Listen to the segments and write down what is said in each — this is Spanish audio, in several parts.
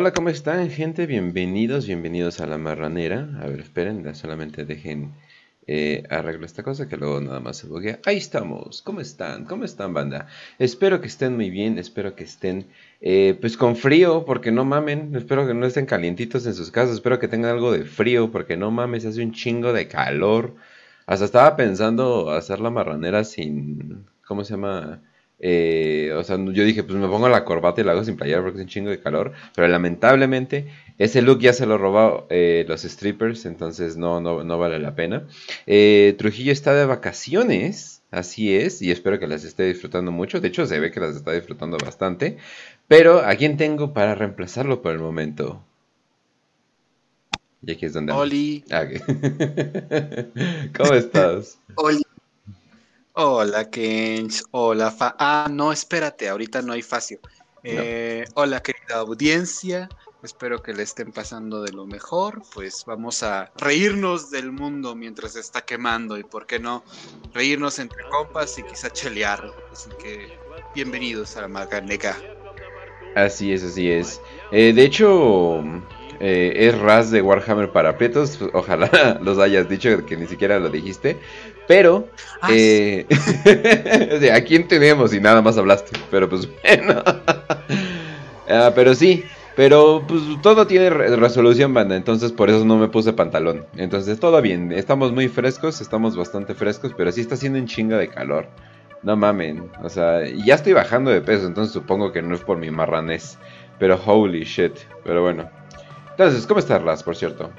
Hola, ¿cómo están, gente? Bienvenidos, bienvenidos a la marranera. A ver, esperen, solamente dejen eh, arreglo esta cosa que luego nada más se buguea. Ahí estamos. ¿Cómo están? ¿Cómo están, banda? Espero que estén muy bien, espero que estén eh, pues con frío, porque no mamen. Espero que no estén calientitos en sus casas, espero que tengan algo de frío, porque no mames, hace un chingo de calor. Hasta estaba pensando hacer la marranera sin... ¿Cómo se llama? Eh, o sea, yo dije, pues me pongo la corbata y la hago sin playera porque es un chingo de calor. Pero lamentablemente, ese look ya se lo robado eh, los strippers, entonces no, no, no vale la pena. Eh, Trujillo está de vacaciones, así es, y espero que las esté disfrutando mucho. De hecho, se ve que las está disfrutando bastante. Pero, ¿a quién tengo para reemplazarlo por el momento? Y aquí es donde... Oli. Ah, ¿Cómo estás? Oli. Hola, Kench. Hola, Fa. Ah, no, espérate, ahorita no hay Facio. Eh, Hola, querida audiencia. Espero que le estén pasando de lo mejor. Pues vamos a reírnos del mundo mientras está quemando. Y por qué no, reírnos entre compas y quizá chelear. Así que bienvenidos a la Maganeca. Así es, así es. Eh, de hecho, eh, es Raz de Warhammer para Prietos. Ojalá los hayas dicho, que ni siquiera lo dijiste. Pero, ah, eh, ¿a quién tenemos? Y nada más hablaste. Pero pues bueno. Ah, pero sí, pero pues todo tiene resolución, banda. Entonces por eso no me puse pantalón. Entonces todo bien. Estamos muy frescos, estamos bastante frescos. Pero sí está haciendo un chinga de calor. No mamen. O sea, ya estoy bajando de peso. Entonces supongo que no es por mi marranés. Pero holy shit. Pero bueno. Entonces, ¿cómo estás, Raz, por cierto?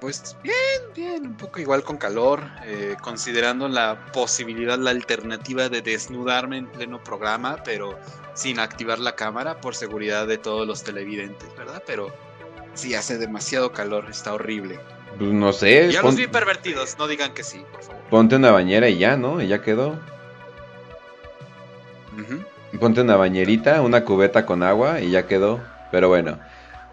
Pues bien, bien, un poco igual con calor, eh, considerando la posibilidad, la alternativa de desnudarme en pleno programa, pero sin activar la cámara por seguridad de todos los televidentes, ¿verdad? Pero sí hace demasiado calor, está horrible. Pues no sé. Ya los vi pervertidos, no digan que sí, por favor. Ponte una bañera y ya, ¿no? Y ya quedó. Ponte una bañerita, una cubeta con agua y ya quedó. Pero bueno.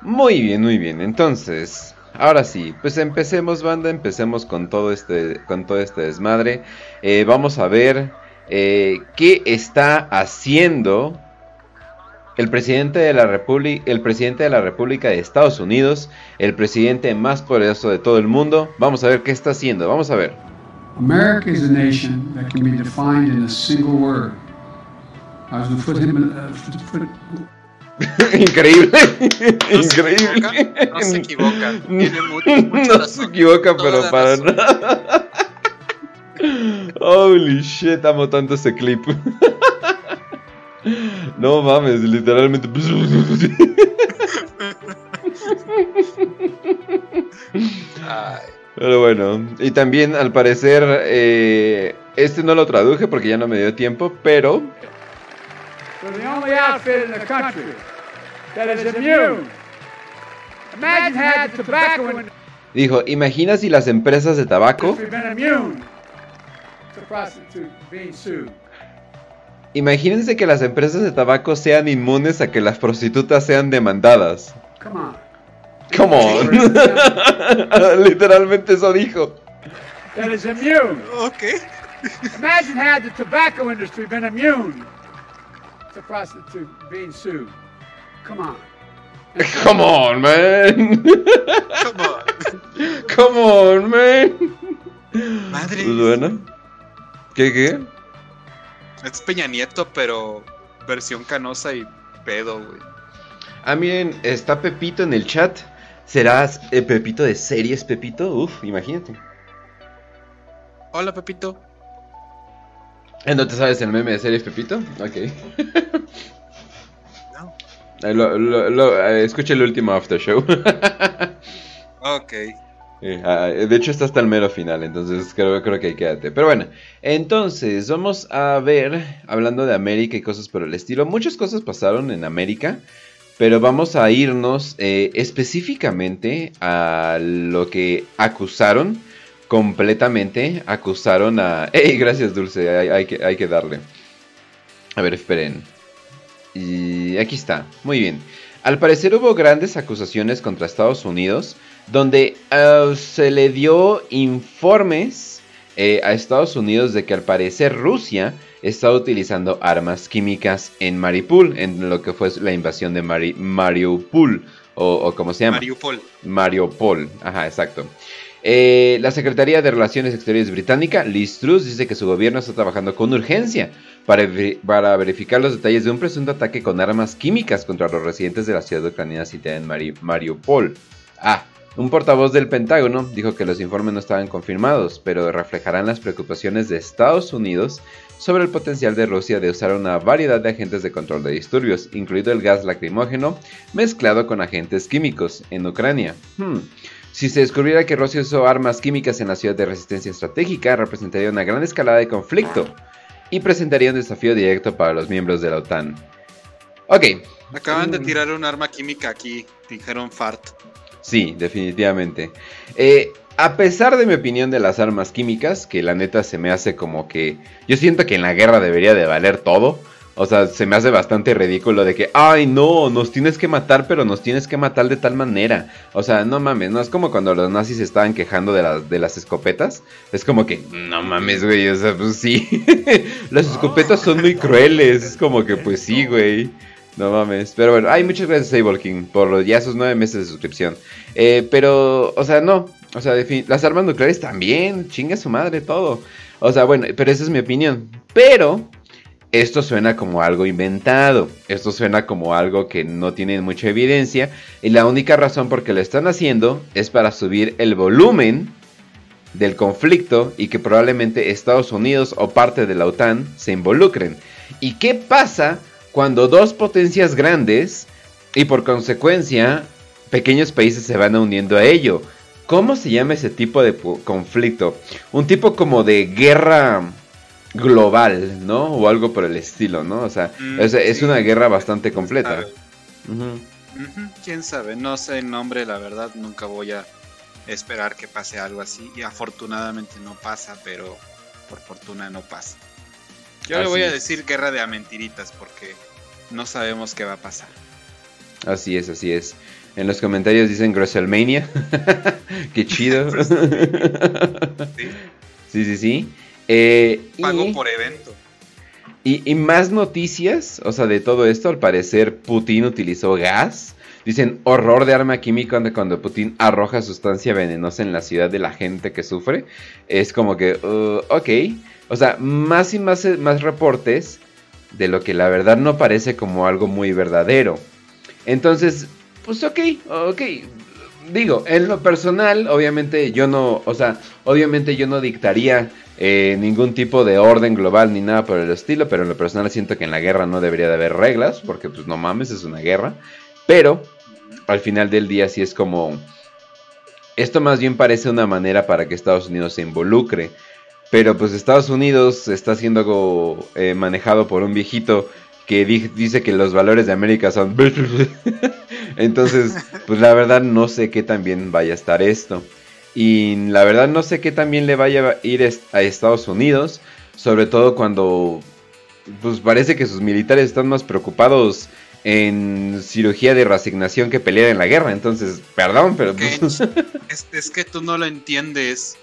Muy bien, muy bien. Entonces, ahora sí, pues empecemos, banda, empecemos con todo este, con todo este desmadre. Eh, vamos a ver eh, qué está haciendo el presidente de la el presidente de la República de Estados Unidos, el presidente más poderoso de todo el mundo. Vamos a ver qué está haciendo. Vamos a ver. America is a nation that can be defined in a single word. Increíble. No Increíble. no se equivoca. Tiene mucho, no se equivoca, pero para nada. Holy shit, amo tanto ese clip. No mames, literalmente. Pero bueno, y también al parecer, eh, este no lo traduje porque ya no me dio tiempo, pero So the only outfit in the country that is immune. Imagine had the tobacco in... Dijo, imagina si las empresas de tabaco Imagínense que las empresas de tabaco sean inmunes a que las prostitutas sean demandadas. Come on. Come on. Literalmente eso dijo. That is immune. Okay. Imagine had the tobacco industry been immune a prostitute being sued. Come on. Come on, man. Come on. Come on, man. Madre. Pues bueno. ¿Qué, qué? Es Peña Nieto, pero versión canosa y pedo, güey. Ah, miren, está Pepito en el chat. ¿Serás el Pepito de series, Pepito? Uf, imagínate. Hola, Pepito. ¿No te sabes el meme de series, Pepito? Ok. no. escucha el último after show. ok. Ah, de hecho, está hasta el mero final, entonces creo, creo que ahí quédate. Pero bueno, entonces vamos a ver, hablando de América y cosas por el estilo. Muchas cosas pasaron en América, pero vamos a irnos eh, específicamente a lo que acusaron completamente acusaron a... ¡Ey! Gracias, Dulce. Hay, que, hay que darle. A ver, esperen. Y aquí está. Muy bien. Al parecer hubo grandes acusaciones contra Estados Unidos, donde ah, se le dio informes eh, a Estados Unidos de que al parecer Rusia estaba utilizando armas químicas en Mariupol, en lo que fue la invasión de Mariupol, o, como se llama. Mariupol. Mariupol, ajá, exacto. Eh, la Secretaría de Relaciones Exteriores británica, Liz Truss, dice que su gobierno está trabajando con urgencia para, verificar los detalles de un presunto ataque con armas químicas contra los residentes de la ciudad ucraniana citada en Mariupol. Ah, un portavoz del Pentágono dijo que los informes no estaban confirmados, pero reflejarán las preocupaciones de Estados Unidos sobre el potencial de Rusia de usar una variedad de agentes de control de disturbios, incluido el gas lacrimógeno mezclado con agentes químicos en Ucrania. Hmm. Si se descubriera que Rusia usó armas químicas en la ciudad de resistencia estratégica, representaría una gran escalada de conflicto y presentaría un desafío directo para los miembros de la OTAN. Ok. Acaban de tirar un arma química aquí, dijeron FART. Sí, definitivamente. Eh, a pesar de mi opinión de las armas químicas, que la neta se me hace como que... Yo siento que en la guerra debería de valer todo. O sea, se me hace bastante ridículo de que, ay no, nos tienes que matar, pero nos tienes que matar de tal manera. O sea, no mames, no es como cuando los nazis estaban quejando de, las de las escopetas. Es como que, no mames, güey, o sea, pues sí. las escopetas son muy crueles. Es como que, pues sí, güey. No mames. Pero bueno, hay muchas gracias Sable King por ya sus nueve meses de suscripción. Eh, pero, o sea, no. O sea, las armas nucleares también. Chinga su madre todo. O sea, bueno, pero esa es mi opinión. Pero esto suena como algo inventado. Esto suena como algo que no tiene mucha evidencia. Y la única razón por que lo están haciendo es para subir el volumen del conflicto y que probablemente Estados Unidos o parte de la OTAN se involucren. ¿Y qué pasa cuando dos potencias grandes y por consecuencia pequeños países se van uniendo a ello. ¿Cómo se llama ese tipo de conflicto? Un tipo como de guerra global, ¿no? O algo por el estilo, ¿no? O sea, mm, es, una guerra bastante completa. Quién sabe, no sé el nombre, la verdad, nunca voy a esperar que pase algo así. Y afortunadamente no pasa, pero por fortuna no pasa. Yo le voy a decir guerra de mentiritas porque no sabemos qué va a pasar. Así es, así es. En los comentarios dicen WrestleMania. qué chido. sí, sí, sí. Eh, Pago por evento. Y, y, más noticias, o sea, de todo esto, al parecer Putin utilizó gas. Dicen horror de arma química cuando Putin arroja sustancia venenosa en la ciudad de la gente que sufre. Es como que, uh, ok. O sea, más y más, más reportes de lo que la verdad no parece como algo muy verdadero. Entonces, pues ok, ok. Digo, en lo personal, obviamente yo no, o sea, obviamente yo no dictaría eh, ningún tipo de orden global ni nada por el estilo, pero en lo personal siento que en la guerra no debería de haber reglas, porque pues no mames, es una guerra. Pero al final del día sí es como... Esto más bien parece una manera para que Estados Unidos se involucre pero pues Estados Unidos está siendo eh, manejado por un viejito que dice que los valores de América son... Entonces, pues la verdad no sé qué tan bien vaya a estar esto. Y la verdad no sé qué tan bien le vaya a ir a Estados Unidos. Sobre todo cuando pues parece que sus militares están más preocupados en cirugía de resignación que pelear en la guerra. Entonces, perdón, pero... Pues, es que tú no lo entiendes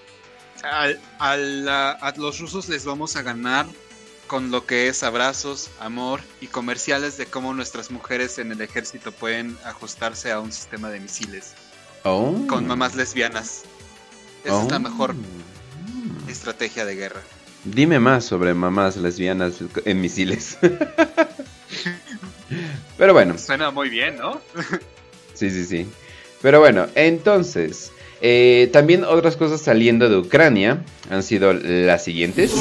a, los rusos les vamos a ganar con lo que es abrazos, amor y comerciales de cómo nuestras mujeres en el ejército pueden ajustarse a un sistema de misiles. Oh. Con mamás lesbianas. Esa es la mejor oh. estrategia de guerra. Dime más sobre mamás lesbianas en misiles. Pero bueno. Suena muy bien, ¿no? sí, sí, sí. Pero bueno, entonces, eh, también otras cosas saliendo de Ucrania han sido las siguientes.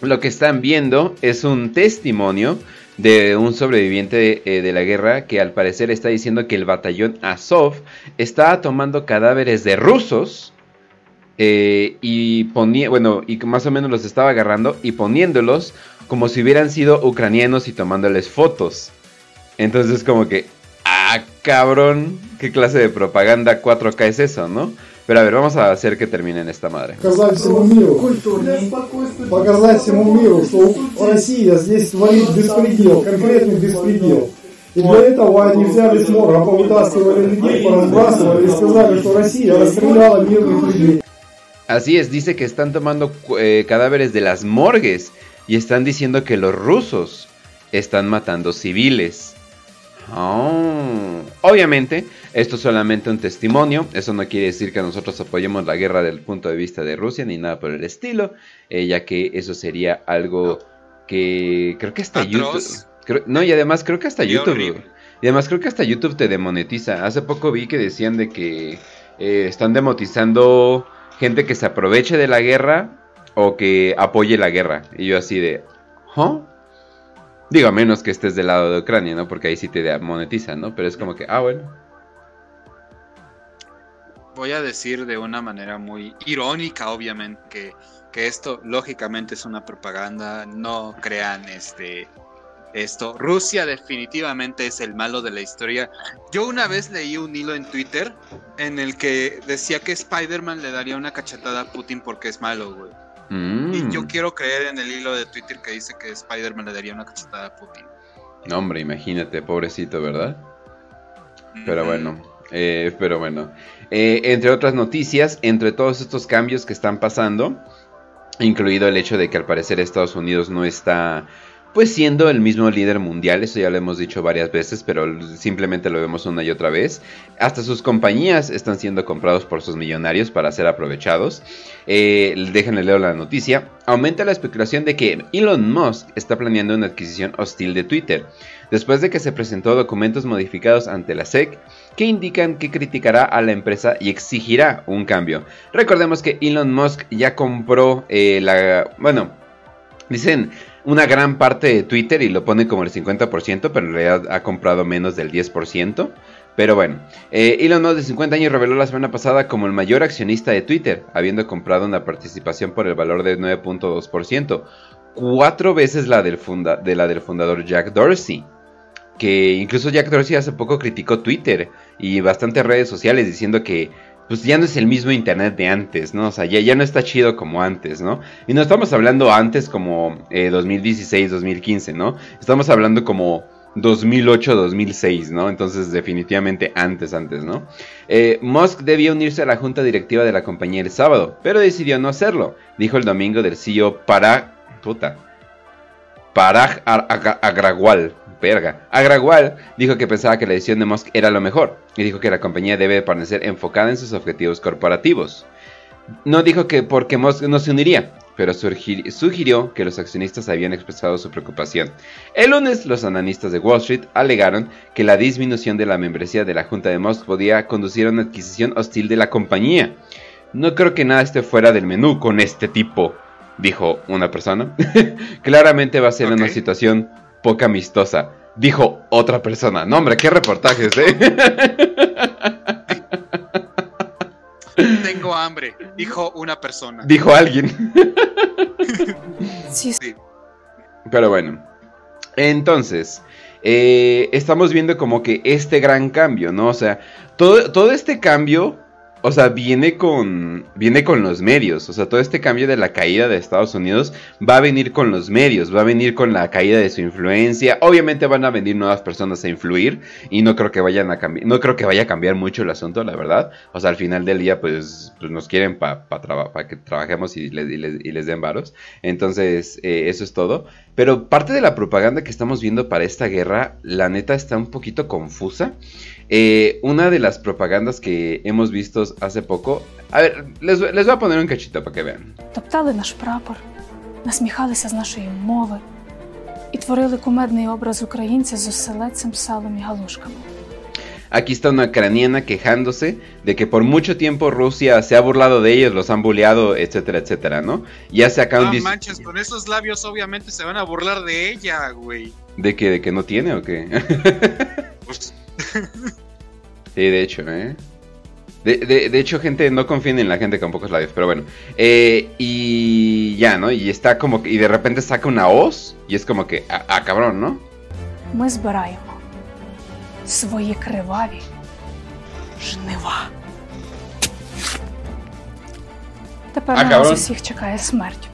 Lo que están viendo es un testimonio de un sobreviviente eh, de, la guerra que al parecer está diciendo que el batallón Azov estaba tomando cadáveres de rusos eh, y ponía, bueno, y más o menos los estaba agarrando y poniéndolos como si hubieran sido ucranianos y tomándoles fotos. Entonces como que, ah, cabrón, ¿qué clase de propaganda 4K es eso, no? Pero a ver, vamos a hacer que termine en esta madre. И для этого они взяли смора, повытаскивали людей, поразбрасывали и сказали, что Россия расстреляла мирных людей. Así es, dice que están tomando eh, cadáveres de las morgues y están diciendo que los rusos están matando civiles. Oh. Obviamente, esto es solamente un testimonio, eso no quiere decir que nosotros apoyemos la guerra desde el punto de vista de Rusia ni nada por el estilo, eh, ya que eso sería algo que creo que hasta YouTube... no, y además creo que hasta YouTube... Y además creo que hasta YouTube te demonetiza. Hace poco vi que decían de que eh, están demonetizando gente que se aproveche de la guerra o que apoye la guerra. Y yo así de... ¿huh? Digo, a menos que estés del lado de Ucrania, ¿no? Porque ahí sí te monetizan, ¿no? Pero es como que, ah, bueno. Voy a decir de una manera muy irónica, obviamente, que, esto lógicamente es una propaganda. No crean este esto. Rusia definitivamente es el malo de la historia. Yo una vez leí un hilo en Twitter en el que decía que Spider-Man le daría una cachetada a Putin porque es malo, güey. Y yo mm. quiero creer en el hilo de Twitter que dice que Spider-Man le daría una cachetada a Putin. No, hombre, imagínate, pobrecito, ¿verdad? Pero bueno, eh, pero bueno. Eh, entre otras noticias, entre todos estos cambios que están pasando, incluido el hecho de que al parecer Estados Unidos no está pues siendo el mismo líder mundial, eso ya lo hemos dicho varias veces, pero simplemente lo vemos una y otra vez. Hasta sus compañías están siendo comprados por sus millonarios para ser aprovechados. Eh, déjenle leer la noticia. Aumenta la especulación de que Elon Musk está planeando una adquisición hostil de Twitter, después de que se presentó documentos modificados ante la SEC que indican que criticará a la empresa y exigirá un cambio. Recordemos que Elon Musk ya compró eh, la... Bueno, dicen una gran parte de Twitter y lo pone como el 50%, pero en realidad ha comprado menos del 10%. Pero bueno, eh, Elon Musk de 50 años reveló la semana pasada como el mayor accionista de Twitter, habiendo comprado una participación por el valor de 9.2%, cuatro veces la del, funda de la del fundador Jack Dorsey. Que incluso Jack Dorsey hace poco criticó Twitter y bastantes redes sociales diciendo que pues ya no es el mismo internet de antes, ¿no? O sea, ya, ya no está chido como antes, ¿no? Y no estamos hablando antes como 2016, eh, 2015, ¿no? Estamos hablando como 2008, 2006, ¿no? Entonces definitivamente antes, antes, ¿no? Eh, Musk debía unirse a la junta directiva de la compañía el sábado, pero decidió no hacerlo, dijo el domingo del CEO para... puta. Parag Agrawal, verga. Agrawal dijo que pensaba que la decisión de Musk era lo mejor y dijo que la compañía debe permanecer enfocada en sus objetivos corporativos. No dijo que porque Musk no se uniría, pero sugirió que los accionistas habían expresado su preocupación. El lunes, los analistas de Wall Street alegaron que la disminución de la membresía de la Junta de Musk podía conducir a una adquisición hostil de la compañía. No creo que nada esté fuera del menú con este tipo, dijo una persona. Claramente va a ser una situación poco amistosa, dijo otra persona. No, hombre, qué reportajes, ¿eh? Tengo hambre, dijo una persona. Dijo alguien. sí, sí. Pero bueno. Entonces, eh, estamos viendo como que este gran cambio, ¿no? O sea, todo, todo este cambio o sea, viene con, viene con los medios. O sea, todo este cambio de la caída de Estados Unidos va a venir con los medios, va a venir con la caída de su influencia. Obviamente van a venir nuevas personas a influir y no creo que vayan a cambiar, no creo que vaya a cambiar mucho el asunto, la verdad. O sea, al final del día, pues, pues nos quieren para que trabajemos y les, y les, den varos. Entonces, eh, eso es todo. Pero parte de la propaganda que estamos viendo para esta guerra, la neta está un poquito confusa. Eh, una de las propagandas que hemos visto hace poco. A ver, les, les voy a poner un cachito para que vean. Топтали наш прапор, насміхалися з нашої мови і творили кумедний образ українця з оселедцем, салом і галушками. Aquí está una ucraniana quejándose de que por mucho tiempo Rusia se ha burlado de ellos, los han bulleado, etcétera, etcétera, ¿no? Ya se acá un No manches, con esos labios obviamente se van a burlar de ella, güey. ¿De que, de que no tiene o qué? Pues... sí, de hecho, ¿eh? De, de, hecho, gente, no confíen en la gente con pocos labios, pero bueno. Eh, y ya, ¿no? Y está como que. Y de repente saca una hoz y es como que. Ah, ah cabrón, ¿no? Ми збираємо свої криваві жнива. Тепер а, нас усіх чекає смерть.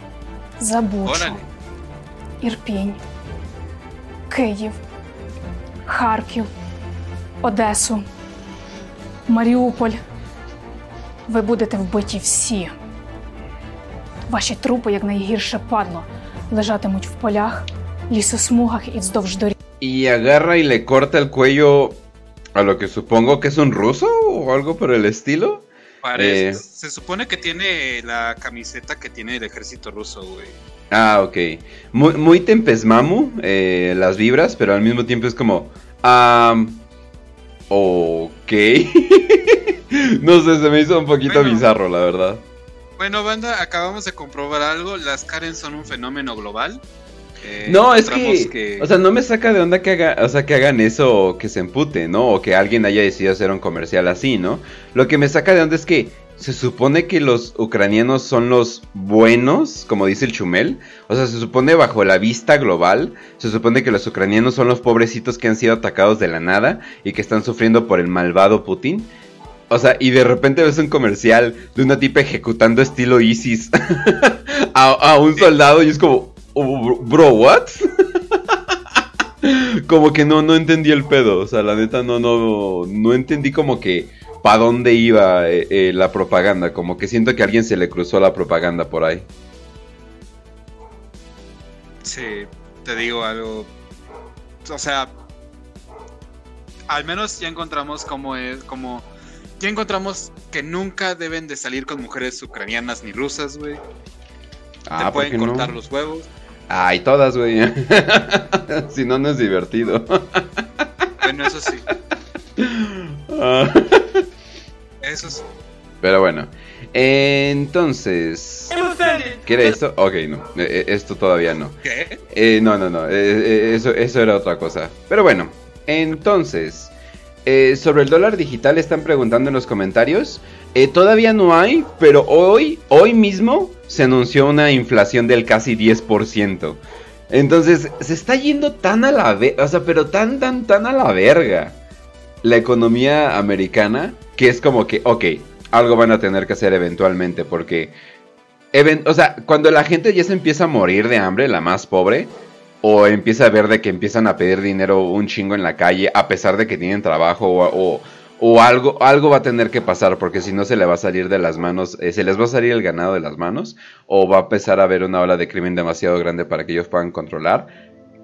Забучу, Ірпінь, Київ, Харків, Одесу, Маріуполь. Ви будете вбиті всі. Ваші трупи, як найгірше падло, лежатимуть в полях, лісосмугах і вздовж доріг. Y agarra y le corta el cuello a lo que supongo que es un ruso o algo por el estilo. Parece- Eh. Se supone que tiene la camiseta que tiene el ejército ruso, güey. Ah, ok. Muy, muy tempesmamu eh, las vibras, pero al mismo tiempo es como... ah ok. no sé, se me hizo un poquito Bueno. bizarro, la verdad. Bueno, banda, acabamos de comprobar algo. Las Karen son un fenómeno global. Eh, No, es que, O sea, no me saca de onda que, haga, o sea, que hagan eso o que se emputen, ¿no? O que alguien haya decidido hacer un comercial así, ¿no? Lo que me saca de onda es que se supone que los ucranianos son los buenos, como dice el Chumel. O sea, se supone bajo la vista global, se supone que los ucranianos son los pobrecitos que han sido atacados de la nada y que están sufriendo por el malvado Putin. O sea, y de repente ves un comercial de una tipa ejecutando estilo ISIS a, a un soldado y es como, "Oh, bro, what? como que no, no entendí el pedo. O sea, la neta no, no, no entendí como que para dónde iba eh, eh, la propaganda. Como que siento que a alguien se le cruzó la propaganda por ahí. Sí, te digo algo. O sea, al menos ya encontramos cómo es, como ya encontramos que nunca deben de salir con mujeres ucranianas ni rusas, güey. Ah, te ¿por pueden no? cortar los huevos. Ay, todas, güey. si no, no es divertido. Bueno, eso sí, Ah. eso sí. Pero bueno, entonces... ¿Qué era esto? Ok, no, eh, eh, esto todavía no. ¿Qué? Eh, no, no, no, eh, eh, eso, eso era otra cosa. Pero bueno, entonces, eh, sobre el dólar digital están preguntando en los comentarios. Eh, todavía no hay, pero hoy, hoy mismo se anunció una inflación del casi 10%. Entonces, se está yendo tan a la verga, o sea, pero tan, tan, tan a la verga la economía americana que es como que, ok, algo van a tener que hacer eventualmente porque, o sea, cuando la gente ya se empieza a morir de hambre, la más pobre, o empieza a ver de que empiezan a pedir dinero un chingo en la calle a pesar de que tienen trabajo o, o- o algo, algo va a tener que pasar porque si no se le va a salir de las manos, eh, se les va a salir el ganado de las manos o va a empezar a haber una ola de crimen demasiado grande para que ellos puedan controlar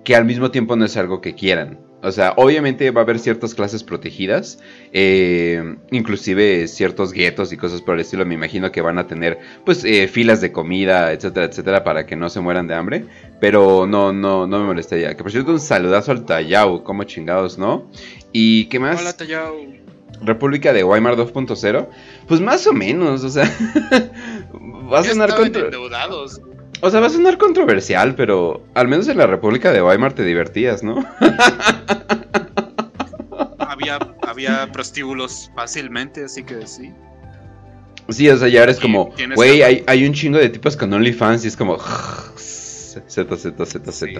que al mismo tiempo no es algo que quieran. O sea, obviamente va a haber ciertas clases protegidas, eh, inclusive ciertos guetos y cosas por el estilo. Me imagino que van a tener, pues, eh, filas de comida, etcétera, etcétera, para que no se mueran de hambre. Pero no, no, no me molestaría. Que por cierto, un saludazo al Tayau, como chingados, ¿no? Y qué más? Hola, Tallao. República de Weimar 2.0. Pues más o menos, o sea, va a sonar contra... endeudados. O sea, va a sonar controversial, pero al menos en la República de Weimar te divertías, ¿no? Había, había prostíbulos fácilmente, así que sí. Sí, o sea, ya eres como, güey, hay, hay un chingo de tipos con OnlyFans y es como, Z, Z, Z, Z, Sí,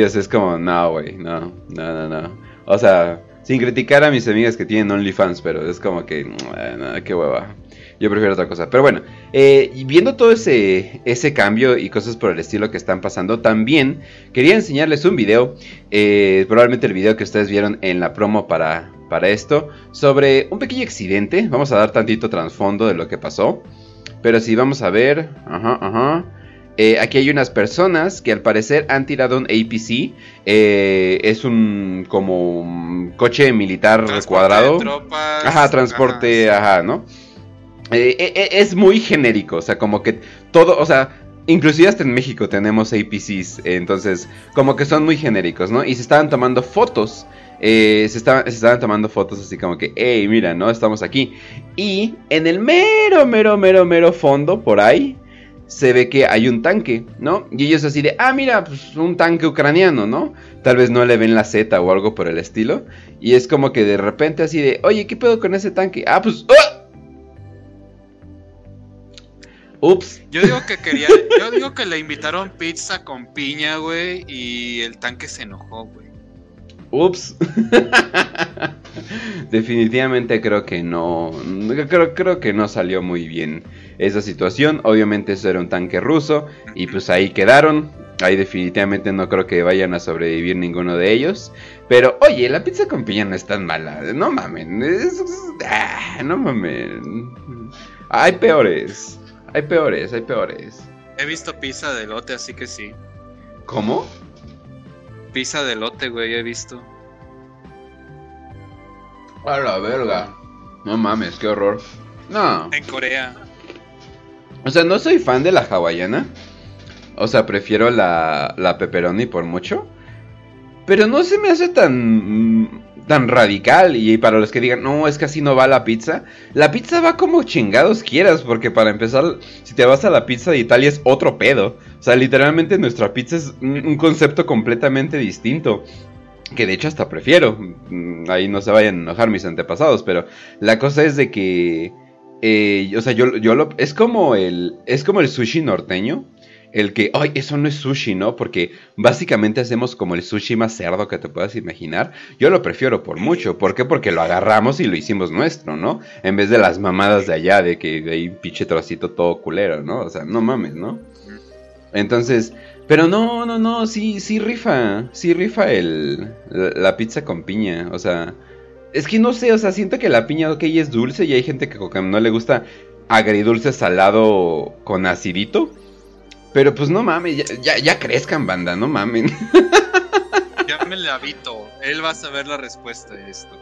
no, o sea, es como, no, güey, no, no, no, no. O sea, sin criticar a mis amigas que tienen OnlyFans, pero es como que, eh, no, qué hueva. Yo prefiero otra cosa. Pero bueno, eh, viendo todo ese, ese cambio y cosas por el estilo que están pasando, también quería enseñarles un video, eh, probablemente el video que ustedes vieron en la promo para, para esto, sobre un pequeño accidente. Vamos a dar tantito trasfondo de lo que pasó. Pero si vamos a ver, ajá, ajá. Eh, aquí hay unas personas que al parecer han tirado un APC. eh, es un como un coche militar Transporte cuadrado. de tropas, Ajá, transporte, ajá, ajá, ¿no? Eh, eh, eh, es muy genérico, o sea, como que todo, o sea, inclusive hasta en México tenemos APCs, entonces, como que son muy genéricos, ¿no? Y se estaban tomando fotos, se, se estaban tomando fotos así como que, hey, mira, ¿no? Estamos aquí. Y en el mero, mero, mero, mero fondo, por ahí, se ve que hay un tanque, ¿no? Y ellos así de, ah, mira, pues un tanque ucraniano, ¿no? Tal vez no le ven la Z o algo por el estilo. Y es como que de repente así de, oye, ¿qué pedo con ese tanque? Ah, pues... ¡ah! Ups. Yo digo que quería, yo digo que le invitaron pizza con piña, güey, y el tanque se enojó, güey. Ups. Definitivamente creo que no. Creo, creo que no salió muy bien esa situación. Obviamente eso era un tanque ruso. Y pues ahí quedaron. Ahí definitivamente no creo que vayan a sobrevivir ninguno de ellos. Pero oye, la pizza con piña no es tan mala. No mamen. Ah, no mamen. Hay peores. Hay peores, hay peores. He visto pizza de lote, así que sí. ¿Cómo? Pizza de lote, güey, he visto. A la verga. No mames, qué horror. No. En Corea. O sea, no soy fan de la hawaiana. O sea, prefiero la, la pepperoni por mucho. Pero no se me hace tan tan radical. Y para los que digan, no, es que así no va la pizza. La pizza va como chingados quieras. Porque para empezar, si te vas a la pizza de Italia es otro pedo. O sea, literalmente nuestra pizza es un, concepto completamente distinto. Que de hecho hasta prefiero. Mm, ahí no se vayan a enojar mis antepasados. Pero la cosa es de que. Eh, o sea, yo, yo lo. Es como el. Es como el sushi norteño el que, ay, eso no es sushi, ¿no? Porque básicamente hacemos como el sushi más cerdo que te puedas imaginar. Yo lo prefiero por mucho. ¿Por qué? Porque lo agarramos y lo hicimos nuestro, ¿no? En vez de las mamadas de allá, de que hay un pinche trocito todo culero, ¿no? O sea, no mames, ¿no? Entonces, pero no, no, no, sí, sí rifa, sí rifa el, la, pizza con piña, o sea, es que no sé, o sea, siento que la piña, ok, es dulce y hay gente que no le gusta agridulce salado con acidito. Pero pues no mames, ya, ya, crezcan, banda, no mamen. Ya me le habito. Él va a saber la respuesta de esto.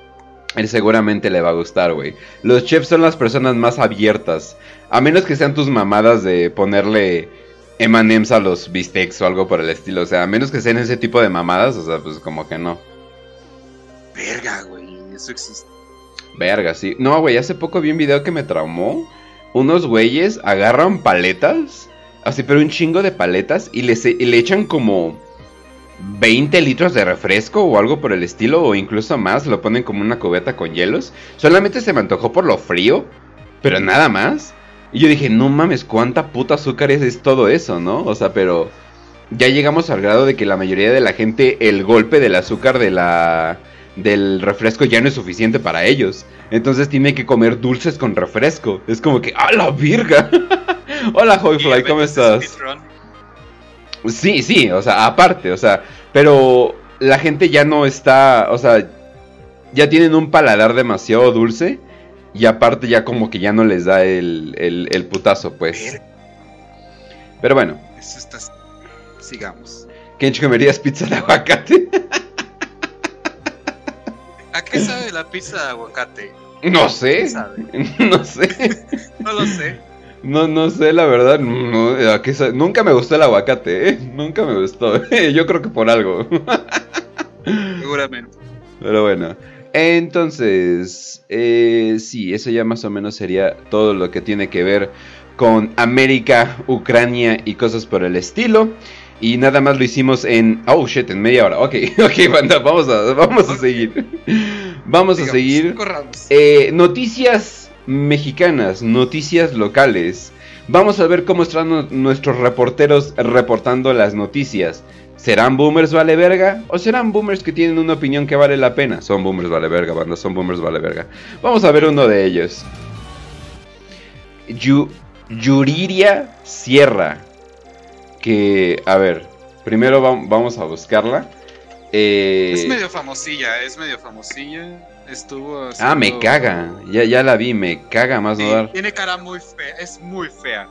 Él seguramente le va a gustar, güey. Los chefs son las personas más abiertas. A menos que sean tus mamadas de ponerle M&M's a los bistecs o algo por el estilo. O sea, a menos que sean ese tipo de mamadas, o sea, pues como que no. Verga, güey, eso existe. Verga, sí. No, güey, hace poco vi un video que me traumó. Unos güeyes agarran paletas Así, pero un chingo de paletas y le, echan como 20 litros de refresco o algo por el estilo, o incluso más, lo ponen como una cubeta con hielos. Solamente se me antojó por lo frío, pero nada más. Y yo dije, no mames, cuánta puta azúcar es, es todo eso, ¿no? O sea, pero ya llegamos al grado de que la mayoría de la gente, el golpe del azúcar de la del refresco ya no es suficiente para ellos. Entonces tiene que comer dulces con refresco. Es como que, ¡a la virga! Hola, Hoyfly, ¿cómo estás? Sí, sí, o sea, aparte, o sea, pero la gente ya no está, o sea, ya tienen un paladar demasiado dulce y aparte ya como que ya no les da el, el, putazo, pues. Pero bueno. Eso está... Sigamos. Kench comerías pizza de aguacate. ¿A qué sabe la pizza de aguacate? No sé. no sé. no lo sé. No, no sé, la verdad. nunca me gustó el aguacate, ¿eh? Nunca me gustó. Yo creo que por algo. Seguramente. Pero bueno. Entonces, eh, sí, eso ya más o menos sería todo lo que tiene que ver con América, Ucrania y cosas por el estilo. Y nada más lo hicimos en. Oh shit, en media hora. Ok, ok, banda, vamos a, vamos a seguir. Vamos a seguir. Eh, noticias mexicanas, noticias locales. Vamos a ver cómo están nuestros reporteros reportando las noticias. ¿Serán boomers vale verga? ¿O serán boomers que tienen una opinión que vale la pena? Son boomers vale verga, banda, son boomers vale verga. Vamos a ver uno de ellos. Yuriria Sierra que, a ver, primero vamos a buscarla. Eh, es medio famosilla, es medio famosilla. Estuvo. Ah, me caga. Ya, ya la vi, me caga más no dar. Tiene cara muy fea, es muy fea.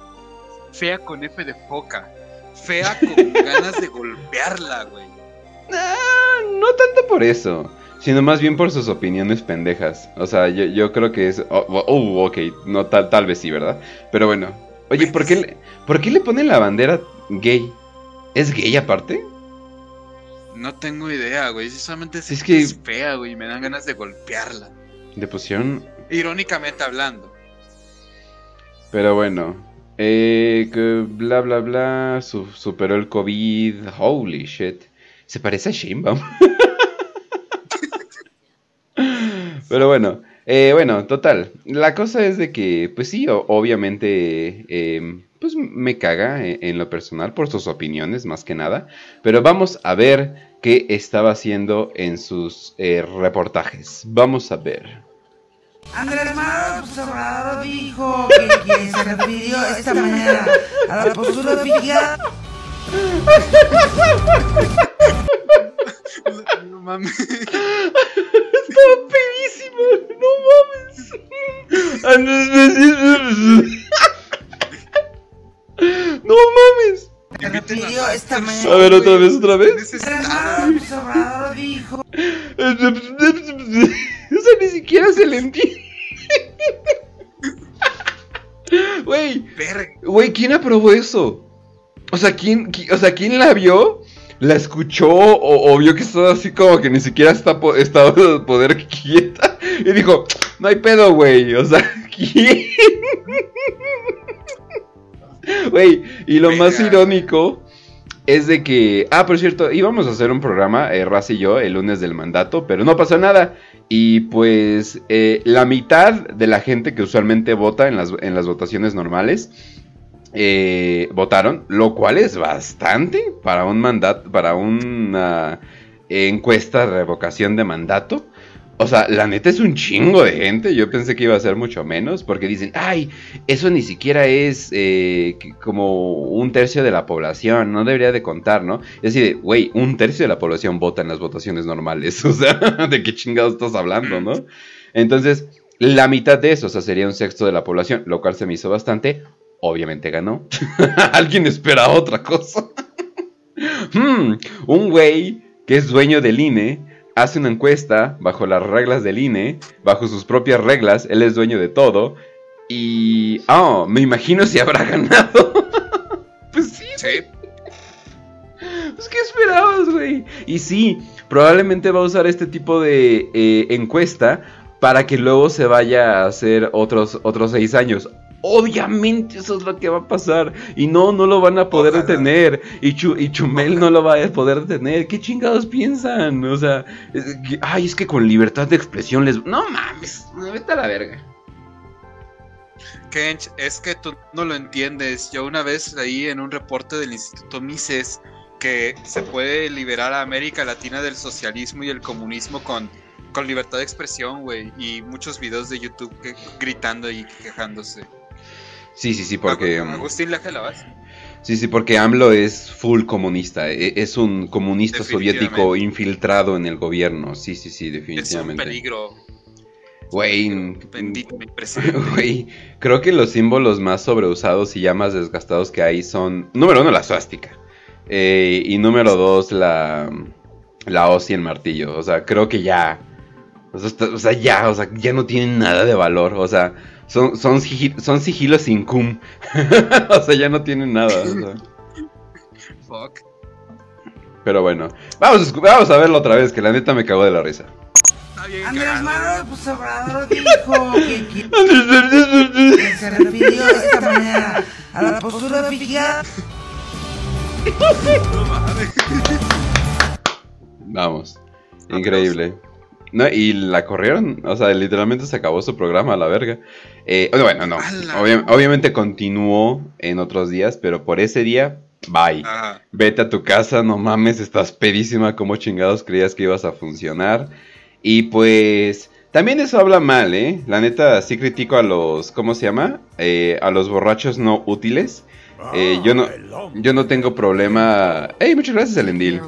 Fea con F de foca. Fea con ganas de golpearla, güey. Ah, no tanto por eso, sino más bien por sus opiniones pendejas. O sea, yo, creo que es. Oh, oh, oh, ok, no, tal, tal vez sí, ¿verdad? Pero bueno. Oye, ¿por qué, le, ¿por qué le ponen la bandera gay. ¿Es gay aparte? No tengo idea, güey. Solamente es, que es fea, güey. Me dan ganas de golpearla. De pusieron. Irónicamente hablando. Pero bueno. Eh, que bla bla bla. superó el COVID. Holy shit. Se parece a Sheinbaum. Pero bueno. Eh, bueno, total. La cosa es de que, pues sí, obviamente. Eh, pues me caga eh, en, lo personal por sus opiniones más que nada. Pero vamos a ver qué estaba haciendo en sus eh, reportajes. Vamos a ver. Andrés Manuel Obrador dijo que, se refirió esta mañana a la postura oficial No mames. Estaba pedísimo, no mames. No mames. Se repitió esta mañana. A ver, otra vez, otra vez. López Obrador dijo. O sea, ni siquiera se le entiende. Güey, güey, ¿quién aprobó eso? O sea, ¿quién, qui- o sea, ¿quién la vio? ¿La escuchó? O, o vio que estaba así como que ni siquiera está po- estaba de poder quieta? Y dijo, no hay pedo, güey. O sea, ¿quién? Güey, y lo más irónico es de que, ah, por cierto, íbamos a hacer un programa, eh, Raz y yo, el lunes del mandato, pero no pasó nada. Y pues eh, la mitad de la gente que usualmente vota en las, en las votaciones normales eh, votaron, lo cual es bastante para un mandato, para una encuesta de revocación de mandato. O sea, la neta es un chingo de gente. Yo pensé que iba a ser mucho menos. Porque dicen, ay, eso ni siquiera es eh, como un tercio de la población. No debería de contar, ¿no? Es decir, güey, un tercio de la población vota en las votaciones normales. O sea, ¿de qué chingados estás hablando, no? Entonces, la mitad de eso, o sea, sería un sexto de la población. Lo cual se me hizo bastante. Obviamente ganó. Alguien espera otra cosa. Hmm, un güey que es dueño del INE hace una encuesta bajo las reglas del INE, bajo sus propias reglas, él es dueño de todo. Y. Oh, me imagino si habrá ganado. pues sí, Sí. pues ¿qué esperabas, güey? Y sí, probablemente va a usar este tipo de eh, encuesta para que luego se vaya a hacer otros, otros seis años. Obviamente eso es lo que va a pasar. Y no, no lo van a poder Ojalá. detener. Y, Chu- y Chumel no lo va a poder detener. ¿Qué chingados piensan? O sea, es que- ay, es que con libertad de expresión les... No mames, vete a la verga. Kench, es que tú no lo entiendes. Yo una vez leí en un reporte del Instituto Mises que se puede liberar a América Latina del socialismo y el comunismo con, con libertad de expresión, güey. Y muchos videos de YouTube que- gritando y quejándose. Sí, sí, sí, porque... Agu- Agustín la vas. Sí, sí, porque AMLO es full comunista. e- Es un comunista soviético Definitivamente. infiltrado en el gobierno. Sí, sí, sí, Es un definitivamente. peligro. Güey, güey, creo que los símbolos más sobreusados y ya más desgastados que hay son, número uno, la suástica. Eh, y número dos, la, la hoz y el martillo. O sea, creo que ya, o sea, ya, o sea, ya no tienen nada de valor. O sea, son, son, son sigilos sin cum. o sea, ya no tienen nada. o sea. Fuck. Pero bueno, vamos vamos a verlo otra vez, que la neta me cagó de la risa. Está bien Andrés cagado. Manuel Obrador dijo que, que- que se refirió esta mañana a la postura fijada No mames. Vamos, increíble. No, y la corrieron, o sea, literalmente se acabó su programa a la verga. Eh, bueno, no, obvia- obviamente continuó en otros días, pero por ese día, bye. Ajá. Vete a tu casa, no mames, estás pedísima, como chingados creías que ibas a funcionar. Y pues, también eso habla mal, ¿eh? La neta, sí critico a los, ¿cómo se llama? Eh, a los borrachos no útiles. Eh, yo no, yo no tengo problema. ¡Ey, muchas gracias, Elendil!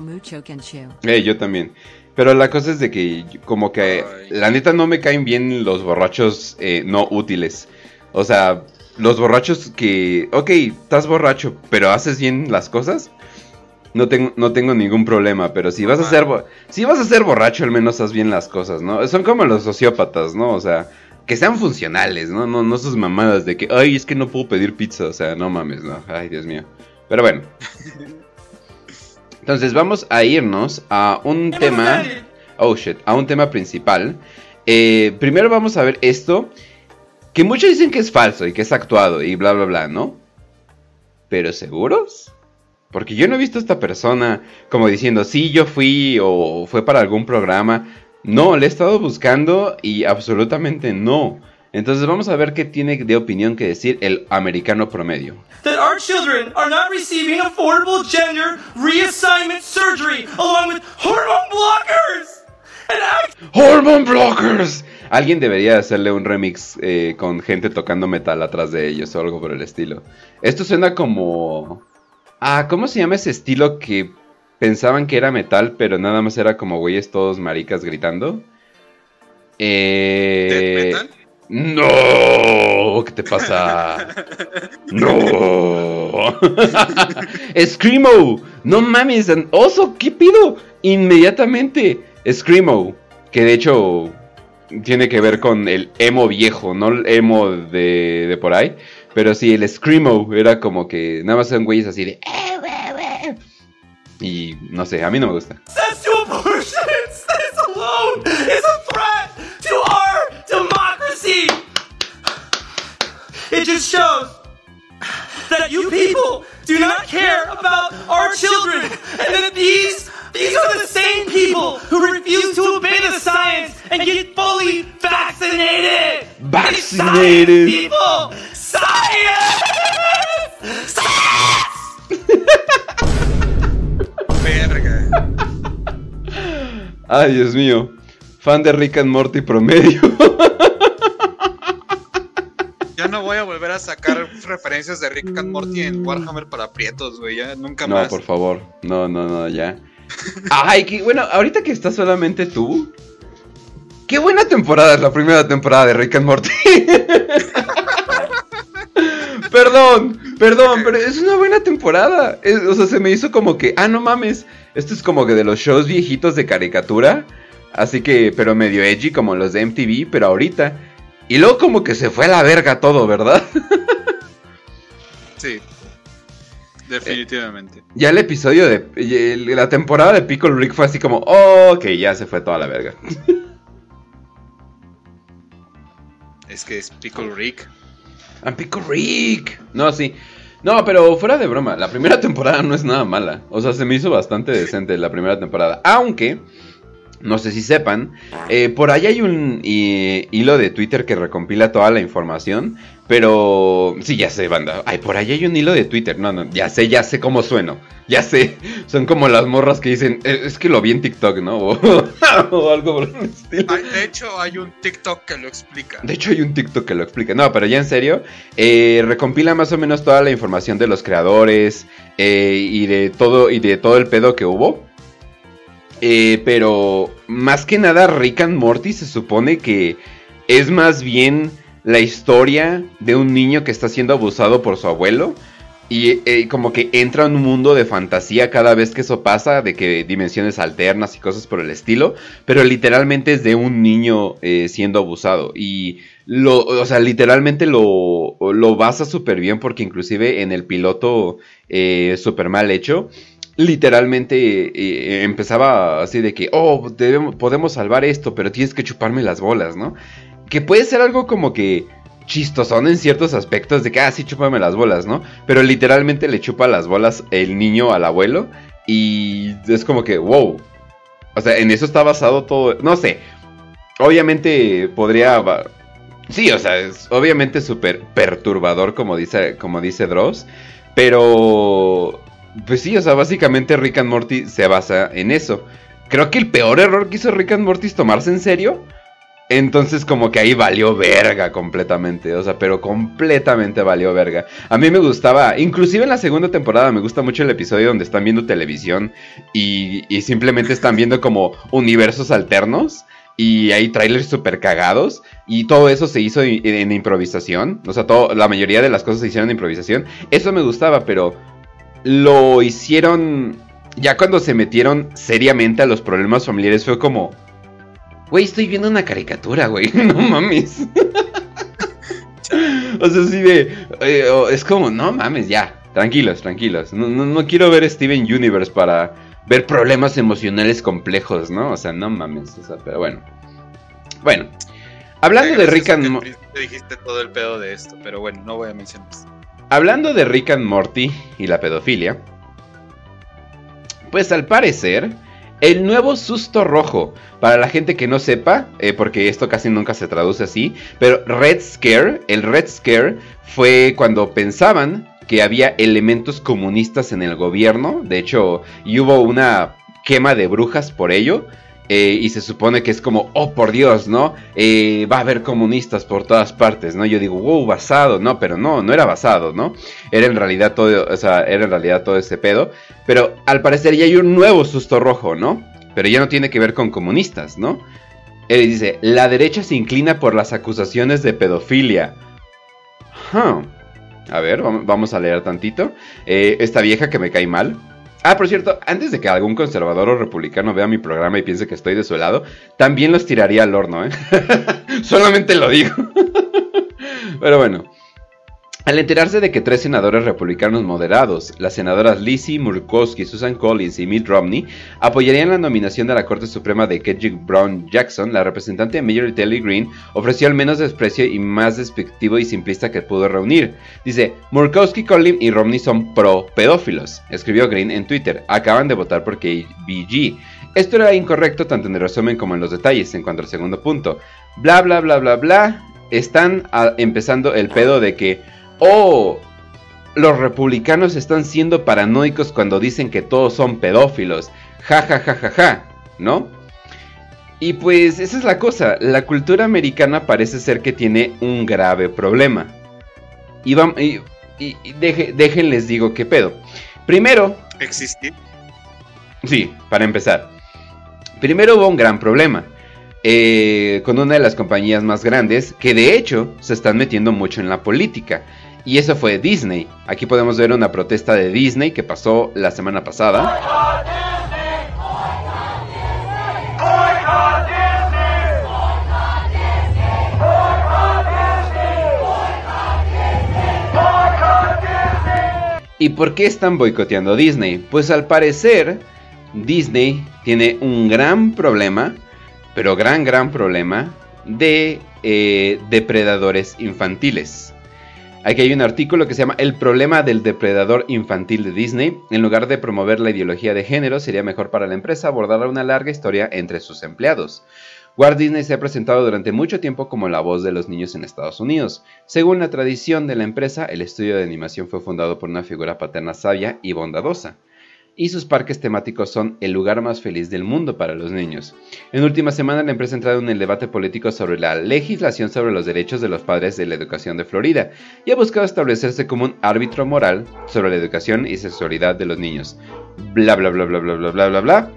Eh, yo también. Pero la cosa es de que como que Ay. la neta no me caen bien los borrachos eh, no útiles. O sea, los borrachos que, ok, estás borracho, pero haces bien las cosas. No tengo, no tengo ningún problema, pero si vas a ser si vas a ser borracho, al menos haz bien las cosas, ¿no? Son como los sociópatas, ¿no? O sea, que sean funcionales, ¿no? No, no sus mamadas de que, ay, es que no puedo pedir pizza, o sea, no mames, no, ay, Dios mío. Pero bueno. Entonces vamos a irnos a un tema. Oh shit, a un tema principal. Eh, primero vamos a ver esto. Que muchos dicen que es falso y que es actuado y bla bla bla, ¿no? Pero ¿seguros? Porque yo no he visto a esta persona como diciendo, sí, yo fui o fue para algún programa. No, le he estado buscando y absolutamente no. Entonces vamos a ver qué tiene de opinión que decir el americano promedio. that our children are not receiving affordable gender reassignment surgery along with hormone blockers. And I ¡Hormone Blockers! Alguien debería hacerle un remix eh, con gente tocando metal atrás de ellos o algo por el estilo. Esto suena como. Ah, ¿cómo se llama ese estilo que pensaban que era metal, pero nada más era como güeyes todos maricas gritando? Eh... ¿Death metal? No, ¿qué te pasa? No. Screamo. No mames, oso, ¿qué pido? Inmediatamente. Screamo, que de hecho tiene que ver con el emo viejo, no el emo de, de por ahí, pero sí el Screamo era como que nada más son güeyes así de "Eh, y no sé, a mí no me gusta. It just shows that you people do not care about our children, and that these these are the same people who refuse to obey the science and get fully vaccinated. Vaccinated. Science, people, science. Verga. Ay, Dios mío. Fan de Rick and Morty promedio. No voy a volver a sacar referencias de Rick and Morty en Warhammer para prietos, güey. Ya nunca No, más. por favor. No, no, no, ya. Ay, que bueno, ahorita que estás solamente tú. Qué buena temporada es la primera temporada de Rick and Morty. perdón, perdón, pero es una buena temporada. Es- o sea, se me hizo como que, ah, no mames. Esto es como que de los shows viejitos de caricatura. Así que, pero medio edgy como los de MTV, pero ahorita. Y luego como que se fue a la verga todo, ¿verdad? Sí. Definitivamente. Ya el episodio de la temporada de Pickle Rick fue así como, oh, ok, ya se fue toda la verga. Es que es Pickle Rick. ¡A Pickle Rick! No, sí. No, pero fuera de broma, la primera temporada no es nada mala. O sea, se me hizo bastante decente la primera temporada. Aunque, no sé si sepan, eh, por ahí hay un eh, hilo de Twitter que recompila toda la información. Pero, sí, ya sé, banda. Ay, por ahí hay un hilo de Twitter. No, no, ya sé, ya sé cómo sueno. Ya sé. Son como las morras que dicen, "Eh, es que lo vi en TikTok, ¿no? O, o algo por el estilo. Ay, de hecho, hay un TikTok que lo explica. De hecho hay un TikTok que lo explica. No, pero ya en serio, eh, recompila más o menos toda la información de los creadores eh, y de todo y de todo el pedo que hubo. Eh, pero más que nada, Rick and Morty se supone que es más bien la historia de un niño que está siendo abusado por su abuelo. Y eh, como que entra en un mundo de fantasía cada vez que eso pasa, de que dimensiones alternas y cosas por el estilo. Pero literalmente es de un niño eh, siendo abusado. Y lo, o sea, literalmente lo, lo basa súper bien porque inclusive en el piloto eh, súper mal hecho, literalmente eh, empezaba así de que, oh, podemos salvar esto, pero tienes que chuparme las bolas, ¿no? Que puede ser algo como que chistosón en ciertos aspectos de que, ah, sí, chúpame las bolas, ¿no? Pero literalmente le chupa las bolas el niño al abuelo y es como que, wow. O sea, en eso está basado todo, no sé. Obviamente podría... Sí, o sea, es obviamente súper perturbador como dice, como dice Dross. Pero... Pues sí, o sea, básicamente Rick and Morty se basa en eso. Creo que el peor error que hizo Rick and Morty es tomarse en serio. Entonces como que ahí valió verga completamente, o sea, pero completamente valió verga. A mí me gustaba, inclusive en la segunda temporada me gusta mucho el episodio donde están viendo televisión y, y simplemente están viendo como universos alternos y hay trailers súper cagados y todo eso se hizo en, en improvisación, o sea, todo, la mayoría de las cosas se hicieron en improvisación. Eso me gustaba, pero lo hicieron ya cuando se metieron seriamente a los problemas familiares fue como... Güey, estoy viendo una caricatura, güey. No mames. o sea, sí de. eh, oh, es como, no mames, ya. Tranquilos, tranquilos. No, no, no quiero ver Steven Universe para ver problemas emocionales complejos, ¿no? O sea, no mames. O sea, pero bueno. Bueno. Hablando de Rick and que al Mo- principio dijiste todo el pedo de esto, pero bueno, no voy a mencionar. Hablando de Rick and Morty y la pedofilia, pues al parecer, el nuevo susto rojo, para la gente que no sepa, eh, porque esto casi nunca se traduce así, pero Red Scare, el Red Scare fue cuando pensaban que había elementos comunistas en el gobierno, de hecho, y hubo una quema de brujas por ello, eh, y se supone que es como, oh por Dios, ¿no? Eh, va a haber comunistas por todas partes, ¿no? Yo digo, wow, basado, no, pero no, no era basado, ¿no? Era en realidad todo, o sea, era en realidad todo ese pedo. Pero al parecer ya hay un nuevo susto rojo, ¿no? Pero ya no tiene que ver con comunistas, ¿no? Él dice, la derecha se inclina por las acusaciones de pedofilia. A ver, vamos a leer tantito. Eh, esta vieja que me cae mal. Ah, por cierto, antes de que algún conservador o republicano vea mi programa y piense que estoy de su lado, también los tiraría al horno, ¿eh? Solamente lo digo. Pero bueno, al enterarse de que tres senadores republicanos moderados, las senadoras Lizzie Murkowski, Susan Collins y Mitt Romney, apoyarían la nominación de la Corte Suprema de Kedrick Brown Jackson, la representante Mayor Telly Green ofreció el menos desprecio y más despectivo y simplista que pudo reunir. Dice, Murkowski, Collins y Romney son pro pedófilos, escribió Green en Twitter. Acaban de votar por KBG. Esto era incorrecto tanto en el resumen como en los detalles en cuanto al segundo punto. Bla bla bla bla bla. Están ah, empezando el pedo de que oh, los republicanos están siendo paranoicos cuando dicen que todos son pedófilos. Ja, ja, ja, ja, ja, ¿no? Y pues esa es la cosa, la cultura americana parece ser que tiene un grave problema. Y, y, déjenles digo qué pedo. Primero... ¿Existe? Sí, para empezar. Primero hubo un gran problema. Eh, con una de las compañías más grandes que de hecho se están metiendo mucho en la política. Y eso fue Disney. Aquí podemos ver una protesta de Disney que pasó la semana pasada. ¿Y por qué están boicoteando Disney? Pues al parecer Disney tiene un gran problema, pero gran, gran problema de eh, depredadores infantiles. Aquí hay un artículo que se llama El problema del depredador infantil de Disney. En lugar de promover la ideología de género, sería mejor para la empresa abordar una larga historia entre sus empleados. Walt Disney se ha presentado durante mucho tiempo como la voz de los niños en Estados Unidos. Según la tradición de la empresa, el estudio de animación fue fundado por una figura paterna sabia y bondadosa y sus parques temáticos son el lugar más feliz del mundo para los niños. En última semana la empresa ha entrado en el debate político sobre la legislación sobre los derechos de los padres de la educación de Florida y ha buscado establecerse como un árbitro moral sobre la educación y sexualidad de los niños. Bla bla bla bla bla bla bla bla bla.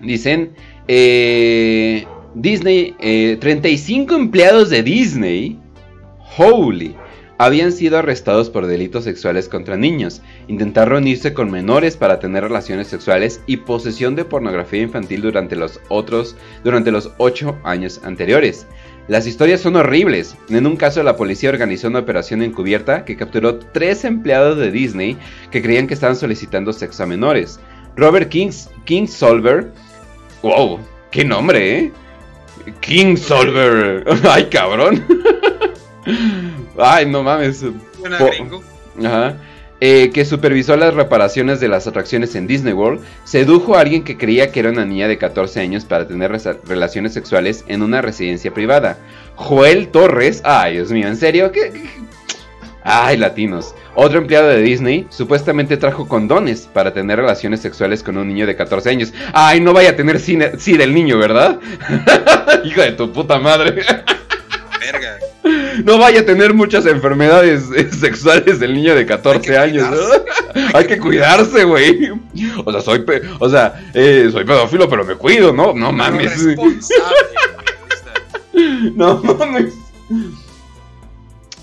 Dicen, eh, Disney, 35 eh, empleados de Disney. Holy habían sido arrestados por delitos sexuales contra niños, intentar reunirse con menores para tener relaciones sexuales y posesión de pornografía infantil durante los otros durante los 8 años anteriores. Las historias son horribles. En un caso la policía organizó una operación encubierta que capturó tres empleados de Disney que creían que estaban solicitando sexo a menores. Robert King, King Solver, wow, qué nombre, ¿eh? King Solver, ay cabrón. Ay, no mames. Ajá. Eh, que supervisó las reparaciones de las atracciones en Disney World, sedujo a alguien que creía que era una niña de 14 años para tener relaciones sexuales en una residencia privada. Joel Torres, ay Dios mío, ¿en serio? ¿Qué? Ay, latinos. Otro empleado de Disney supuestamente trajo condones para tener relaciones sexuales con un niño de 14 años. Ay, no vaya a tener sí del niño, ¿verdad? Hijo de tu puta madre. Verga. No vaya a tener muchas enfermedades eh, sexuales del niño de 14 años. Hay que cuidarse, güey. O sea, soy, o sea, eh, soy pedófilo, pero me cuido, ¿no? No mames. no mames.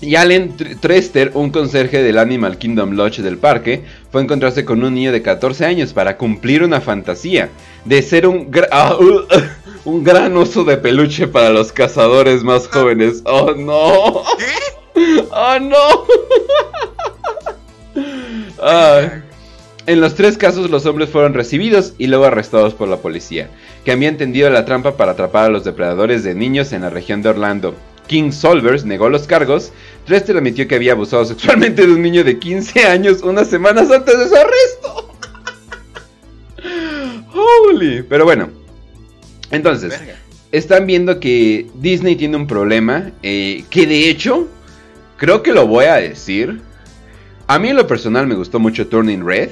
Y Allen Trester, un conserje del Animal Kingdom Lodge del parque, fue a encontrarse con un niño de 14 años para cumplir una fantasía de ser un, ah, uh, uh, un gran oso de peluche para los cazadores más jóvenes. ¡Oh, no! ¿Qué? ¡Oh, no! En los tres casos los hombres fueron recibidos y luego arrestados por la policía, que había entendido la trampa para atrapar a los depredadores de niños en la región de Orlando. King Solvers negó los cargos. Trester admitió que había abusado sexualmente de un niño de 15 años unas semanas antes de su arresto. Holy. Pero bueno. Entonces, están viendo que Disney tiene un problema. Eh, que de hecho, creo que lo voy a decir. A mí en lo personal me gustó mucho Turning Red.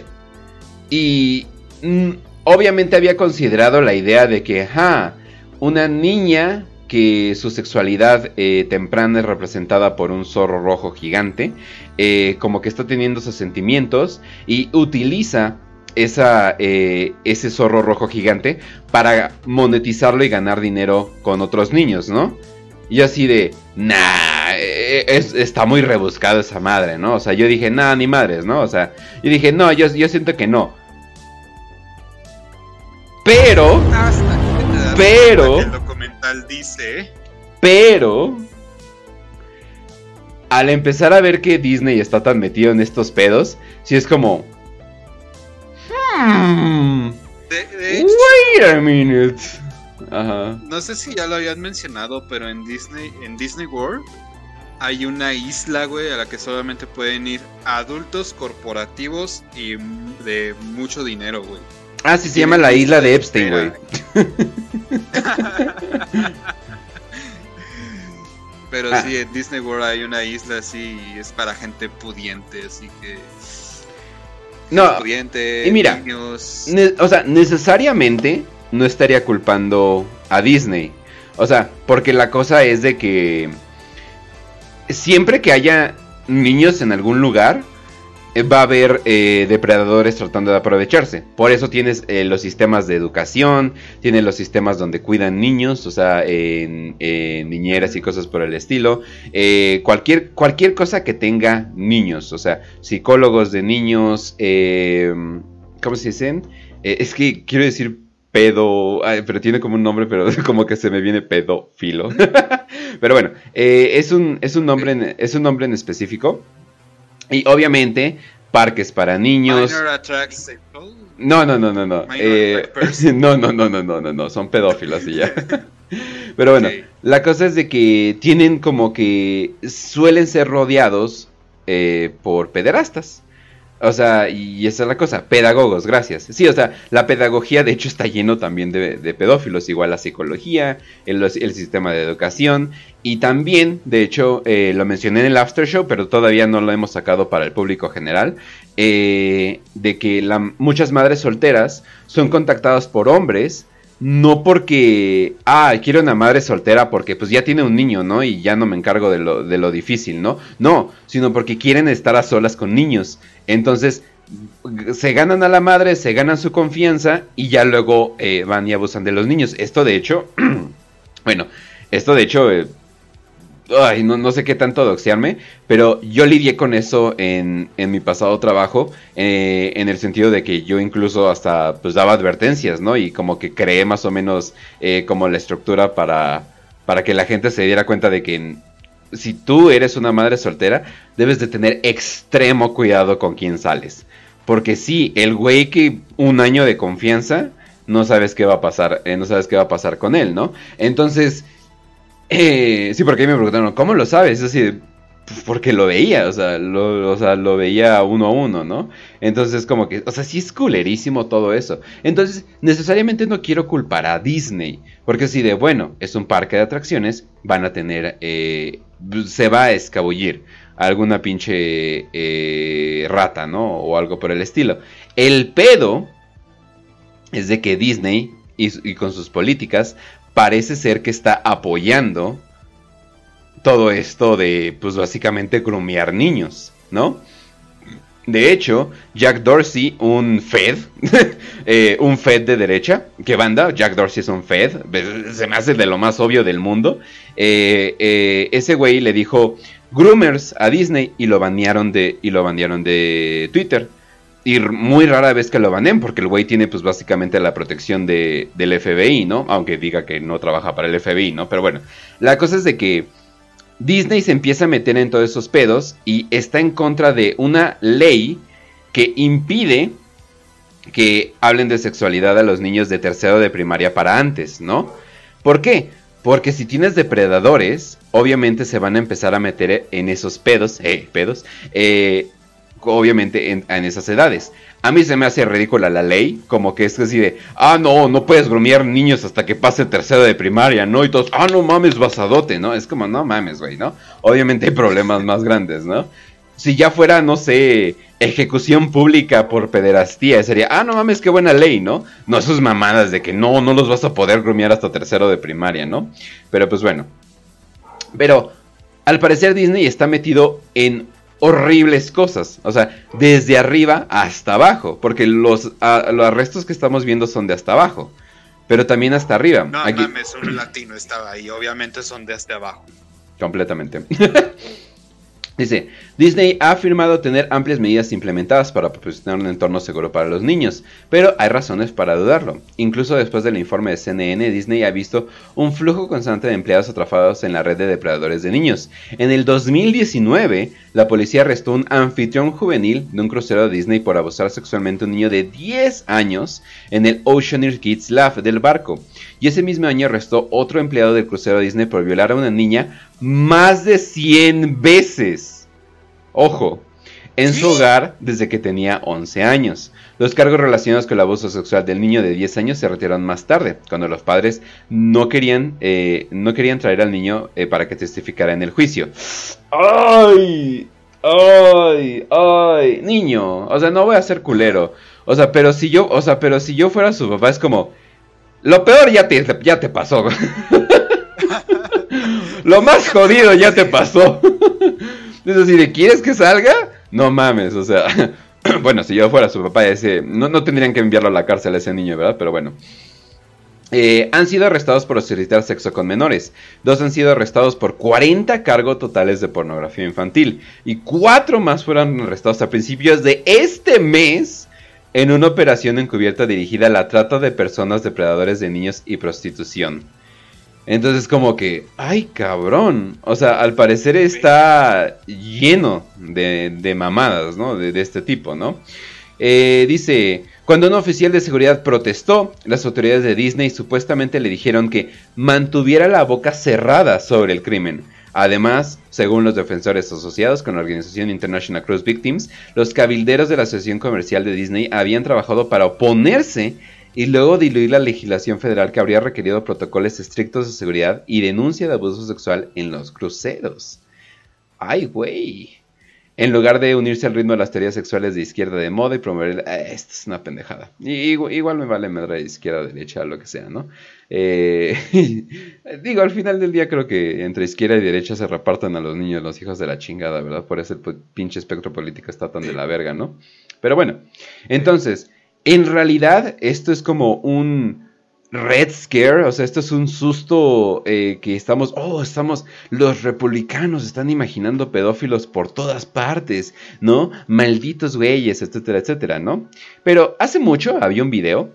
Y mm, obviamente había considerado la idea de que, ja, una niña que su sexualidad eh, temprana es representada por un zorro rojo gigante, eh, como que está teniendo sus sentimientos y utiliza esa, eh, ese zorro rojo gigante para monetizarlo y ganar dinero con otros niños, ¿no? Y así de, nah, está muy rebuscado esa madre, ¿no? O sea, yo dije, nah, ni madres, ¿no? O sea, yo dije, no, yo, yo siento que no. Pero, pero, el documental dice, pero, al empezar a ver que Disney está tan metido en estos pedos, si es como, hmm, de, de hecho, wait a minute. Ajá. no sé si ya lo habían mencionado, pero en Disney, en Disney World hay una isla, güey, a la que solamente pueden ir adultos corporativos y de mucho dinero, güey. Ah, sí, se llama la isla de Epstein, güey. Pero Ah. sí, en Disney World hay una isla así y es para gente pudiente, así que No, y mira, niños. O sea, necesariamente no estaría culpando a Disney. O sea, porque la cosa es de que siempre que haya niños en algún lugar, va a haber eh, depredadores tratando de aprovecharse. Por eso tienes eh, los sistemas de educación, tienes los sistemas donde cuidan niños, o sea, en, niñeras y cosas por el estilo. Eh, cualquier, cualquier cosa que tenga niños, o sea, psicólogos de niños, eh, ¿cómo se dicen? Es que quiero decir pedo, pero tiene como un nombre, pero como que se me viene pedófilo. pero bueno, es, un, es, un nombre en, es un nombre en específico. Y obviamente, parques para niños. No, no, no, no, no. Eh, no, no, no, no, no, no, no. Son pedófilos y ya. Pero bueno, la cosa es de que tienen como que suelen ser rodeados eh, por pederastas. O sea, y esa es la cosa, pedagogos, gracias. Sí, o sea, la pedagogía de hecho está lleno también de, pedófilos, igual la psicología, el, el sistema de educación y también, de hecho, eh, lo mencioné en el after show, pero todavía no lo hemos sacado para el público general, eh, de que la- muchas madres solteras son contactadas por hombres no porque, ah, quiero una madre soltera porque pues ya tiene un niño, ¿no? Y ya no me encargo de lo, de lo difícil, ¿no? No, sino porque quieren estar a solas con niños. Entonces, se ganan a la madre, se ganan su confianza y ya luego eh, van y abusan de los niños. Esto de hecho, bueno, esto de hecho, eh, ay, no, sé qué tanto doxearme, pero yo lidié con eso en, en mi pasado trabajo, eh, en el sentido de que yo incluso hasta pues daba advertencias, ¿no? Y como que creé más o menos eh, como la estructura para, para que la gente se diera cuenta de que si tú eres una madre soltera, debes de tener extremo cuidado con quién sales. Porque sí, el güey que un año de confianza, no sabes qué va a pasar, eh, no sabes qué va a pasar con él, ¿no? Entonces, eh, sí, porque ahí me preguntaron, ¿cómo lo sabes? Es así, pues, porque lo veía, o sea, lo, veía uno a uno, ¿no? Entonces, como que, o sea, sí es culerísimo todo eso. Entonces, necesariamente no quiero culpar a Disney, porque si de, bueno, es un parque de atracciones, van a tener, eh, se va a escabullir alguna pinche eh, rata, ¿no? O algo por el estilo. El pedo es de que Disney, y con sus políticas, parece ser que está apoyando todo esto de, pues básicamente, grumear niños, ¿no? De hecho, Jack Dorsey, un Fed, eh, un Fed de derecha, ¿qué banda? Jack Dorsey es un Fed, se me hace de lo más obvio del mundo. Eh, eh, ese güey le dijo groomers a Disney y lo banearon de, y lo banearon de Twitter. Y muy rara vez que lo banen, porque el güey tiene pues básicamente la protección de, del FBI, ¿no? Aunque diga que no trabaja para el FBI, ¿no? Pero bueno, la cosa es de que Disney se empieza a meter en todos esos pedos y está en contra de una ley que impide que hablen de sexualidad a los niños de tercero de primaria para antes, ¿no? ¿Por qué? Porque si tienes depredadores, obviamente se van a empezar a meter en esos pedos, eh, pedos, eh, obviamente en, esas edades. A mí se me hace ridícula la ley, como que es así de, ah, no, no puedes grumear niños hasta que pase tercero de primaria, ¿no? Y todos, ah, no mames, basadote, ¿no? Es como, no mames, güey, ¿no? Obviamente hay problemas más grandes, ¿no? si ya fuera, no sé, ejecución pública por pederastía, sería, ah, no mames, qué buena ley, ¿no? No sus mamadas de que no, no los vas a poder grumear hasta tercero de primaria, ¿no? Pero pues bueno. Pero al parecer Disney está metido en horribles cosas. O sea, desde arriba hasta abajo. Porque los, los arrestos que estamos viendo son de hasta abajo. Pero también hasta arriba. No mames, un latino estaba ahí. Obviamente son de hasta abajo. Completamente. Dice, Disney ha afirmado tener amplias medidas implementadas para proporcionar un entorno seguro para los niños, pero hay razones para dudarlo. Incluso después del informe de CNN, Disney ha visto un flujo constante de empleados atrapados en la red de depredadores de niños. En el 2019, la policía arrestó un anfitrión juvenil de un crucero de Disney por abusar sexualmente a un niño de 10 años en el Oceaneer Kids Lab del barco. Y ese mismo año arrestó otro empleado del crucero de Disney por violar a una niña más de 100 veces. Ojo, en su hogar desde que tenía 11 años. Los cargos relacionados con el abuso sexual del niño de 10 años se retiraron más tarde, cuando los padres no querían, eh, no querían traer al niño eh, para que testificara en el juicio. ¡Ay! ¡Ay! ¡Ay! Niño, o sea, no voy a ser culero. O sea, pero si yo, o sea, pero si yo fuera su papá es como, lo peor ya te, ya te pasó. Lo más jodido ya te pasó. Es decir, ¿quieres que salga? No mames, o sea. bueno, si yo fuera su papá, ese, no, no tendrían que enviarlo a la cárcel a ese niño, ¿verdad? Pero bueno. Eh, han sido arrestados por solicitar sexo con menores. Dos han sido arrestados por 40 cargos totales de pornografía infantil. Y cuatro más fueron arrestados a principios de este mes en una operación encubierta dirigida a la trata de personas depredadores de niños y prostitución. Entonces como que, ay cabrón, o sea, al parecer está lleno de, mamadas, ¿no? De, este tipo, ¿no? Eh, dice, cuando un oficial de seguridad protestó, las autoridades de Disney supuestamente le dijeron que mantuviera la boca cerrada sobre el crimen Además, según los defensores asociados con la organización International Cruise Victims, los cabilderos de la Asociación Comercial de Disney habían trabajado para oponerse y luego diluir la legislación federal que habría requerido protocolos estrictos de seguridad y denuncia de abuso sexual en los cruceros. ¡Ay, güey! En lugar de unirse al ritmo de las teorías sexuales de izquierda de moda y promover... Eh, esto es una pendejada. igual, me vale madre de izquierda, derecha, lo que sea, ¿no? Eh, digo, al final del día creo que entre izquierda y derecha se reparten a los niños, los hijos de la chingada, ¿verdad? Por eso el pinche espectro político está tan de la verga, ¿no? Pero bueno, entonces, en realidad esto es como un Red Scare, o sea, esto es un susto eh, que estamos, oh, estamos, los republicanos están imaginando pedófilos por todas partes, ¿no? Malditos güeyes, etcétera, etcétera, ¿no? Pero hace mucho había un video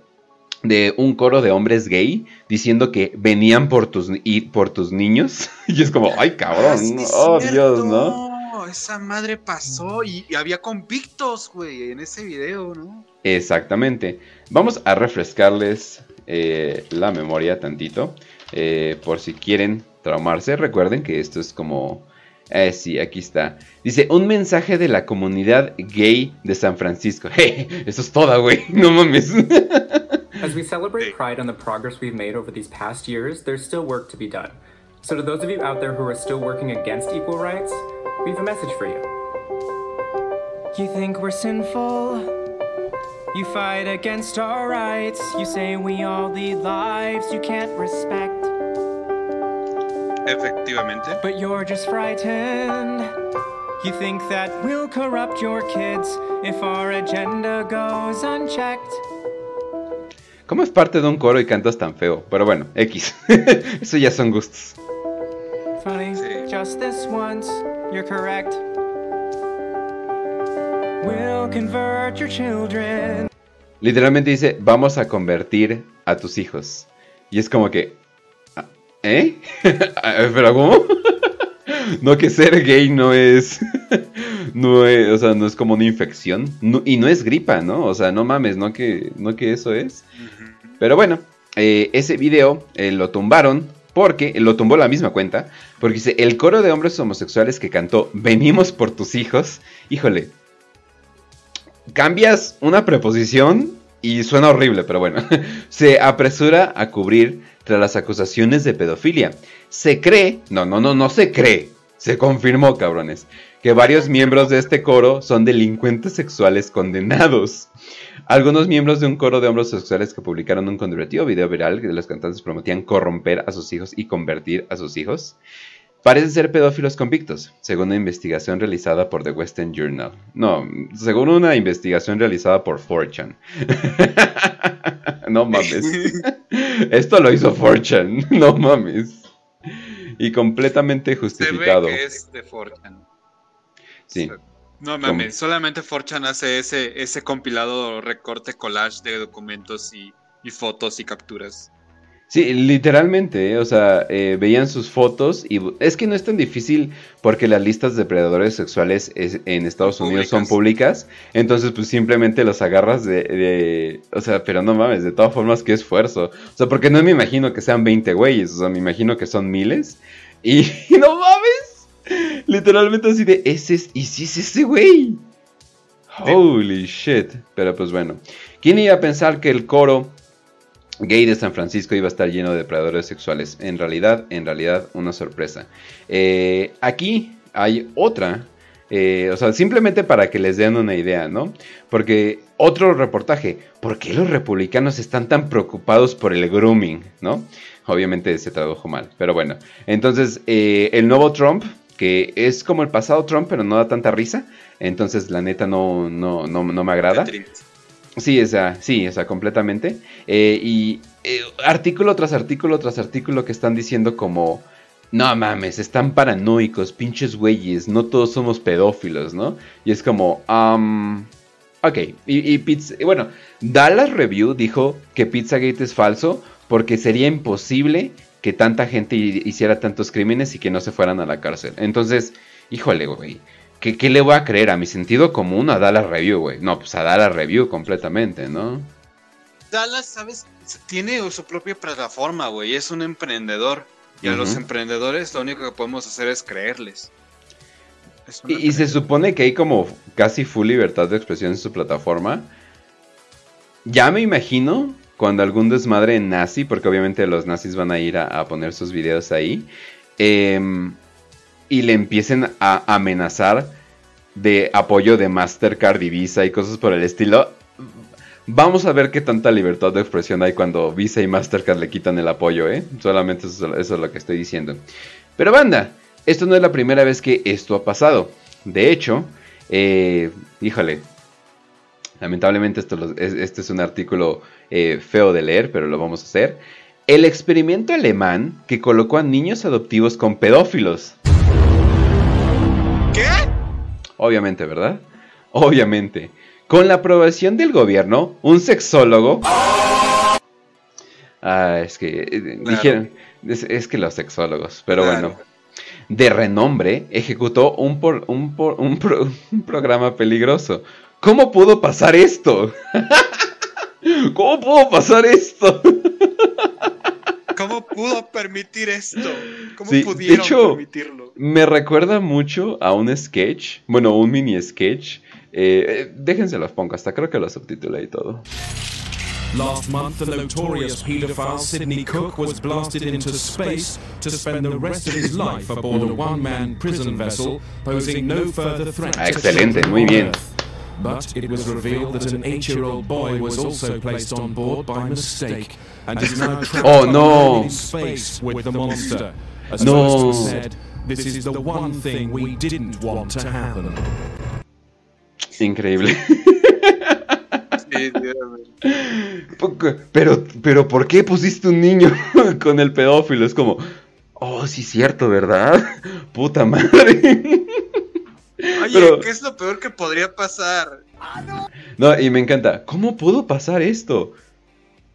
de un coro de hombres gay diciendo que venían por tus, por tus niños. y es como, ay cabrón, ah, oh Dios, ¿no? Esa madre pasó y, y había convictos, güey, en ese video, ¿no? Exactamente. Vamos a refrescarles eh, la memoria tantito. Eh, por si quieren traumarse, recuerden que esto es como... Eh, sí, aquí está. Dice, un mensaje de la comunidad gay de San Francisco. Hey, eso es toda, güey. No mames. As we celebrate Pride and the progress we've made over these past years, there's still work to be done. So to those of you out there who are still working against equal rights, we have a message for you. You think we're sinful? You fight against our rights. You say we all lead lives you can't respect. Efectivamente. But you're just frightened. You think that we'll corrupt your kids if our agenda goes unchecked. ¿Cómo es parte de un coro y cantas tan feo? Pero bueno, X. Eso ya son gustos. Funny, sí. just this once, you're correct. Literalmente dice, vamos a convertir a tus hijos. Y es como que, ah, ¿eh? ¿Pero cómo? no que ser gay no es, no es, o sea, no es como una infección. y no es gripa, ¿no? O sea, no mames, no que, no que eso es. Pero bueno, eh, ese video eh, lo tumbaron porque lo tumbó la misma cuenta. Porque dice, el coro de hombres homosexuales que cantó Venimos por tus hijos. Híjole, cambias una preposición y suena horrible, pero bueno. Se apresura a cubrir tras las acusaciones de pedofilia. Se cree, no, no, no, no se cree. Se confirmó, cabrones, que varios miembros de este coro son delincuentes sexuales condenados. Algunos miembros de un coro de hombres sexuales que publicaron un controvertido video viral que los cantantes prometían corromper a sus hijos y convertir a sus hijos. Parecen ser pedófilos convictos, según una investigación realizada por The Western Journal. No, según una investigación realizada por 4chan. no mames. Esto lo hizo 4chan, no mames. Y completamente justificado. Se ve que es de 4chan. Sí. No mames, solamente 4chan hace ese, ese compilado recorte collage de documentos y, y fotos y capturas. Sí, literalmente, ¿eh? o sea, eh, veían sus fotos y es que no es tan difícil porque las listas de predadores sexuales en Estados Unidos son públicas, entonces pues simplemente los agarras de, de, o sea, pero no mames, de todas formas qué esfuerzo, o sea, porque no me imagino que sean 20 güeyes, o sea, me imagino que son miles y, no mames, literalmente así de, ese es, y si es ese güey. Holy shit, pero pues bueno, ¿quién iba a pensar que el coro gay de San Francisco iba a estar lleno de depredadores sexuales. En realidad, en realidad, una sorpresa. Eh, aquí hay otra, eh, o sea, simplemente para que les den una idea, ¿no? Porque otro reportaje, ¿por qué los republicanos están tan preocupados por el grooming, ¿no? Obviamente se tradujo mal, pero bueno. Entonces, eh, el nuevo Trump, que es como el pasado Trump, pero no da tanta risa, entonces la neta no, no, no, no me agrada. Sí, esa, sí, esa, completamente. Eh, y eh, artículo tras artículo tras artículo que están diciendo como, no mames, están paranoicos, pinches güeyes, no todos somos pedófilos, ¿no? Y es como, um, ok, y, y, bueno, Dallas Review dijo que Pizzagate es falso porque sería imposible que tanta gente hiciera tantos crímenes y que no se fueran a la cárcel. Entonces, híjole, güey. ¿Qué, le voy a creer? ¿A mi sentido común? A Dallas Review, güey. No, pues a Dallas Review completamente, ¿no? Dallas, ¿sabes? Tiene su propia plataforma, güey. Es un emprendedor. Y a los emprendedores lo único que podemos hacer es creerles. y, se supone que hay como casi full libertad de expresión en su plataforma. Ya me imagino cuando algún desmadre nazi, porque obviamente los nazis van a ir a, a poner sus videos ahí. Eh, y le empiecen a amenazar de apoyo de Mastercard y Visa y cosas por el estilo. Vamos a ver qué tanta libertad de expresión hay cuando Visa y Mastercard le quitan el apoyo, ¿eh? Solamente eso, es lo que estoy diciendo. Pero banda, esto no es la primera vez que esto ha pasado. De hecho, eh, híjole, lamentablemente esto este es un artículo eh, feo de leer, pero lo vamos a hacer. El experimento alemán que colocó a niños adoptivos con pedófilos. ¿Qué? Obviamente, ¿verdad? Obviamente. Con la aprobación del gobierno, un sexólogo... Ah, es que eh, dijeron... Es, que los sexólogos, pero bueno. De renombre, ejecutó un, por, un, un programa peligroso. ¿Cómo pudo pasar esto? ¿Cómo pudo pasar esto? ¿Cómo pudo permitir esto? ¿Cómo pudieron permitirlo? Me recuerda mucho a un sketch, bueno, un mini sketch. Eh, eh, déjense los pongo, hasta creo que lo subtitulé y todo. Last month, the notorious paedophile Sidney Cook was blasted into space to spend the rest of his life aboard a one-man prison vessel, posing no further threat. Ah, excelente, muy bien. But it was revealed that an eight-year-old boy was also placed on board by mistake and is now trapped oh, no. in space with the monster. As no. said, this is the one thing we didn't want to happen. Increíble. pero, pero, ¿por qué pusiste un niño con el pedófilo? Es como, oh, sí, cierto, ¿verdad? Puta madre. Oye, ¿qué es lo peor que podría pasar? no. y me encanta. ¿Cómo pudo pasar esto?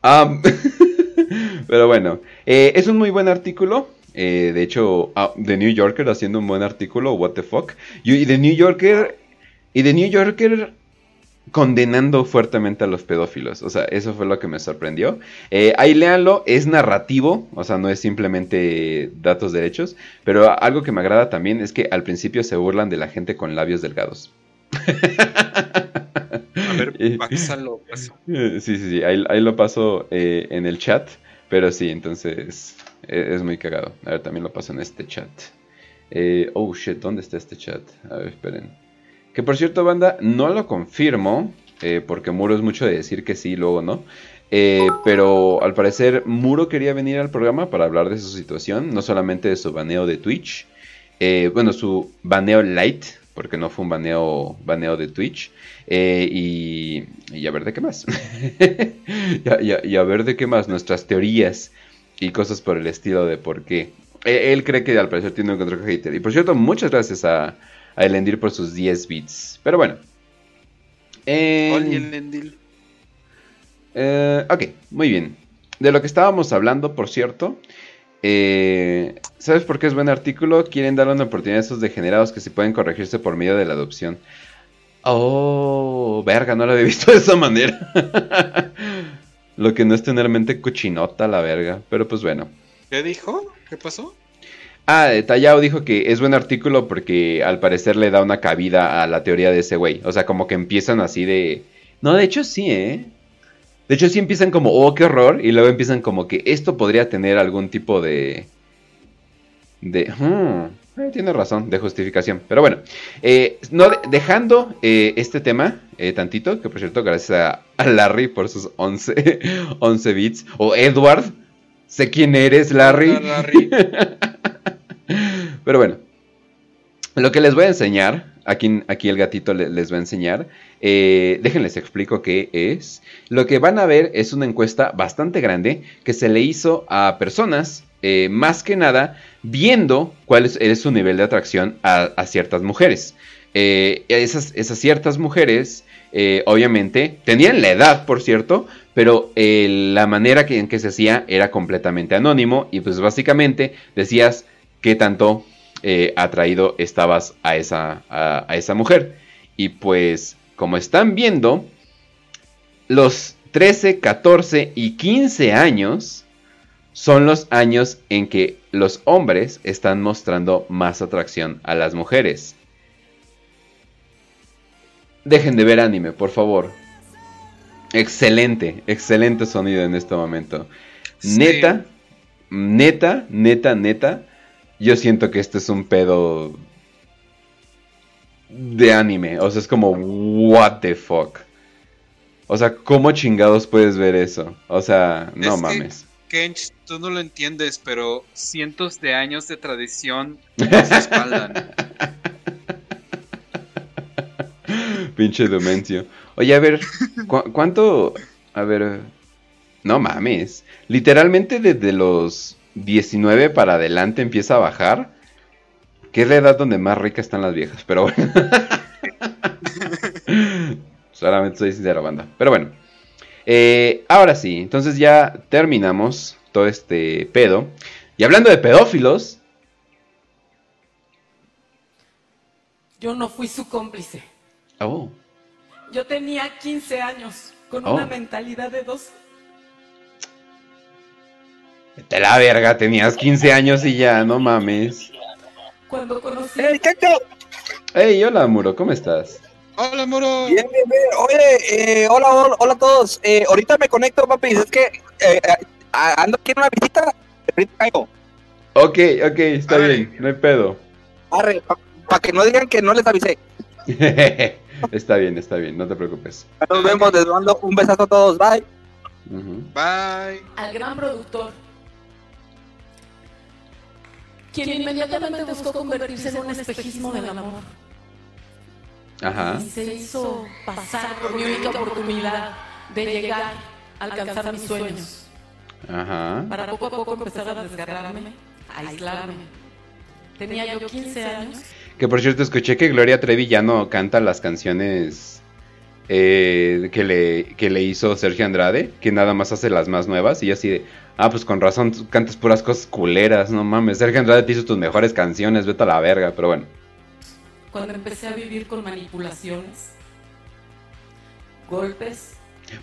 pero bueno, eh, es un muy buen artículo. Eh, de hecho, ah, The New Yorker haciendo un buen artículo, what the fuck. Y, The New Yorker. Y The New Yorker condenando fuertemente a los pedófilos. O sea, eso fue lo que me sorprendió. Eh, ahí léanlo, es narrativo, o sea, no es simplemente datos derechos. Pero algo que me agrada también es que al principio se burlan de la gente con labios delgados. Ver, pásalo, Sí, sí, sí, ahí, lo paso eh, en el chat. Pero sí, entonces e, es muy cagado. A ver, también lo paso en este chat. Eh, oh shit, ¿dónde está este chat? A ver, esperen. Que por cierto, banda, no lo confirmo, eh, porque Muro es mucho de decir que sí, luego no. Eh, pero al parecer Muro quería venir al programa para hablar de su situación, no solamente de su baneo de Twitch, eh, bueno, su baneo light, porque no fue un baneo, baneo de Twitch, eh, y, y a ver de qué más. y, a, y a- y a ver de qué más, nuestras teorías y cosas por el estilo de por qué. Eh, Él cree que al parecer tiene un control hater. Y por cierto, muchas gracias a, a Elendir por sus 10 bits. Pero bueno. En- Oye, Lendil. eh, ok, muy bien. De lo que estábamos hablando, por cierto. Eh, ¿Sabes por qué es buen artículo? Quieren darle una oportunidad a esos degenerados que se pueden corregirse por medio de la adopción. Oh, verga, no lo había visto de esa manera. lo que no es tener mente cochinota, la verga. Pero pues bueno. ¿Qué dijo? ¿Qué pasó? Ah, Tallao dijo que es buen artículo porque al parecer le da una cabida a la teoría de ese güey. O sea, como que empiezan así de... No, de hecho sí, ¿eh? De hecho sí empiezan como, oh, qué horror. Y luego empiezan como que esto podría tener algún tipo de... De... hmm, eh, tiene razón, de justificación. Pero bueno, eh, no, de- dejando eh, este tema tantito, que por cierto, gracias a, a Larry por sus 11, 11 bits. O Edward, sé quién eres, Larry. Hola, Larry. Pero bueno, lo que les voy a enseñar, aquí, aquí el gatito le- les va a enseñar, eh, déjenles explico qué es. Lo que van a ver es una encuesta bastante grande que se le hizo a personas, eh, más que nada, viendo cuál es, su nivel de atracción a, ciertas mujeres. Eh, esas, esas ciertas mujeres, eh, obviamente, tenían la edad, por cierto, pero la manera en que se hacía era completamente anónimo y pues básicamente decías qué tanto eh, atraído estabas a esa, a, a esa mujer. Y pues, como están viendo, los 13, 14 y 15 años son los años en que los hombres están mostrando más atracción a las mujeres. Dejen de ver anime, por favor. Excelente, excelente sonido en este momento. Sí. Neta, neta, neta, neta. Yo siento que este es un pedo de anime. O sea, es como, what the fuck. O sea, ¿cómo chingados puedes ver eso? O sea, no Es que- mames. Kench, tú no lo entiendes, pero cientos de años de tradición nos respaldan. Pinche demencio. Oye, a ver, ¿cu- ¿cuánto? A ver, no mames. Literalmente desde los 19 para adelante empieza a bajar. Que es la edad donde más ricas están las viejas, pero bueno. Solamente soy sincero, banda. Pero bueno. Eh, ahora sí, entonces ya terminamos todo este pedo. Y hablando de pedófilos, Yo no fui su cómplice. oh, Yo tenía 15 años, con Oh. una mentalidad de dos. Vete la verga, tenías 15 años y ya, no mames. Cuando conocí ¡Ey, Caco! Hey, hola Muro, ¿cómo estás? Hola, moro. Bien, bien, bien. Oye, eh, hola, hola, hola a todos. Eh, ahorita me conecto, papi. Es que eh, eh, ando aquí en una visita. Ahorita caigo. Ok, ok, está bien, no hay pedo. Arre, para que no digan que no les avisé. está bien, está bien, no te preocupes. Nos vemos. Les mando un besazo a todos. Bye. Bye. al gran productor, quien inmediatamente buscó convertirse en un espejismo del amor. Ajá. Y se hizo pasar por mi única oportunidad de llegar a alcanzar mis sueños. Ajá. Para poco a poco empezar a desgarrarme, a aislarme. Tenía yo 15 años. Que por cierto, escuché que Gloria Trevi ya no canta las canciones eh, que, le, que le hizo Sergio Andrade, que nada más hace las más nuevas. Y así de, ah, pues con razón, tú cantas puras cosas culeras, no mames. Sergio Andrade te hizo tus mejores canciones, vete a la verga, pero bueno. Cuando empecé a vivir con manipulaciones, golpes,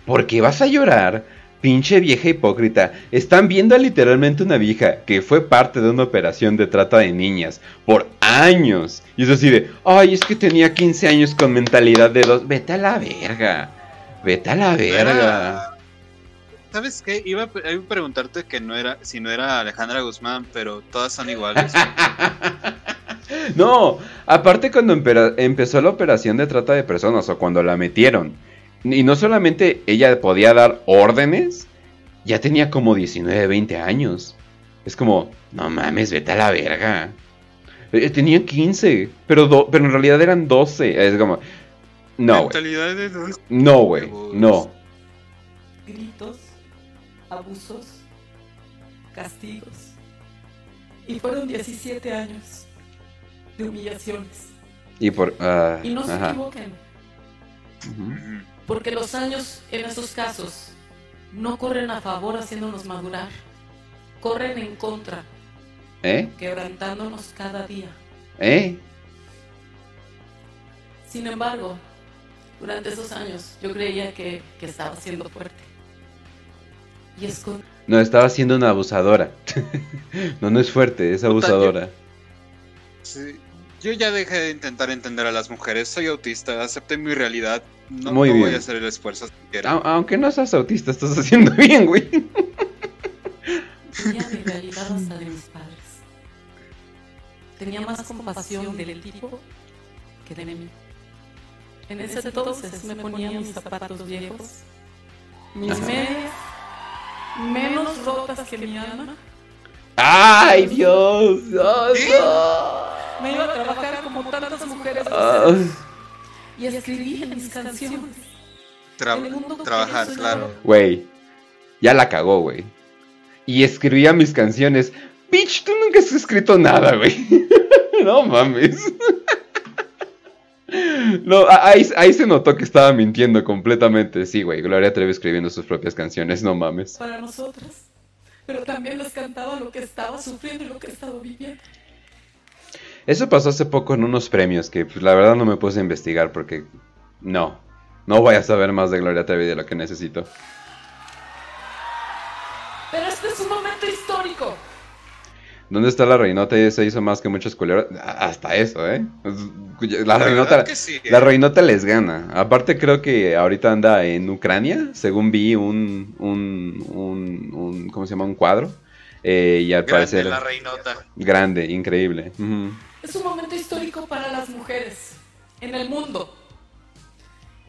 ¿Por qué vas a llorar? Pinche vieja hipócrita. Están viendo a literalmente una vieja que fue parte de una operación de trata de niñas por años. Y es así de, ay, es que tenía 15 años con mentalidad de dos. Vete a la verga. Vete a la verga. ¿Sabes qué? Iba a, preguntarte que no era, si no era Alejandra Guzmán, pero todas son iguales. No, aparte cuando empezó la operación de trata de personas o cuando la metieron, y no solamente ella podía dar órdenes, ya tenía como 19, 20 años. Es como, no mames, vete a la verga. Eh, Tenía 15, pero, do- pero en realidad eran 12. Es como, no, güey. No, güey. No. gritos, abusos, castigos. Y fueron 17 años de humillaciones. Y por. ah, Y no se ajá. equivoquen, Ujú. Porque los años en esos casos no corren a favor haciéndonos madurar, corren en contra, ¿Eh? quebrantándonos cada día. ¿Eh? Sin embargo, durante esos años yo creía que, que estaba siendo fuerte. Y es con No, estaba siendo una abusadora. no, no es fuerte, es abusadora. Sí. Yo ya dejé de intentar entender a las mujeres. Soy autista, acepté mi realidad. No, Muy no voy a hacer el esfuerzo siquiera. A- aunque no seas autista, estás haciendo bien, güey. Tenía mi realidad hasta de mis padres. Tenía más compasión del tipo que de mí. En ese entonces me ponía mis zapatos viejos, mis medias menos rotas que mi alma. ¡Ay, Dios! ¡Oh, Me iba a trabajar como tantas mujeres y escribía mis canciones. Tra- trabajar, claro. Güey, ya la cagó, güey. Y escribía mis canciones. Bitch, tú nunca has escrito nada, güey. no mames. No, ahí, ahí se notó que estaba mintiendo completamente. Sí, güey, Gloria Trevi escribiendo sus propias canciones, no mames. para nosotras, pero también les cantaba lo que estaba sufriendo y lo que estaba viviendo. Eso pasó hace poco en unos premios que pues, la verdad no me puse a investigar porque no, no voy a saber más de Gloria Trevi de lo que necesito. Pero este es un momento histórico. ¿Dónde está la reinota? Ella se hizo más que muchos culeros. Hasta eso, ¿eh? La, La reinota, verdad que sí, ¿eh? la reinota les gana. Aparte creo que ahorita anda en Ucrania, según vi un, un, un, un- ¿cómo se llama? Un cuadro. Eh, y al Grande parecer la reinota. grande, increíble. Ujú. Es un momento histórico para las mujeres en el mundo.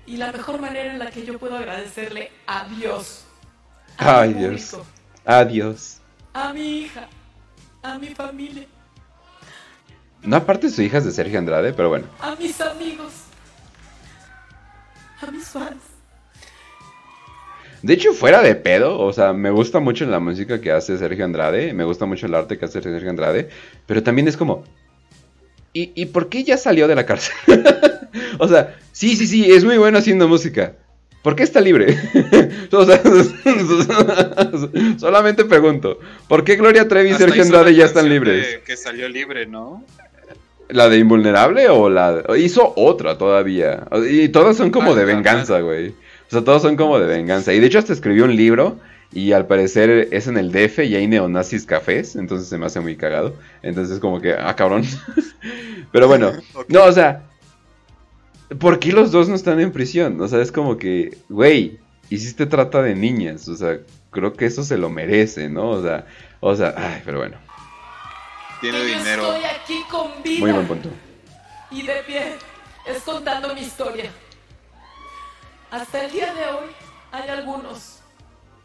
Y la mejor manera en la que yo puedo agradecerle a Dios, a Ay, mi Dios. público, Adiós. a mi hija, a mi familia, No aparte su hija es de Sergio Andrade, pero bueno. a mis amigos, a mis fans. De hecho, fuera de pedo, o sea, me gusta mucho la música que hace Sergio Andrade, me gusta mucho el arte que hace Sergio Andrade, pero también es como, ¿y, y por qué ya salió de la cárcel? o sea, sí, sí, sí, es muy bueno haciendo música. ¿Por qué está libre? O sea, solamente pregunto, ¿por qué Gloria Trevi y Sergio Andrade ya están libres? Que salió libre, ¿no? ¿La de Invulnerable o la... Hizo otra todavía. Y todas son como de venganza, güey. O sea, todos son como de venganza. Y de hecho hasta escribió un libro y al parecer es en el DF y hay neonazis cafés. Entonces se me hace muy cagado. Entonces como que, ah, cabrón. Pero bueno, no, o sea... ¿Por qué los dos no están en prisión? O sea, es como que, güey, hiciste trata de niñas. O sea, creo que eso se lo merece, ¿no? O sea, o sea, ay, pero bueno. Tiene yo dinero. estoy aquí con vida Muy buen punto. y de pie, es contando mi historia. Hasta el día de hoy hay algunos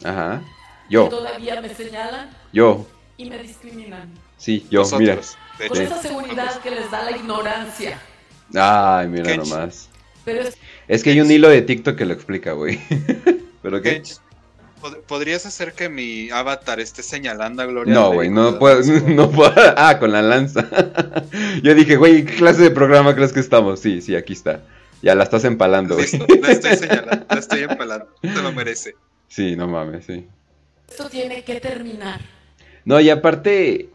Ajá. que Yo, todavía me señalan yo, y me discriminan. sí, yo, Nosotros, mira. Con esa seguridad que les da la ignorancia. Ay, mira Kench. nomás. Pero es Es que hay un hilo de TikTok que lo explica, güey. ¿Pero qué? Kench, ¿pod- ¿Podrías hacer que mi avatar esté señalando a Gloria? No, güey, no puedo, no puedo. Ah, con la lanza. Yo dije, güey, ¿qué clase de programa crees que estamos? Sí, sí, aquí está. Ya la estás empalando, güey. La estoy señalando, la estoy empalando. Se lo merece. Sí, no mames, sí. esto tiene que terminar. No, y aparte,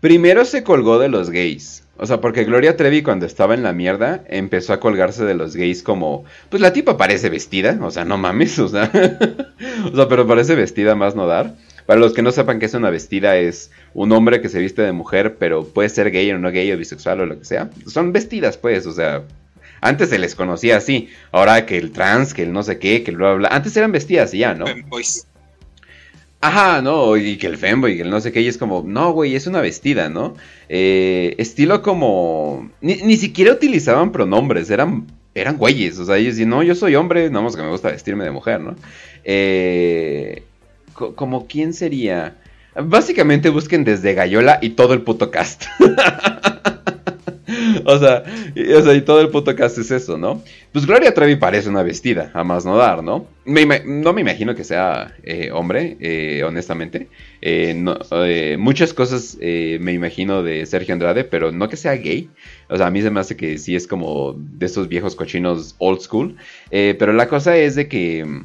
primero se colgó de los gays. O sea, porque Gloria Trevi cuando estaba en la mierda empezó a colgarse de los gays como... Pues la tipa parece vestida, o sea, no mames, o sea... o sea, pero parece vestida más no dar. Para los que no sepan que es una vestida, es un hombre que se viste de mujer, pero puede ser gay o no gay o bisexual o lo que sea. Son vestidas, pues, o sea... Antes se les conocía así, ahora que el trans, que el no sé qué, que el bla bla bla. Antes eran vestidas y ya, ¿no? Femboys. Ajá, no, y que el femboy, que el no sé qué, y es como, no, güey, es una vestida, ¿no? Eh, estilo como... Ni, ni siquiera utilizaban pronombres, eran, eran güeyes, o sea, ellos decían, no, yo soy hombre, nada más que me gusta vestirme de mujer, ¿no? Eh, co- como, ¿quién sería? Básicamente busquen desde Gallola y todo el puto cast. o, sea, y, o sea, y todo el puto cast es eso, ¿no? Pues Gloria Trevi parece una vestida, a más no dar, ¿no? No me imagino que sea eh, hombre, eh, honestamente. Eh, eh, muchas cosas me imagino de Sergio Andrade, pero no que sea gay. O sea, a mí se me hace que sí es como de esos viejos cochinos old school. Pero la cosa es de que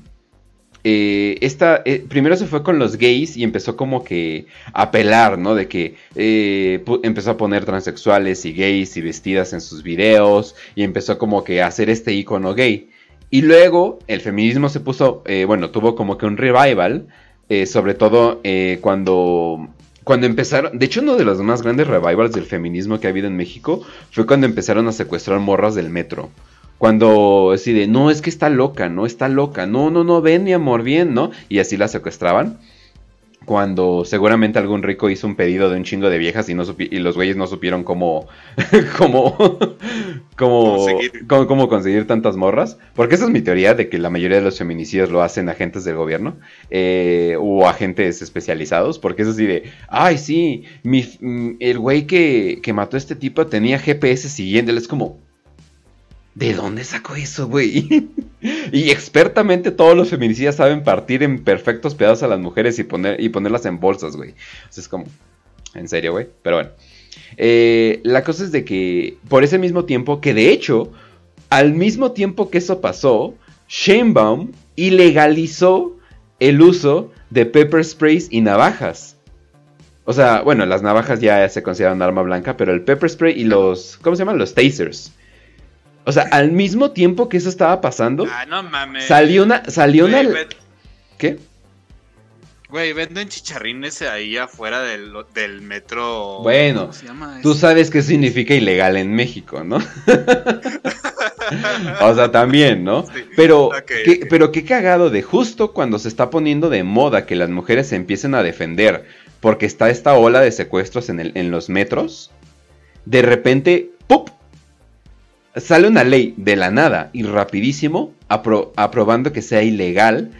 eh, esta, eh, primero se fue con los gays y empezó como que a pelar, ¿no? De que eh, empezó a poner transexuales y gays y vestidas en sus videos y empezó como que a hacer este icono gay. Y luego el feminismo se puso, eh, bueno, tuvo como que un revival, sobre todo cuando... Cuando empezaron, de hecho uno de los más grandes revivals del feminismo que ha habido en México fue cuando empezaron a secuestrar morras del metro. Cuando así de, no, es que está loca, no está loca, no, no, no, ven mi amor, bien, ¿no? Y así la secuestraban. Cuando seguramente algún rico hizo un pedido de un chingo de viejas y, no y los güeyes no supieron cómo, cómo, cómo, Conseguir. cómo, cómo conseguir tantas morras. Porque esa es mi teoría de que la mayoría de los feminicidios lo hacen agentes del gobierno eh, o agentes especializados. Porque es así de, ay, sí, mi, mm, el güey que, que mató a este tipo tenía GPS siguiéndole. Es como, ¿De dónde sacó eso, güey? y expertamente todos los feminicidas saben partir en perfectos pedazos a las mujeres y, poner, y ponerlas en bolsas, güey. Sea, es como, en serio, güey. Pero bueno. Eh, la cosa es de que por ese mismo tiempo, que de hecho, al mismo tiempo que eso pasó, Sheinbaum ilegalizó el uso de pepper sprays y navajas. O sea, bueno, las navajas ya se consideran arma blanca, pero el pepper spray y los, ¿cómo se llaman? Los tasers. O sea, al mismo tiempo que eso estaba pasando, Ah, no mames. salió una, salió Güey, una, ven- ¿qué? Güey, venden chicharrines ahí afuera del, del metro. Bueno, ¿Cómo se llama Tú sabes qué significa ilegal en México, ¿no? o sea, también, ¿no? Sí, Pero, qué, pero qué cagado de justo cuando se está poniendo de moda que las mujeres se empiecen a defender porque está esta ola de secuestros en, el- en los metros, de repente, ¡pup! Sale una ley de la nada y rapidísimo apro- aprobando que sea ilegal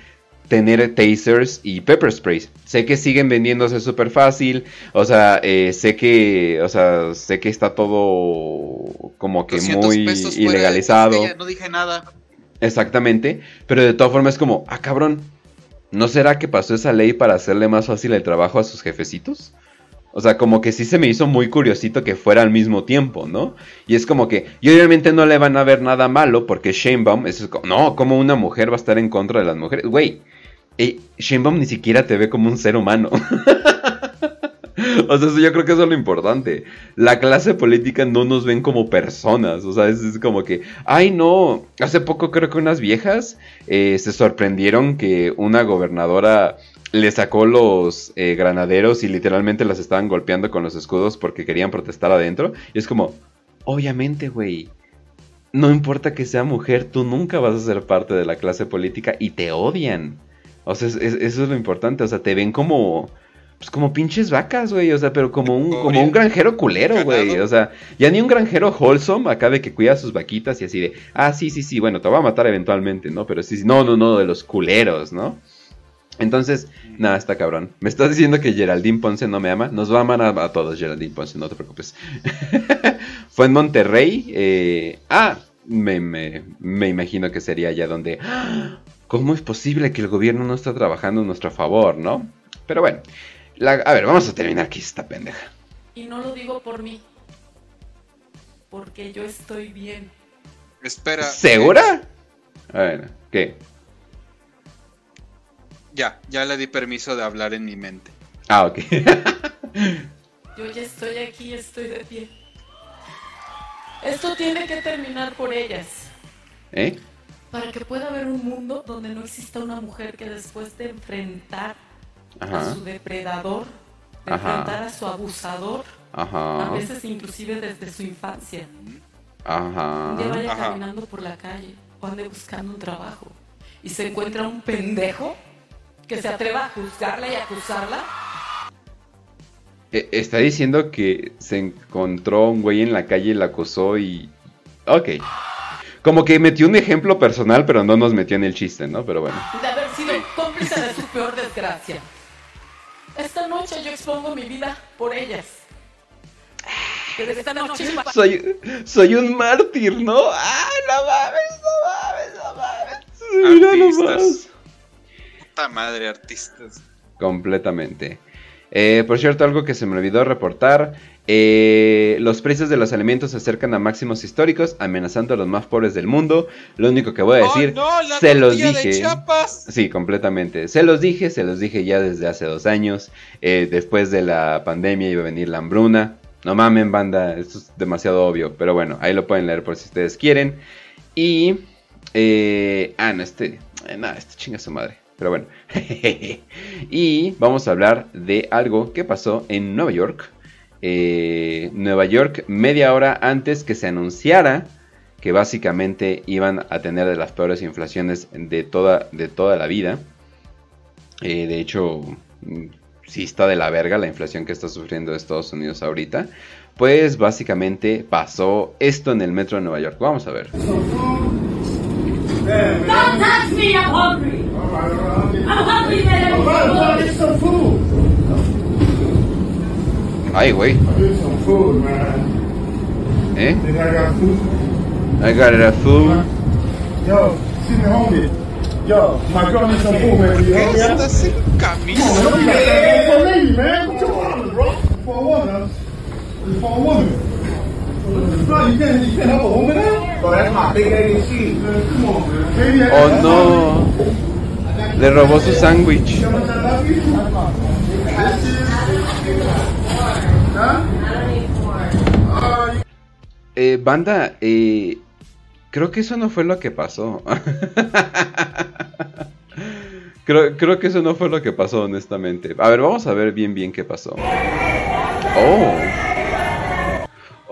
tener tasers y pepper sprays. Sé que siguen vendiéndose súper fácil, o sea, eh, sé que, o sea, sé que está todo como que 200 muy fuera ilegalizado. no dije nada. Exactamente, pero de todas formas es como, ah cabrón, ¿no será que pasó esa ley para hacerle más fácil el trabajo a sus jefecitos? O sea, como que sí se me hizo muy curiosito que fuera al mismo tiempo, ¿no? Y es como que, y obviamente no le van a ver nada malo porque Sheinbaum, eso es como, no, como una mujer va a estar en contra de las mujeres? Güey, eh, Sheinbaum ni siquiera te ve como un ser humano. O sea, eso yo creo que eso es lo importante. La clase política no nos ven como personas. O sea, es, es como que, ay no, hace poco creo que unas viejas eh, se sorprendieron que una gobernadora le sacó los eh, granaderos y literalmente las estaban golpeando con los escudos porque querían protestar adentro. Y es como, obviamente, güey. No importa que sea mujer, tú nunca vas a ser parte de la clase política y te odian. O sea, es- es- eso es lo importante. O sea, te ven como. Pues como pinches vacas, güey. O sea, pero como un, como un granjero culero, güey. O sea, ya ni un granjero wholesome acá de que cuida sus vaquitas y así de. Ah, sí, sí, sí. Bueno, te va a matar eventualmente, ¿no? Pero sí, sí. No, no, no, de los culeros, ¿no? Entonces, nada, está cabrón. Me estás diciendo que Geraldine Ponce no me ama. Nos va a amar a, a todos, Geraldine Ponce, no te preocupes. Fue en Monterrey. eh, ah, me, me, me imagino que sería allá donde. ¡ah! ¿Cómo es posible que el gobierno no está trabajando en nuestro favor, no? Pero bueno, la- a ver, vamos a terminar aquí esta pendeja. Y no lo digo por mí. Porque yo estoy bien. Espera. ¿Segura? A ver, ¿qué? Ya, ya le di permiso de hablar en mi mente. Ah, ok. Yo ya estoy aquí, estoy de pie. Esto tiene que terminar por ellas. ¿Eh? Para que pueda haber un mundo donde no exista una mujer que después de enfrentar Ajá. a su depredador, de Ajá. enfrentar a su abusador, Ajá. a veces inclusive desde su infancia, Ajá. un día vaya Ajá. caminando por la calle o ande buscando un trabajo y se encuentra un pendejo que se atreva a juzgarla y acusarla. Eh, Está diciendo que se encontró un güey en la calle y la acosó y... Ok. Como que metió un ejemplo personal, pero no nos metió en el chiste, ¿no? Pero bueno. de haber sido cómplice de su peor desgracia. Esta noche yo expongo mi vida por ellas. Desde esta noche Soy, soy un mártir, ¿no? ¡Ah, no mames, no mames, no mames! Mira nomás. Puta madre, artistas. Completamente. Eh, por cierto, algo que se me olvidó reportar. eh, los precios de los alimentos se acercan a máximos históricos, amenazando a los más pobres del mundo. Lo único que voy a ¡Oh, decir, no! ¡La se los de dije. Chiapas! Sí, completamente. Se los dije, se los dije ya desde hace dos años. Eh, después de la pandemia iba a venir la hambruna. No mamen, banda, esto es demasiado obvio. Pero bueno, ahí lo pueden leer por si ustedes quieren. Y... ah, no, este... nada, este chinga su madre. Pero bueno. y vamos a hablar de algo que pasó en Nueva York. Eh, Nueva York, media hora antes que se anunciara que básicamente iban a tener de las peores inflaciones de toda, de toda la vida. Eh, de hecho, sí está de la verga la inflación que está sufriendo Estados Unidos ahorita. Pues básicamente pasó esto en el metro de Nueva York. Vamos a ver. Don't touch me, I'm hungry. I'm hungry, man. Get some food. Ay, güey. Get some food, man. ¿Eh? Think I got food? I got a food. Yo, see me homie. Yo, my girl needs some food, man. Will you help me out? Estás en Come on, camisa. don't be like that for a lady, man. What you want, bro? For a woman. For a woman. No, you can't, you can't help a woman out? Oh no. Le robó su sándwich. Eh, banda, eh, creo que eso no fue lo que pasó. creo, creo que eso no fue lo que pasó, honestamente. A ver, vamos a ver bien bien qué pasó. Oh.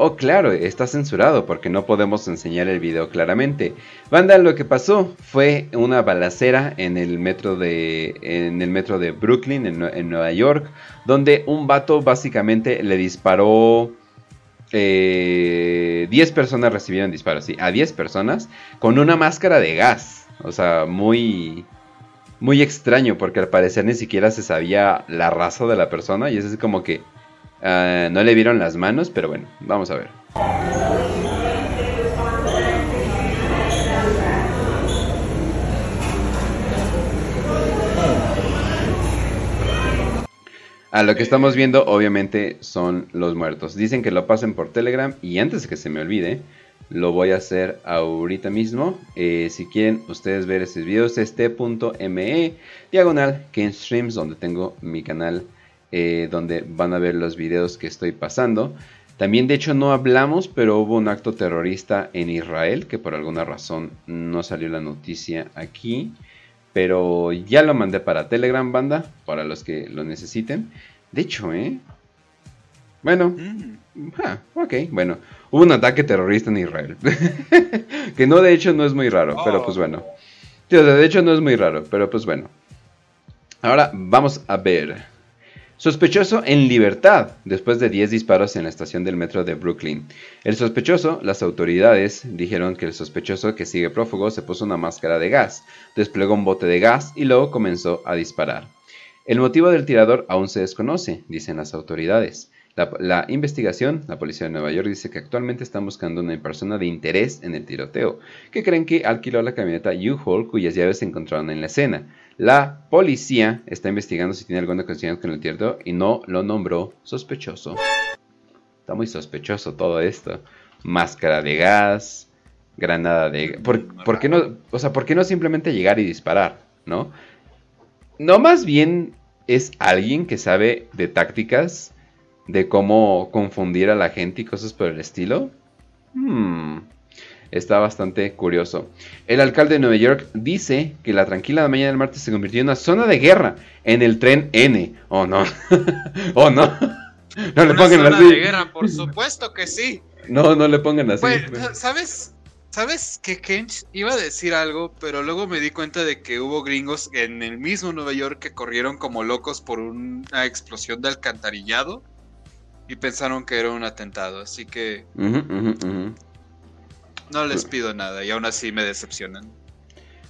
Oh, claro, está censurado porque no podemos enseñar el video claramente. Banda, lo que pasó fue una balacera en el metro de, en el metro de Brooklyn, en, Nue- en Nueva York, donde un vato básicamente le disparó eh, 10 personas recibieron disparos, sí, a 10 personas con una máscara de gas. O sea, muy, muy extraño porque al parecer ni siquiera se sabía la raza de la persona y es así como que ah, no le vieron las manos, pero bueno, vamos a ver. A lo que estamos viendo, obviamente, son los muertos. Dicen que lo pasen por Telegram y antes que se me olvide, lo voy a hacer ahorita mismo. Eh, si quieren ustedes ver esos videos, es t.me diagonal Ken Streams, donde tengo mi canal, eh, donde van a ver los videos que estoy pasando. También, de hecho, no hablamos, pero hubo un acto terrorista en Israel, que por alguna razón no salió la noticia aquí. Pero ya lo mandé para Telegram, banda, para los que lo necesiten. De hecho, ¿eh? Bueno, ah, ok, bueno. Hubo un ataque terrorista en Israel. que no, de hecho, no es muy raro, pero pues bueno. Sí, o sea, de hecho, no es muy raro, pero pues bueno. Ahora vamos a ver. Sospechoso en libertad después de 10 disparos en la estación del metro de Brooklyn. El sospechoso, las autoridades dijeron que el sospechoso que sigue prófugo se puso una máscara de gas, desplegó un bote de gas y luego comenzó a disparar. El motivo del tirador aún se desconoce, dicen las autoridades. La, la investigación, la policía de Nueva York dice que actualmente están buscando una persona de interés en el tiroteo, que creen que alquiló la camioneta U-Haul cuyas llaves se encontraron en la escena. La policía está investigando si tiene alguna conexión con el tiroteo y no lo nombró sospechoso. Está muy sospechoso todo esto. Máscara de gas, granada de... ¿Por, por qué no, o sea, ¿por qué no simplemente llegar y disparar? ¿No? No más bien es alguien que sabe de tácticas, de cómo confundir a la gente y cosas por el estilo. Hmm, está bastante curioso. El alcalde de Nueva York dice que la tranquila mañana del martes se convirtió en una zona de guerra en el tren N. Oh no. oh no. No le Una pongan zona así. de guerra, por supuesto que sí. No, no le pongan así. Pues, ¿sabes? ¿Sabes qué, Kench? Iba a decir algo, pero luego me di cuenta de que hubo gringos en el mismo Nueva York que corrieron como locos por una explosión de alcantarillado y pensaron que era un atentado, así que. No les pido nada y aún así me decepcionan.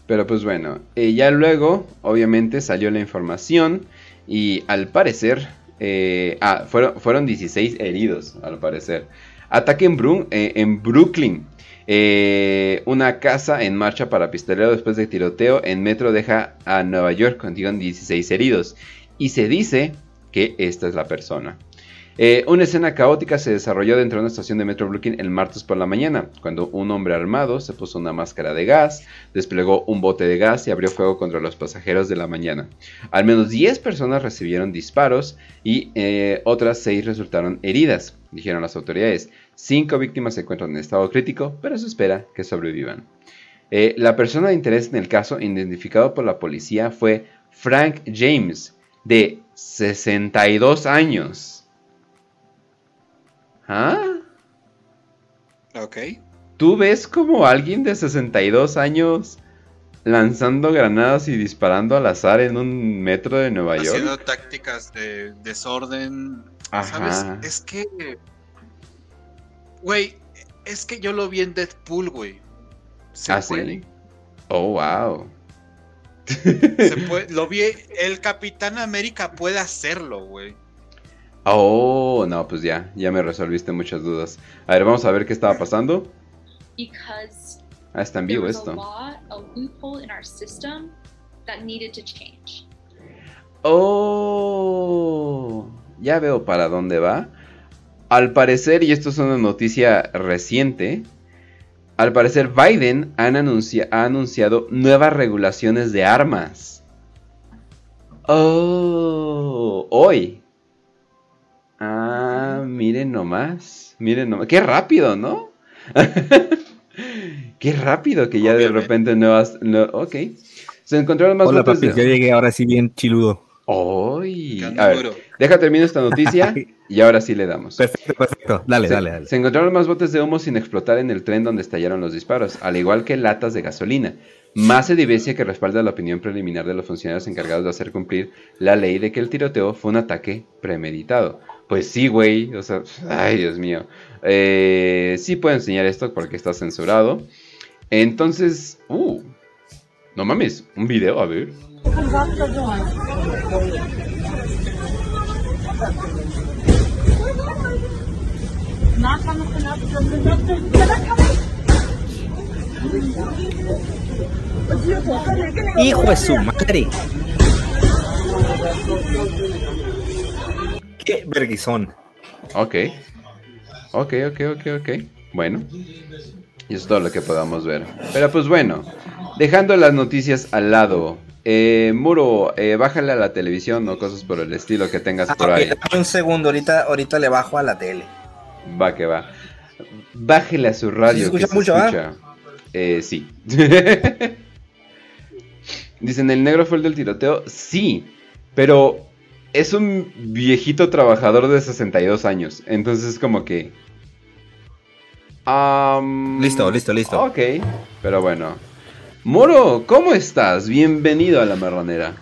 Pero pues bueno, eh, ya luego, obviamente, salió la información y al parecer, eh, ah, fueron, fueron 16 heridos, al parecer. Ataque en, Bru- eh, en Brooklyn. Eh, una casa en marcha para pistolero después de tiroteo en metro deja a Nueva York con 16 heridos. Y se dice que esta es la persona. Eh, una escena caótica se desarrolló dentro de una estación de Metro Brooklyn el martes por la mañana, cuando un hombre armado se puso una máscara de gas, desplegó un bote de gas y abrió fuego contra los pasajeros de la mañana. Al menos 10 personas recibieron disparos y eh, otras 6 resultaron heridas, dijeron las autoridades. 5 víctimas se encuentran en estado crítico, pero se espera que sobrevivan. Eh, la persona de interés en el caso, identificado por la policía, fue Frank James, de 62 años. ¿Ah? Ok. ¿Tú ves como alguien de 62 años lanzando granadas y disparando al azar en un metro de Nueva Haciendo York? tácticas de desorden. Ajá. ¿Sabes? Es que. Güey, es que yo lo vi en Deadpool, güey. Se ¿Ah, puede. sí? Oh, wow. Se puede- Lo vi. El Capitán América puede hacerlo, güey. Oh, no, pues ya, ya me resolviste muchas dudas. A ver, vamos a ver qué estaba pasando. because Ah, está en vivo esto. law, a loophole in our system that needed to change. Oh, ya veo para dónde va. Al parecer, y esto es una noticia reciente, al parecer Biden han anuncia- ha anunciado nuevas regulaciones de armas. Oh, hoy. Ah, miren nomás, miren nomás. Qué rápido, ¿no? Qué rápido que ya de repente nuevas... no- ok. Se encontraron más Hola, botes papis, de- ya llegué ahora sí bien chiludo. ¡Ay! A ver, deja termino esta noticia y ahora sí le damos. Perfecto, perfecto. Dale, se, dale, dale. se encontraron más botes de humo sin explotar en el tren donde estallaron los disparos, al igual que latas de gasolina. Más evidencia que respalda la opinión preliminar de los funcionarios encargados de hacer cumplir la ley de que el tiroteo fue un ataque premeditado. Pues sí, güey. O sea, ay, Dios mío. Eh, sí puedo enseñar esto porque está censurado. Entonces, uh, no mames, un video, a ver. Hijo de su madre. Qué verguizón. Ok. Ok, ok, ok, ok. Bueno. Y eso es todo lo que podamos ver. Pero pues bueno, dejando las noticias al lado. Eh, Muro, eh, bájale a la televisión o cosas por el estilo que tengas Ah, por ahí. dame un segundo, ahorita, ahorita le bajo a la tele. Va que va. Bájele a su radio. ¿Sí se escucha que mucho, ah? escucha. Eh, sí. Dicen, ¿el negro fue el del tiroteo? Sí, pero es un viejito trabajador de 62 años. Entonces como que... Listo, listo, listo. Ok, pero bueno. Moro, ¿cómo estás? Bienvenido a la marranera.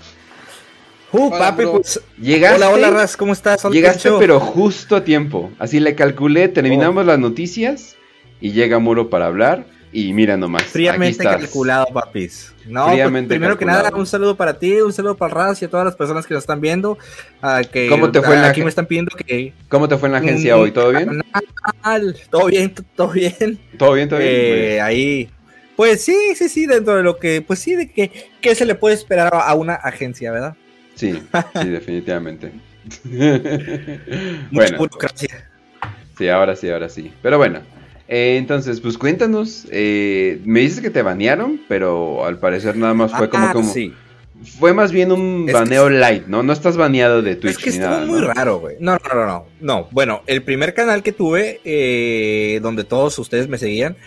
Uh, Hola, papi, pues. Llegaste, Hola, hola, Raz, ¿cómo estás? Llegaste pero justo a tiempo. Así le calculé, terminamos las noticias y llega Muro para hablar y mira nomás. Fríamente calculado, papis. No, pues, primero que nada, un saludo para ti, un saludo para Raz y a todas las personas que nos están viendo. ah, que, ¿Cómo te fue en la Aquí me están pidiendo que... ¿Cómo te fue en la agencia hoy? ¿Todo bien? Todo bien, todo bien. ¿Todo bien? ¿Todo bien? Eh, bien. ahí. Pues sí, sí, sí, dentro de lo que, pues sí, de que, ¿qué se le puede esperar a a una agencia, verdad? Sí, sí, definitivamente. Mucha bueno, burocracia. sí, ahora sí, ahora sí. Pero bueno, eh, entonces, pues cuéntanos. eh, me dices que te banearon, pero al parecer nada más fue como... Ah, como sí. Fue más bien un Es baneo light, ¿no? No estás baneado de Twitch Es que ni estuvo nada, muy ¿no? raro, güey. No, no, no, no. No, bueno, el primer canal que tuve, eh, donde todos ustedes me seguían,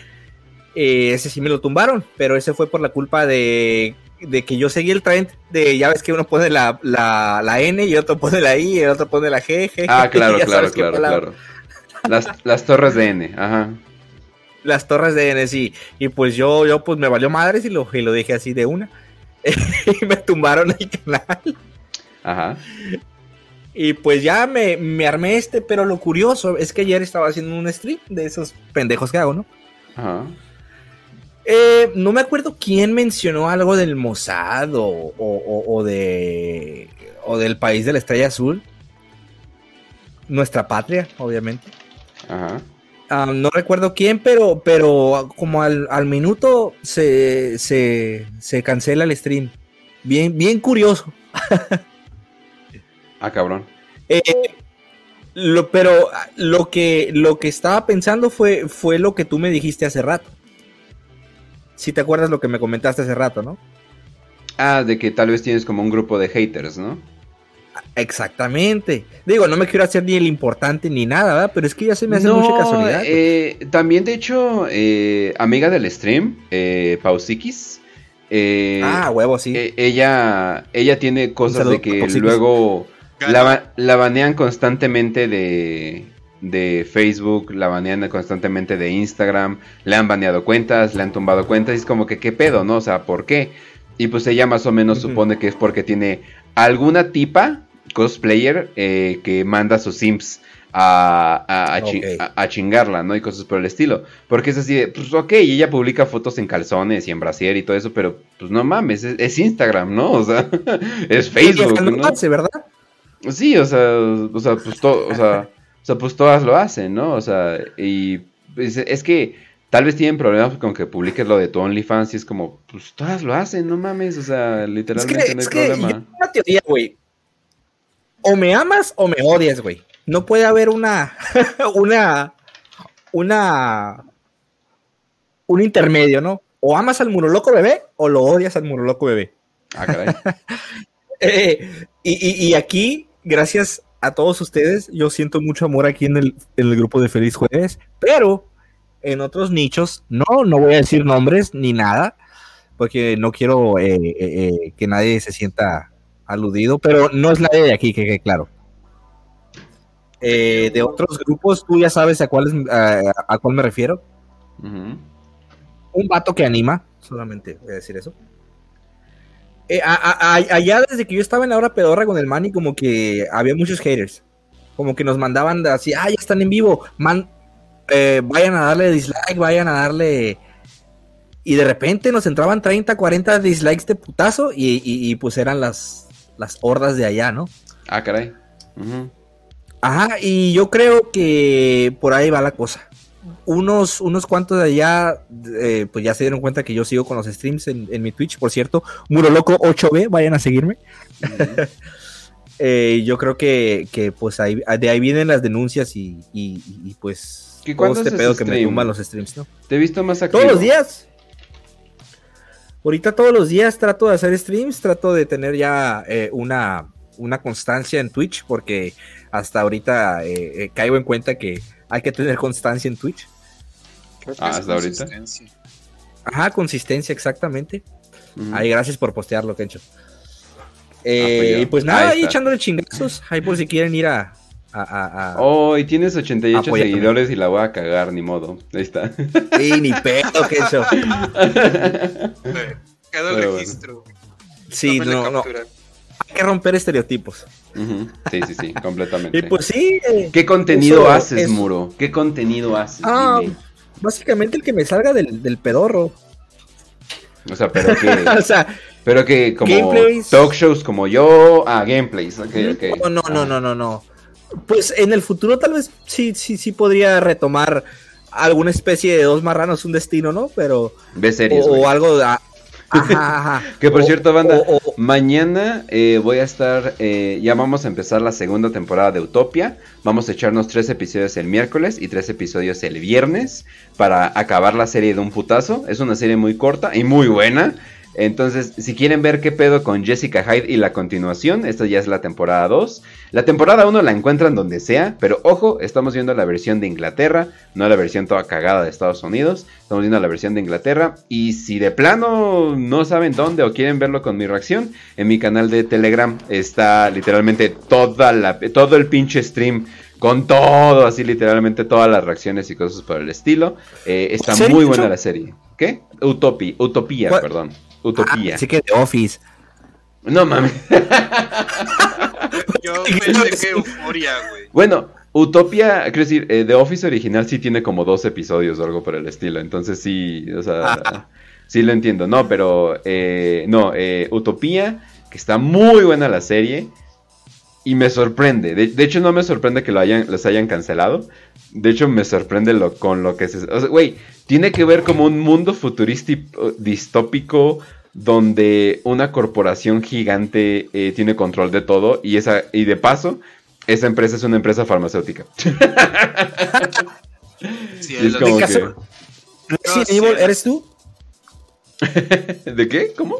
eh, ese sí me lo tumbaron, pero ese fue por la culpa de, de que yo seguí el trend de, ya ves que uno pone la, la, la N y otro pone la I y el otro pone la G. G, Ah, claro, claro, claro, claro. Las, las torres de N, ajá. Las torres de NSI. Y pues yo, yo pues me valió madres y lo, y lo dije así de una. y me tumbaron el canal. Ajá. Y pues ya me, me armé este, pero lo curioso es que ayer estaba haciendo un stream de esos pendejos que hago, ¿no? Ajá. Eh, no me acuerdo quién mencionó algo del Mossad o, o- o- o de o del país de la estrella azul. Nuestra patria, obviamente. Ajá. Ah, no recuerdo quién, pero, pero como al, al minuto se, se, se cancela el stream. Bien, bien curioso. Ah, cabrón. Eh, lo, pero lo que, lo que estaba pensando fue, fue lo que tú me dijiste hace rato. Si te acuerdas lo que me comentaste hace rato, ¿no? Ah, de que tal vez tienes como un grupo de haters, ¿no? Exactamente. Digo, no me quiero hacer ni el importante ni nada, ¿verdad? Pero es que ya se me hace mucha casualidad. güey. eh, también, de hecho, eh, amiga del stream, eh, Pausikis. eh, Ah, huevo, sí. ella, ella tiene cosas de que luego la, la banean constantemente de, de Facebook, la banean constantemente de Instagram, le han baneado cuentas, le han tumbado cuentas, y es como que, ¿qué pedo, no? O sea, ¿por qué? Y pues ella más o menos supone que es porque tiene alguna tipa cosplayer eh, que manda sus sims a, a, a chi- Ok. a- a chingarla, ¿no? Y cosas por el estilo. Porque es así de, pues ok, y ella publica fotos en calzones y en brasier y todo eso, pero pues no mames, es, es Instagram, ¿no? O sea, es Facebook, No hace, ¿verdad? Sí, o sea, o sea, pues to- o sea, o sea, pues todas lo hacen, ¿no? O sea, y pues, es que tal vez tienen problemas con que publiques lo de tu OnlyFans y es como, pues todas lo hacen, no mames, o sea, Es que, literalmente no hay es que yo problema. tengo una teoría, güey. O me amas o me odias, güey. No puede haber una, una, una, un intermedio, ¿no? O amas al muroloco bebé o lo odias al muroloco bebé. Ah, caray. Eh, y, y- y aquí, gracias a todos ustedes, yo siento mucho amor aquí en el, en el grupo de Feliz Jueves, pero en otros nichos, no, no voy a decir nombres ni nada, porque no quiero eh, eh, que nadie se sienta aludido, pero no es nadie de aquí, que claro. Eh, de otros grupos, tú ya sabes a cuál, es- a, a cuál me refiero. Un vato que anima, solamente voy a decir eso. Eh, a- allá desde que yo estaba en la hora pedorra con el Manny, como que había muchos haters. Como que nos mandaban así, ah, ya están en vivo. Man, eh, vayan a darle dislike, vayan a darle. Y de repente nos entraban 30, 40 dislikes de putazo y, y- y, pues eran las, las hordas de allá, ¿no? Ah, caray. Ajá, y yo creo que por ahí va la cosa. Unos, unos cuantos de allá, eh, pues ya se dieron cuenta que yo sigo con los streams en, en mi Twitch, por cierto. Muroloco 8B, vayan a seguirme. Eh, yo creo que, que, pues ahí, de ahí vienen las denuncias y, y- pues ¿Y todo este pedo que me tumban los streams, ¿no? Te he visto más activo. Todos los días. Ahorita todos los días trato de hacer streams, trato de tener ya eh, una, una constancia en Twitch, porque hasta ahorita eh, eh, caigo en cuenta que hay que tener constancia en Twitch. Creo que Ah, es hasta ahorita. consistencia. Ajá, consistencia, exactamente. Ujú. Ay, gracias por postearlo, Kencho. Eh, Ah, y pues nada, Ahí ahí echándole chingazos, ahí por si quieren ir a... a, a- a- Oh, y tienes 88 Apóyame. seguidores y la voy a cagar, ni modo. Ahí está. Ey, ni pedo, Kencho. Quedó el Pero bueno. registro. Sí, no, no. Hay que romper estereotipos. Sí, sí, sí, completamente. Y pues sí. eh, ¿Qué contenido eso haces, es- Muro? ¿Qué contenido haces? Ah, básicamente el que me salga del, del pedorro. O sea, pero que, o sea, pero que como gameplays. talk shows como yo, ah, gameplays, ok, ok. no, no, no, no, no, no. Pues en el futuro tal vez sí, sí, sí podría retomar alguna especie de dos marranos, un destino, ¿no? Pero. Ve series, o, güey. algo. de- ah, Ajá, ajá. Que por cierto, banda, mañana eh, voy a estar, eh, ya vamos a empezar la segunda temporada de Utopia. Vamos a echarnos tres episodios el miércoles y tres episodios el viernes para acabar la serie de un putazo. Es una serie muy corta y muy buena. Entonces, si quieren ver qué pedo con Jessica Hyde y la continuación, esta ya es la temporada 2. La temporada 1 la encuentran donde sea, pero ojo, estamos viendo la versión de Inglaterra, no la versión toda cagada de Estados Unidos. Estamos viendo la versión de Inglaterra. Y si de plano no saben dónde o quieren verlo con mi reacción, en mi canal de Telegram está literalmente toda la, todo el pinche stream con todo, así literalmente todas las reacciones y cosas por el estilo. Eh, está ¿Serie, muy buena la serie. ¿Qué? Utopia, Utopía, perdón. Utopía. Así que The Office. No mames. Yo pensé que euforia, güey. Bueno, Utopia, quiero decir, eh, The Office original sí tiene como dos episodios o algo por el estilo. Entonces sí, o sea, sí lo entiendo. No, pero eh, no, eh, Utopía, que está muy buena la serie. Y me sorprende. De, de hecho, no me sorprende que lo hayan, los hayan cancelado. De hecho, me sorprende lo, con lo que se. O sea, güey, tiene que ver como un mundo futurístico distópico donde una corporación gigante eh, tiene control de todo y esa y de paso esa empresa es una empresa farmacéutica. Sí, es lo- como ¿De que- caso- Resident Evil, ¿eres tú? ¿De qué? ¿Cómo?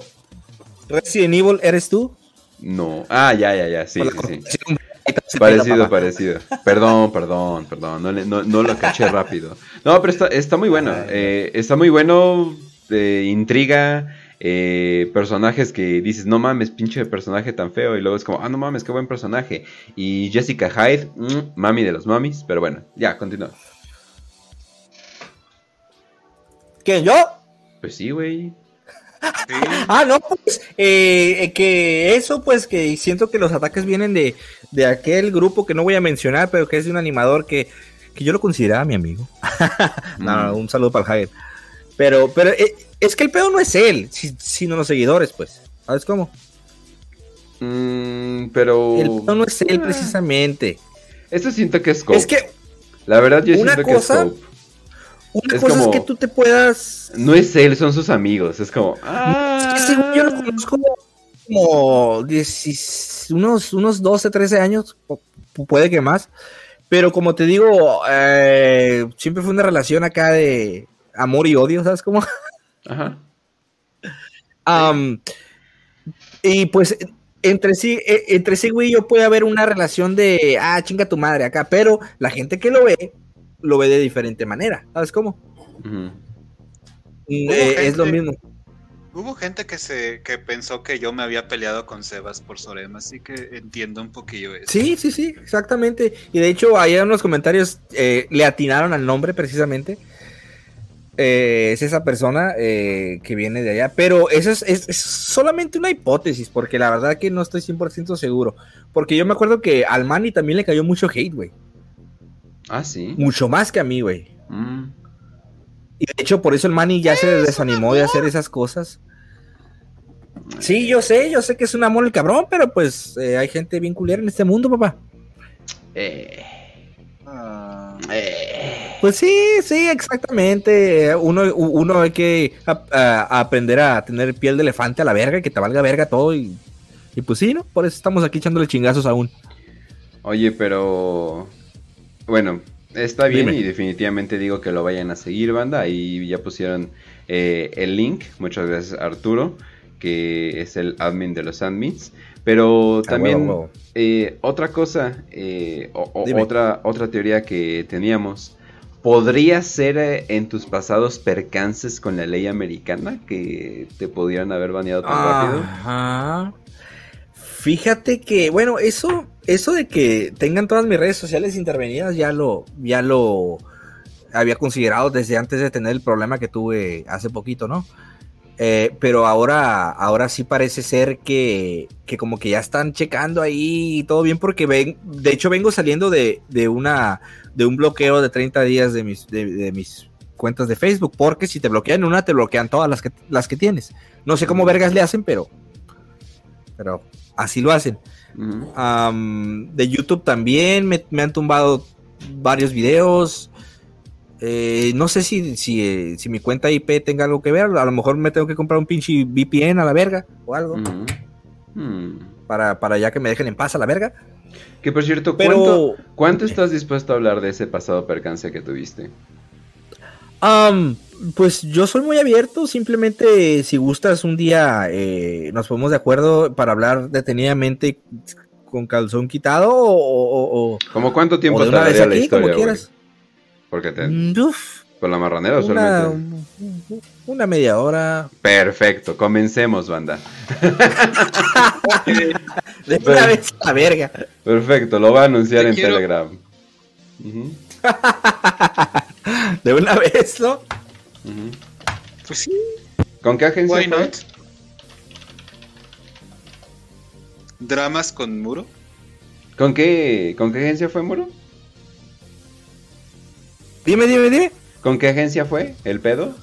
Resident Evil, ¿eres tú? No. Ah, ya, ya, ya. Sí, sí, sí. Parecido, parecido. Perdón, perdón, perdón. No, no, no lo caché rápido. No, pero está, está muy bueno. eh, está muy bueno. eh, intriga. eh, personajes que dices, no mames, pinche personaje tan feo. Y luego es como, ah, no mames, qué buen personaje. Y Jessica Hyde, mm, mami de los mamis. Pero bueno, ya, continúa. ¿Quién, yo? Pues sí, güey. Ah, no, pues eh, eh, que eso, pues que siento que los ataques vienen de, de aquel grupo que no voy a mencionar, pero que es de un animador que, que yo lo consideraba mi amigo. no, no, un saludo para el Javier. Pero, pero eh, es que el pedo no es él, si- sino los seguidores, pues. ¿Sabes cómo? Mm, pero. El pedo no es él precisamente. Esto siento que es Scope. Es que La verdad, yo una siento cosa- que es Scope. Una Es cosa como- es que tú te puedas No es él, son sus amigos. Es como. Ah, Es que según yo lo conozco como 10 unos, unos 12, 13 años, puede que más. Pero como te digo, eh, siempre fue una relación acá de amor y odio, ¿sabes cómo? Ajá. Y pues entre sí, eh, entre sí, güey, yo puede haber una relación de, ah, chinga tu madre acá, pero la gente que lo ve, lo ve de diferente manera, ¿sabes cómo? Eh, es lo mismo. Hubo gente que se que pensó que yo me había peleado con Sebas por Sorema, así que entiendo un poquillo eso. Sí, sí, sí, exactamente. Y de hecho, ahí en los comentarios eh, le atinaron al nombre precisamente. Eh, es esa persona eh, que viene de allá. Pero eso es, es- es solamente una hipótesis, porque la verdad que no estoy 100% seguro. Porque yo me acuerdo que al Manny también le cayó mucho hate, güey. Ah, sí. Mucho más que a mí, güey. Mm. Y de hecho, por eso el Manny ya se desanimó de hacer esas cosas. Sí, yo sé, yo sé que es un amor el cabrón, pero pues eh, hay gente bien culera en este mundo, papá. Eh, Ah, Pues sí, sí, exactamente. Uno, uno hay que a- aprender a tener piel de elefante a la verga y que te valga verga todo. Y, y pues sí, ¿no? Por eso estamos aquí echándole chingazos aún. Oye, pero. Bueno, está bien Dime. y definitivamente digo que lo vayan a seguir, banda. Ahí ya pusieron eh, el link. Muchas gracias, Arturo, que es el admin de los admins. Pero Ah, también, eh, otra cosa, eh, o- o- Dime. otra, otra teoría que teníamos. ¿Podría ser eh, en tus pasados percances con la ley americana que te pudieran haber baneado tan rápido? Ajá. Fíjate que, bueno, eso, eso de que tengan todas mis redes sociales intervenidas ya lo, ya lo había considerado desde antes de tener el problema que tuve hace poquito, ¿no? Eh, pero ahora, ahora sí parece ser que, que como que ya están checando ahí y todo bien porque ven, de hecho vengo saliendo de, de una, de un bloqueo de 30 días de mis, de, de mis cuentas de Facebook, porque si te bloquean una, te bloquean todas las que, las que tienes. No sé cómo vergas le hacen, pero, pero así lo hacen. De YouTube también me, me han tumbado varios videos. Eh, no sé si, si, eh, si mi cuenta IP tenga algo que ver. A lo mejor me tengo que comprar un pinche VPN a la verga o algo. Hmm. Para, para ya que me dejen en paz a la verga. Que por cierto, Pero- ¿cuánto, cuánto estás dispuesto a hablar de ese pasado percance que tuviste? Am, pues yo soy muy abierto. Simplemente si gustas un día eh, nos ponemos de acuerdo para hablar detenidamente con calzón quitado o... o- o- ¿Cómo cuánto tiempo o de una vez tardaría la aquí, como historia, güey? quieras. Porque te... Mm, uf, ¿Con la marranera una, usualmente? una media hora. Perfecto, comencemos, banda. De una vez a la verga. Perfecto, lo va a anunciar Te en quiero- Telegram. De una vez, ¿no? Pues sí. ¿Con qué agencia Why fue? not? Dramas con muro. ¿Con qué, ¿Con qué agencia fue, Muro? Dime, dime, dime. ¿Con qué agencia fue? ¿El pedo?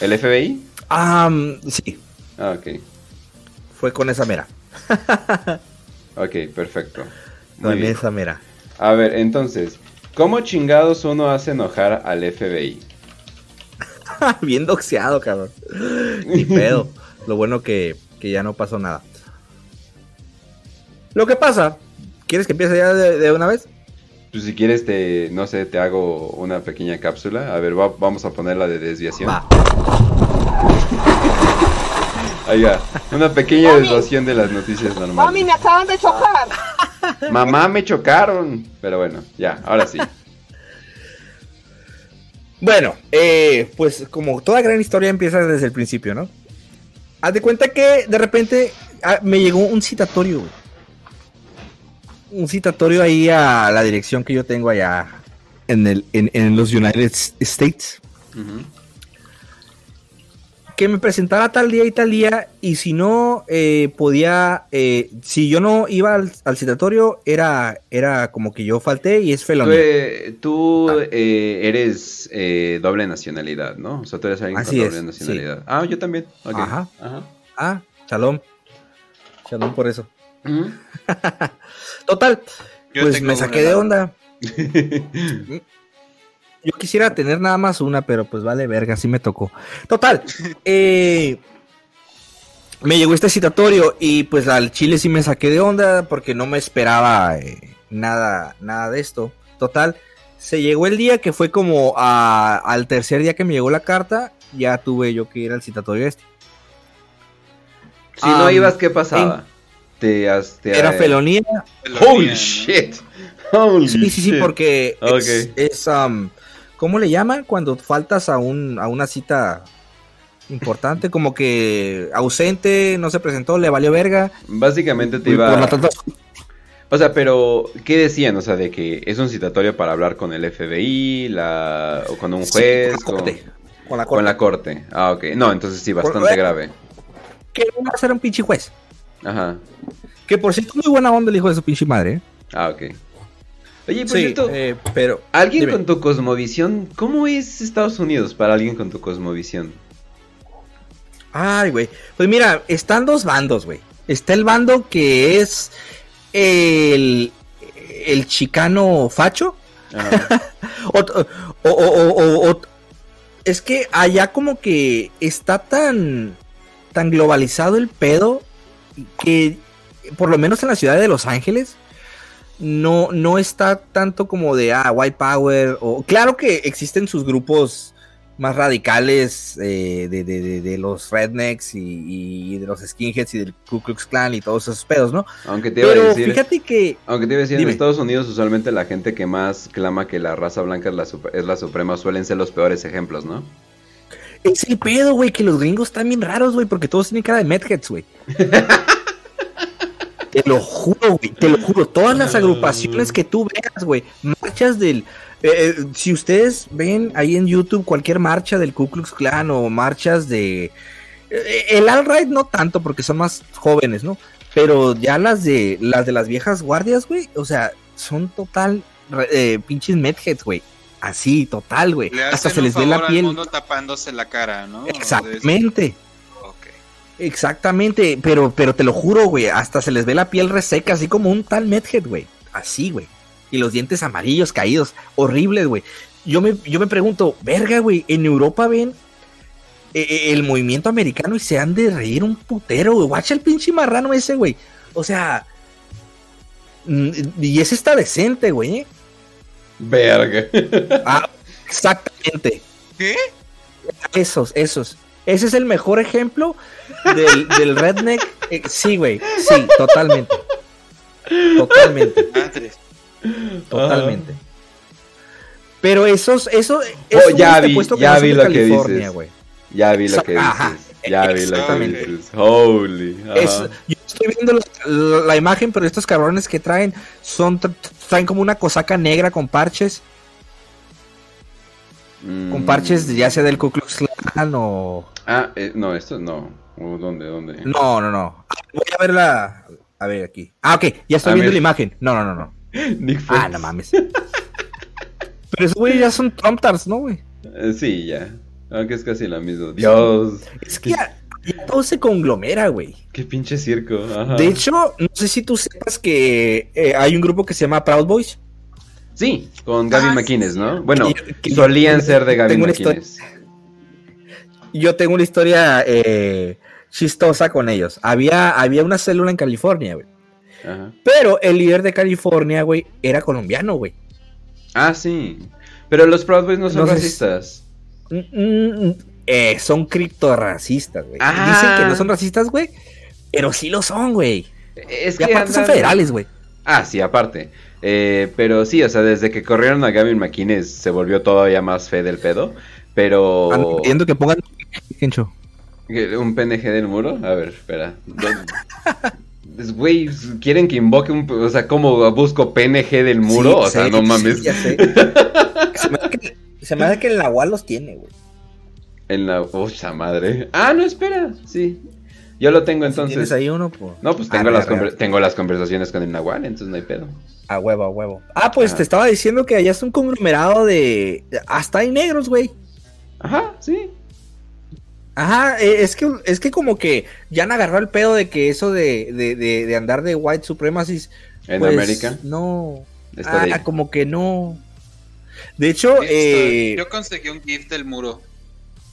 ¿El FBI? Ah, sí, Ah, ok. fue con esa mera. Ok, perfecto. Muy Con bien. esa mera. A ver, entonces, ¿cómo chingados uno hace enojar al FBI? Bien doxeado, cabrón. Ni pedo. Lo bueno que, que ya no pasó nada. Lo que pasa, ¿quieres que empiece ya de, de una vez? Pues si quieres, te, no sé, te hago una pequeña cápsula. A ver, va- vamos a poner la de desviación. Ahí va, una pequeña desviación de las noticias normales. Mami, me acaban de chocar. Mamá, me chocaron. Pero bueno, ya, ahora sí. Bueno, eh, pues como toda gran historia empieza desde el principio, ¿no? Haz de cuenta que de repente ah, me llegó un citatorio, güey. Un citatorio ahí a la dirección que yo tengo allá en, el, en, en los United States. Que me presentara tal día y tal día. Y si no eh, podía, eh, si yo no iba al, al citatorio, era, era como que yo falté y es Tú, felonía. eh, tú, eh, eres eh, doble nacionalidad, ¿no? O sea, tú eres alguien Así con es, doble nacionalidad. Ah, yo también. ok. Ajá. Ajá. Ah, shalom. Shalom por eso. Total, Yo pues me saqué de onda. Yo quisiera tener nada más una, pero pues vale verga, así me tocó. Total, eh, me llegó este citatorio y pues al chile sí me saqué de onda porque no me esperaba eh, nada, nada de esto. Total, se llegó el día que fue como a- al tercer día que me llegó la carta, ya tuve yo que ir al citatorio este. Si no ibas, ¿qué pasaba? Te, has- te- Era felonía. Holy shit. Holy Sí, sí, sí, shit. porque es, es, um, ¿cómo le llaman cuando faltas a un a una cita importante? Como que ausente, no se presentó, le valió verga. Básicamente te iba. por O sea, pero ¿qué decían? O sea, de que es un citatorio para hablar con el FBI, la o con un Sí, juez, con la corte. Con la con la corte. Ah, ok. No, entonces sí, bastante Por- grave. Que no va a ser un pinche juez. Ajá. Que por cierto, muy buena onda el hijo de su pinche madre. ¿eh? Ah, ok. Oye, por Sí, cierto, eh, pero alguien dime. con tu cosmovisión, ¿cómo es Estados Unidos para alguien con tu cosmovisión? Ay, güey. Pues mira, están dos bandos, güey. Está el bando que es el, el chicano facho. O- o- o- o- es que allá como que está tan, tan globalizado el pedo que por lo menos en la ciudad de Los Ángeles no, no está tanto como de ah, white power o claro que existen sus grupos más radicales eh, de, de- de- de los rednecks y, y de los skinheads y del Ku Klux Klan y todos esos pedos, ¿no? Aunque te iba Pero a decir. fíjate que Aunque te iba a decir, Dime. en Estados Unidos usualmente la gente que más clama que la raza blanca es la, sup- es la suprema suelen ser los peores ejemplos, ¿no? Es el pedo, güey, que los gringos están bien raros, güey, porque todos tienen cara de medheads, güey. te lo juro, güey, te lo juro. Todas las agrupaciones que tú veas, güey, marchas del... eh, eh, si ustedes ven ahí en YouTube cualquier marcha del Ku Klux Klan o marchas de... eh, el alt-right no tanto porque son más jóvenes, ¿no? Pero ya las de las de las viejas guardias, güey, o sea, son total eh, pinches medheads, güey. Así, total, güey. Hasta se les ve la favor al piel. mundo tapándose la cara, ¿no? Exactamente. Exactamente, pero, pero te lo juro, güey, hasta se les ve la piel reseca, así como un tal Medhead, güey. Así, güey. Y los dientes amarillos caídos, horribles, güey. Yo me, yo me pregunto, verga, güey, en Europa ven eh, eh, el movimiento americano y se han de reír un putero, güey. Guacha el pinche marrano ese, güey. O sea, mm, y ese está decente, güey. ¿eh? Verga. Ah, exactamente. ¿Qué? Esos, esos. Ese es el mejor ejemplo del, del redneck. Eh, sí, güey. Sí, totalmente. Totalmente. Totalmente. Pero esos, eso, Oh, esos ya güeyes te vi, ya vi lo que dices. Ya vi lo que Ajá, dices. Ya vi lo que dices. Holy. ajá. Es- yo estoy viendo la, la imagen, pero estos cabrones que traen son tra- traen como una cosaca negra con parches Con parches ya sea del Ku Klux Klan o... Ah, eh, no, esto no. ¿O ¿Dónde, dónde? No, no, no. Voy a ver la... A ver aquí. Ah, ok, ya estoy A viendo ver. la imagen. No, no, no, no. Nick Ah, Fox. no mames. Pero esos güey ya son Trump Tars, ¿no, güey? Eh, sí, ya. Aunque es casi la misma. Dios. Es que ya, ya todo se conglomera, güey. Qué pinche circo. Ajá. De hecho, no sé si tú sepas que eh, hay un grupo que se llama Proud Boys. Sí, con Gaby Ah, McInnes, ¿no? Bueno, que- que- solían ser de historia- McInnes. Yo tengo una historia eh, chistosa con ellos. Había, había una célula en California, güey. Ajá. Pero el líder de California, güey, era colombiano, güey. Ah, sí. Pero los Proud Boys no son No racistas. Mm, mm, eh, son criptorracistas, güey. Ah. Dicen que no son racistas, güey. Pero sí lo son, güey. Es Y aparte son federales, güey. Ah, sí, aparte. Eh, pero sí, o sea, desde que corrieron a Gavin McInnes se volvió todavía más fe del pedo. Pero. Ando pidiendo que pongan. Gencho. ¿Qué, ¿Un PNG del muro? A ver, espera. Güey, quieren que invoque un. O sea, ¿cómo busco PNG del muro? Sí, o sea, no sí, mames. ya sé. Se me hace que, se me hace que el Nahual los tiene, güey. En la. Ucha madre. Ah, no, espera. Sí. Yo lo tengo entonces. ¿Tienes ahí uno? Pues? No, pues tengo, Arre, las tengo las conversaciones con el Nahual, entonces no hay pedo. A huevo, a huevo. Ah, pues Ah. te estaba diciendo que allá es un conglomerado de. Hasta hay negros, güey. Ajá, sí. Ajá, eh, es que, es que como que ya han agarrado el pedo de que eso de, de, de, de andar de white supremacies. ¿En pues, América? No. Ah, bien. como que no. De hecho, Listo, eh, Yo conseguí un GIF del muro.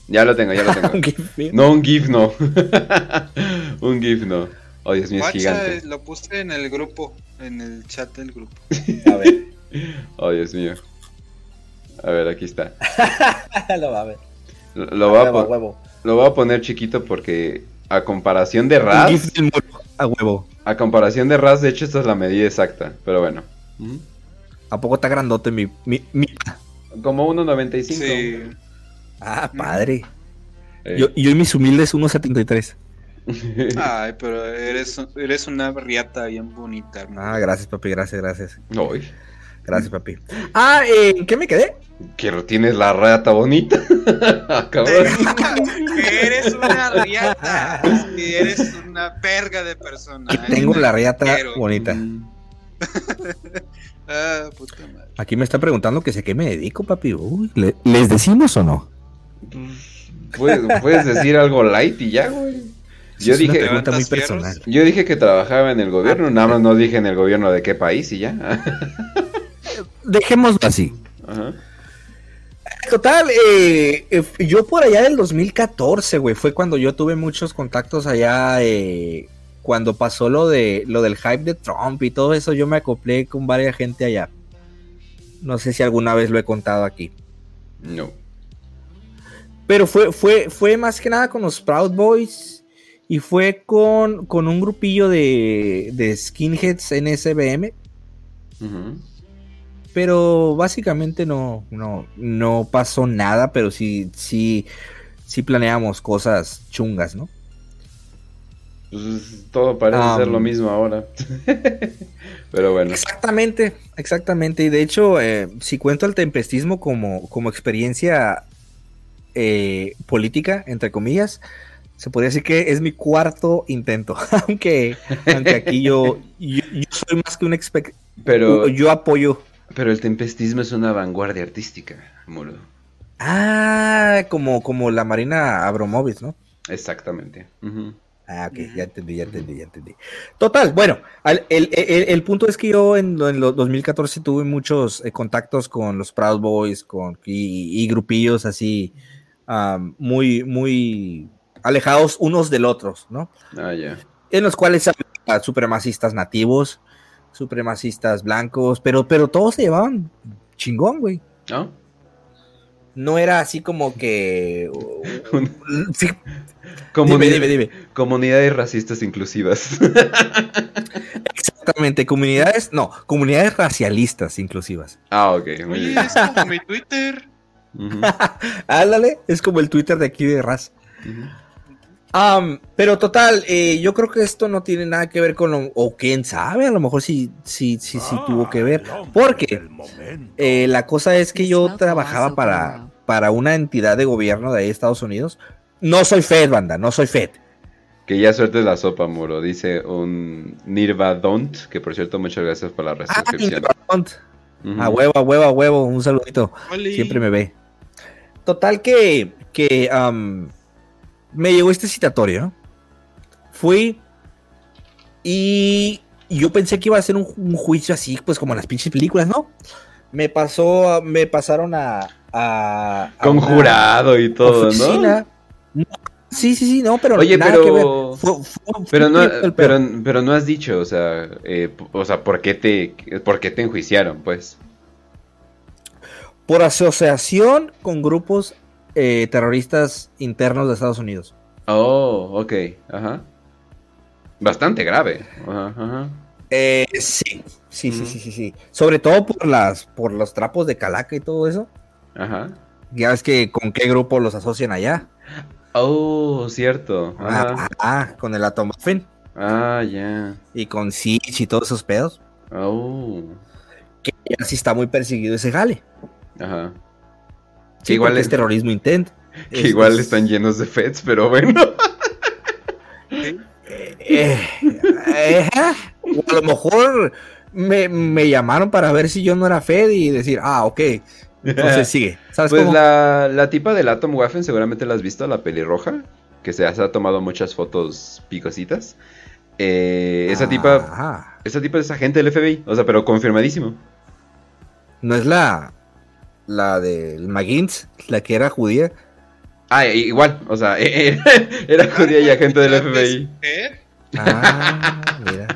Ya lo tengo, ya lo tengo. Un GIF, no, un GIF no. un GIF no. Oh, Dios mío, es gigante. eh, lo puse en el grupo, en el chat del grupo. a ver. Oh, Dios mío. A ver, aquí está. lo va a ver. Lo, lo voy a huevo, pon- huevo. lo voy a poner chiquito porque a comparación de muro, a huevo. a comparación de RAS, de hecho esta es la medida exacta, pero bueno. ¿A poco está grandote mi, mi, mi- Como 1.95. Sí. Ah, padre. Eh. Yo, yo y mis humildes 1.73. Ay, pero eres, eres una riata bien bonita, hermano. Ah, gracias, papi, gracias, gracias. Ay, Gracias, papi. Ah, eh, ¿en qué me quedé? que lo tienes la rata bonita. Ah, Cabrón. eres una riata. Y eres una verga de persona. Que tengo la riata Quiero. bonita. Ah, puta madre. Aquí me está preguntando que sé qué me dedico, papi. Uy, ¿le- ¿Les decimos o no? Puedes, puedes decir algo light y ya, güey. Yo es una dije, pregunta muy personal. yo dije que trabajaba en el gobierno, nada más no dije en el gobierno de qué país y ya. Dejémoslo así. Ajá. Total, eh, eh, yo por allá del 2014, güey, fue cuando yo tuve muchos contactos allá, eh, cuando pasó lo de lo del hype de Trump y todo eso, yo me acoplé con varias gente allá. No sé si alguna vez lo he contado aquí. No. Pero fue, fue, fue más que nada con los Proud Boys y fue con, con un grupillo de, de skinheads en SBM. Ujú. Pero básicamente no, no, no pasó nada, pero sí, sí, sí planeamos cosas chungas, ¿no? Pues todo parece Um, ser lo mismo ahora. Pero bueno. Exactamente, exactamente. Y de hecho, eh, si cuento el tempestismo como, como experiencia eh, política, entre comillas, se podría decir que es mi cuarto intento. aunque, aunque aquí yo, yo, yo soy más que un expe- Pero, Yo apoyo. Pero el tempestismo es una vanguardia artística, muro. Ah, como, como la Marina Abramovich, ¿no? Exactamente. Ah, ok, ya entendí, ya entendí, ya entendí. Total, bueno, el, el- el punto es que yo en, en los 2014 tuve muchos eh, contactos con los Proud Boys con, y, y grupillos así am, muy, muy alejados unos del otros, ¿no? Ah, ya. En los cuales había supremacistas nativos, supremacistas blancos, pero, pero todos se llevaban chingón, güey. ¿No? No era así como que... Sí, Comuni- Dime, dime, dime. Comunidades racistas inclusivas. Exactamente, comunidades, no, comunidades racialistas inclusivas. ah, ok, muy bien. es como mi Twitter. Ándale, es como el Twitter de aquí de Raz. Pero total, eh, yo creo que esto no tiene nada que ver con lo, o quién sabe, a lo mejor sí, sí, sí, sí tuvo que ver, porque eh, la cosa es que yo trabajaba para, para una entidad de gobierno de ahí, Estados Unidos. No soy Fed, banda, no soy Fed. Que ya sueltes la sopa, Muro. Dice un Nirvadont, que por cierto, muchas gracias por la resuscripción. Ujú. A huevo, a huevo, a huevo, un saludito. Siempre me ve. Total que, que me llegó este citatorio. Fui y yo pensé que iba a ser un, un juicio así, pues como en las pinches películas, ¿no? Me pasó, me pasaron a... a- a Con jurado y todo, ¿no? oficina. No, Sí, sí, sí, no, pero Oye, nada pero- que ver. Fue- fue- Pero no, pero, pero no has dicho, o sea, eh, o sea, ¿por qué te, por qué te enjuiciaron, pues? por asociación con grupos eh, terroristas internos de Estados Unidos. Oh, ok, ajá. Bastante grave. Ajá, ajá. Eh, sí, sí, sí, sí, sí, sí. Sobre todo por las, por los trapos de calaca y todo eso. Ajá. Ya ves que con qué grupo los asocian allá. Oh, cierto. Ah, Ajá. ah, con el Atomuffin Ah, ya. y con Sich y todos esos pedos. Oh. Que ya sí está muy perseguido ese jale. Ajá. Sí, igual porque es- terrorismo intent. Que Es- igual es- están llenos de feds, pero bueno. Eh, eh, o a lo mejor me, me llamaron para ver si yo no era Fed y decir, ah, ok. Entonces sigue. ¿Sabes pues cómo? la, la tipa del Atom Waffen seguramente la has visto, la pelirroja, que se, se ha tomado muchas fotos picositas. Eh, esa tipa, Ah, esa tipa es agente del FBI, o sea, pero confirmadísimo. no es la, la del McGinnis, la que era judía. Ah, igual, o sea, era, era judía y agente del FBI. Ah, mira.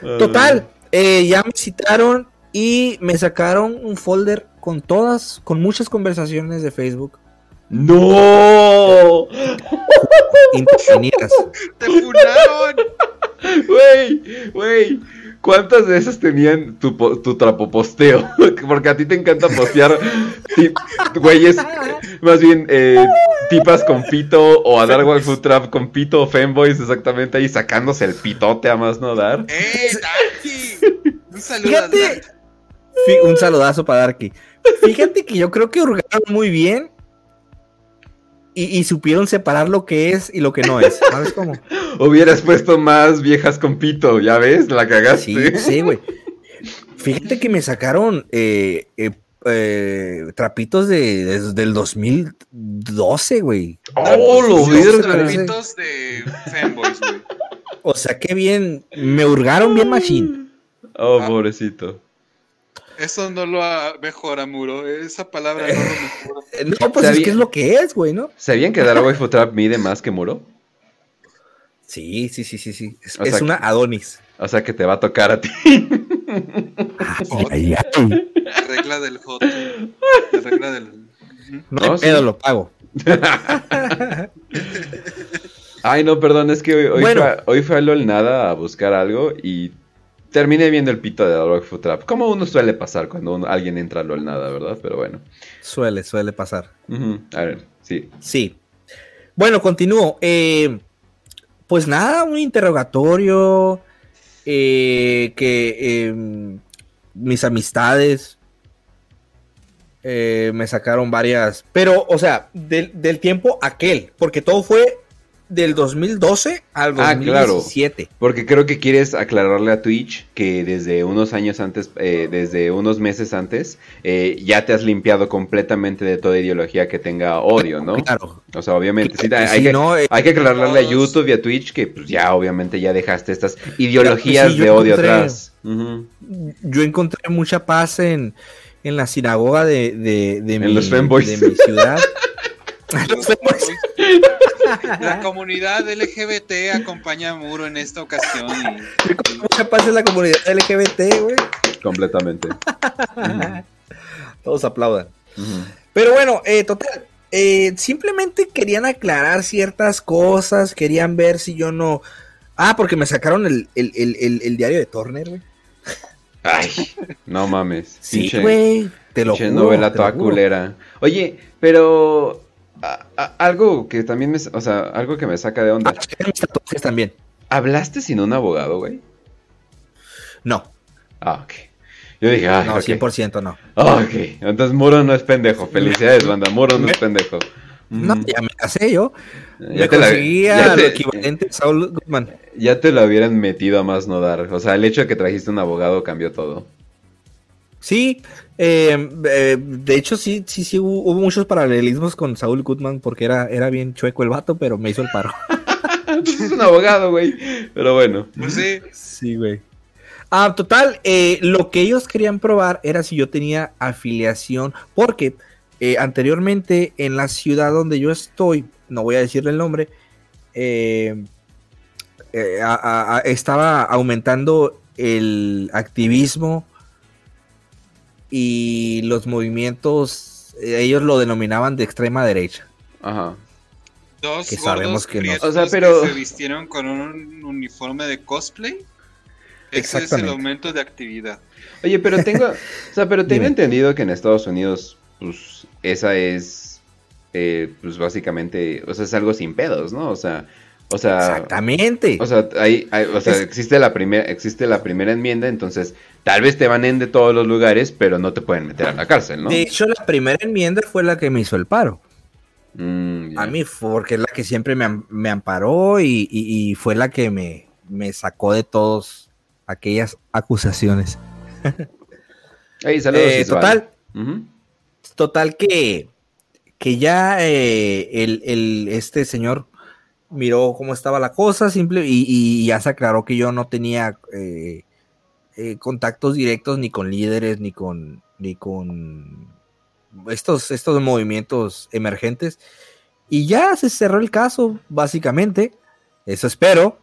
Total, eh, ya me citaron y me sacaron un folder con todas, con muchas conversaciones de Facebook. ¡No! Intervenidas. ¡Te funaron! Güey, güey. ¿Cuántas de esas tenían tu, tu trapoposteo? Porque a ti te encanta postear güeyes, más bien eh, tipas con pito o a dar Dark Food Trap con pito o fanboys exactamente ahí sacándose el pitote a más no dar. ¡Eh, Darky! Un saludo a. Darky. Un saludazo para Darky. Fíjate que yo creo que hurgaron muy bien y, y supieron separar lo que es y lo que no es. ¿Sabes cómo? Hubieras puesto más viejas con pito, ¿ya ves? La cagaste. Sí, sí, güey. Fíjate que me sacaron eh, eh, eh, trapitos de, de- del 2012, güey. ¡Oh, lo Esos verga! trapitos de fanboys, güey. O sea, qué bien. Me hurgaron bien machine. Oh, pobrecito. Eso no lo ha- mejora, Muro. Esa palabra no lo mejora. No, pues es que es lo que es, güey, ¿no? ¿Sabían que Dark Trap mide más que Muro? Sí, sí, sí, sí, sí. Es, O es sea, una Adonis. O sea que te va a tocar a ti. Ay, ay. Regla del J. La regla del. No, No, hay sí. pedo, lo pago. Ay, no, perdón, es que hoy, hoy Bueno. fue, a- hoy fue a LOL nada a buscar algo y terminé viendo el pito de Food Trap. Como uno suele pasar cuando uno- alguien entra a LOL nada, ¿verdad? Pero bueno. Suele, suele pasar. A ver, sí. Sí. Bueno, continúo. Eh, pues nada, un interrogatorio. eh, que eh, mis amistades eh, me sacaron varias. Pero, o sea, del, del tiempo aquel. Porque todo fue del 2012 al Ah, claro. 2017. Porque creo que quieres aclararle a Twitch que desde unos años antes, eh, desde unos meses antes, eh, ya te has limpiado completamente de toda ideología que tenga odio, ¿no? Claro. O sea, obviamente, sí, Sí, hay, que, no, eh, hay que aclararle a YouTube y a Twitch que pues, ya obviamente ya dejaste estas ideologías Sí, yo de odio encontré- atrás. Yo encontré mucha paz en, en la sinagoga de, de, de En mi, los fanboys. de mi ciudad. La comunidad LGBT acompaña a Muro en esta ocasión. y- Yo encontré mucha paz en la comunidad LGBT, güey. Completamente. Todos aplaudan. Pero bueno, eh, total. eh, simplemente querían aclarar ciertas cosas, querían ver si yo no... Ah, porque me sacaron el, el- el- el- el diario de Turner, güey. Ay, no mames. Sí, güey. Te lo juro. novela te lo toda juro. culera. Oye, pero a- a- algo que también me, o sea, algo que me saca de onda. Ah, chequen mis tatuajes también. ¿Hablaste sin un abogado, güey? No. Ah, ok. Yo dije, ah, No, ok. 100% no. Ah, ok, entonces Muro no es pendejo. Felicidades, banda. Muro no es pendejo. No, ya me casé yo. Ya me te la- conseguía ya te- lo equivalente a Saul Goodman. Ya te lo hubieran metido a más no dar. O sea, el hecho de que trajiste un abogado cambió todo. Sí, eh, eh, de hecho sí, sí, sí hubo, hubo muchos paralelismos con Saul Goodman porque era, era bien chueco el vato, pero me hizo el paro. es un abogado, güey. Pero bueno. Pues sí. Sí, güey. Ah, total, eh, lo que ellos querían probar era si yo tenía afiliación, porque anteriormente en la ciudad donde yo estoy, no voy a decirle el nombre, a- a- a- estaba aumentando el activismo y los movimientos, eh, ellos lo denominaban de extrema derecha. Ajá. Dos Que sabemos que no. prietos O sea, pero- que se vistieron con un uniforme de cosplay. Ese es el aumento de actividad. Oye, pero tengo, o sea, pero tengo entendido que en Estados Unidos, pues, esa es, eh, pues, básicamente, o sea, es algo sin pedos, ¿no? O sea, o sea, Exactamente. o sea, hay, hay- o sea, Es- existe la primera, existe la primera enmienda, entonces, tal vez te van en de todos los lugares, pero no te pueden meter a la cárcel, ¿no? De hecho, la primera enmienda fue la que me hizo el paro. Mm. A mí, porque es la que siempre me, am- me amparó y, y- y fue la que me, me sacó de todas aquellas acusaciones. Ey, saludos, Eh, total, total que, que ya eh, el, el- este señor miró cómo estaba la cosa simple y, y ya se aclaró que yo no tenía eh, eh, contactos directos ni con líderes ni con ni con estos estos movimientos emergentes. Y ya se cerró el caso básicamente. Eso espero.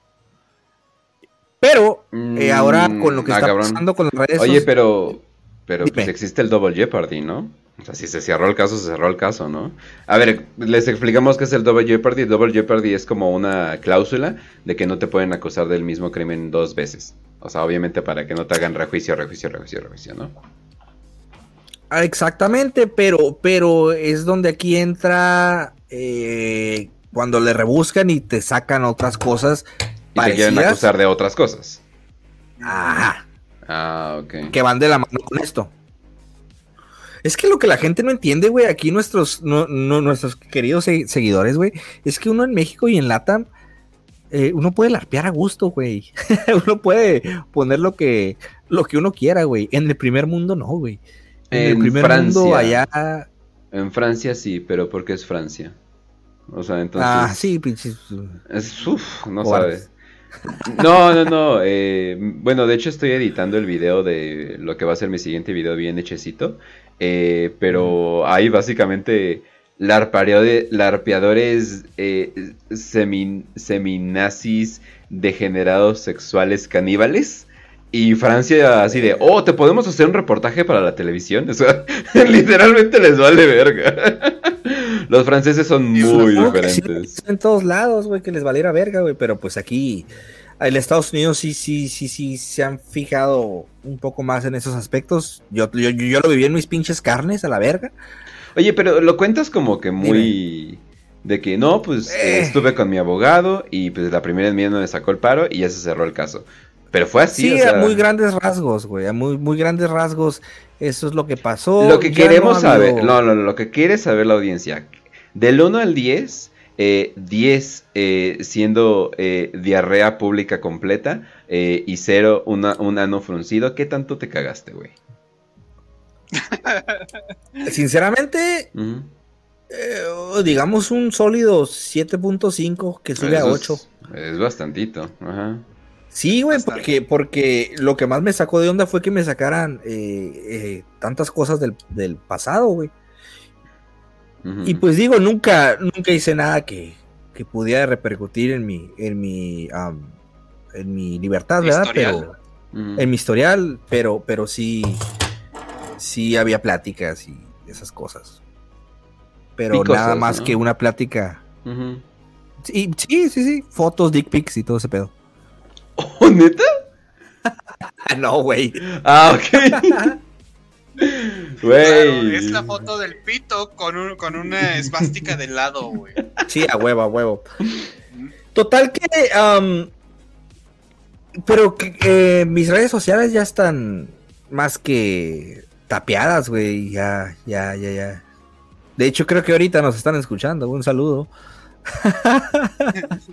Pero eh, ahora con lo que Mm, ah, está cabrón. pasando con las redes Oye, soci- pero, pues existe el Double Jeopardy, ¿no? O sea, si se cerró el caso, se cerró el caso, ¿no? A ver, les explicamos qué es el Double Jeopardy. El Double Jeopardy es como una cláusula de que no te pueden acusar del mismo crimen dos veces. O sea, obviamente para que no te hagan rejuicio, rejuicio, rejuicio, rejuicio, ¿no? Ah, Exactamente, pero, pero es donde aquí entra eh, cuando le rebuscan y te sacan otras cosas Y te quieren parecidas acusar de otras cosas. Ajá, Ah, ok. que van de la mano con esto. Es que lo que la gente no entiende, güey, aquí nuestros, no- no- nuestros queridos se- seguidores, güey, es que uno en México y en Latam, eh, uno puede larpear a gusto, güey. uno puede poner lo que, lo que uno quiera, güey. En el primer mundo no, güey. En, el primer Francia. mundo allá En Francia sí, pero porque es Francia. O sea, entonces... ah, sí, pinches. Es, uf, no sabes. No, no, no. eh, bueno, de hecho estoy editando el video de lo que va a ser mi siguiente video bien hechecito. eh, pero hay básicamente larpeadores eh, semi- seminazis degenerados sexuales caníbales. Y Francia así de, oh, ¿te podemos hacer un reportaje para la televisión? O sea, literalmente les vale verga. Los franceses son muy que sí, diferentes. en todos lados, güey, que les valiera verga, güey, pero pues aquí, en Estados Unidos sí, sí, sí, sí, se han fijado un poco más en esos aspectos. Yo, yo, yo, lo viví en mis pinches carnes a la verga. Oye, pero lo cuentas como que muy... De que no, pues eh, estuve con mi abogado y pues la primera enmienda me sacó el paro y ya se cerró el caso. Pero fue así, Sí, o sea, a muy grandes rasgos, güey, a muy, muy grandes rasgos. Eso es lo que pasó. Lo que Ya queremos no habido- saber, no, no, lo que quiere saber la audiencia, del 1 al 10, eh, 10 eh, siendo eh, diarrea pública completa eh, y 0 una, un ano fruncido, ¿qué tanto te cagaste, güey? Sinceramente, Ujú. eh, digamos un sólido 7.5 que sube a Eso 8. Es, es bastantito, ajá. Sí, güey, porque, porque lo que más me sacó de onda fue que me sacaran eh, eh, tantas cosas del, del pasado, güey. Y pues digo, nunca, nunca hice nada que, que pudiera repercutir en mi, en mi, en mi libertad, ¿verdad? Historial. Pero, en mi historial, pero, pero sí, sí había pláticas y esas cosas. Pero Picosas, nada más ¿no? que una plática. Sí, sí, sí, fotos, dick pics y todo ese pedo. ¿Oh, neta? no, güey. Ah, ok. Güey. es la foto del pito con, un, con una esvástica de lado, güey. Sí, a huevo, a huevo. Total que. pero que, eh, mis redes sociales ya están más que tapeadas, güey. Ya, ya, ya, ya. De hecho, creo que ahorita nos están escuchando. Un saludo.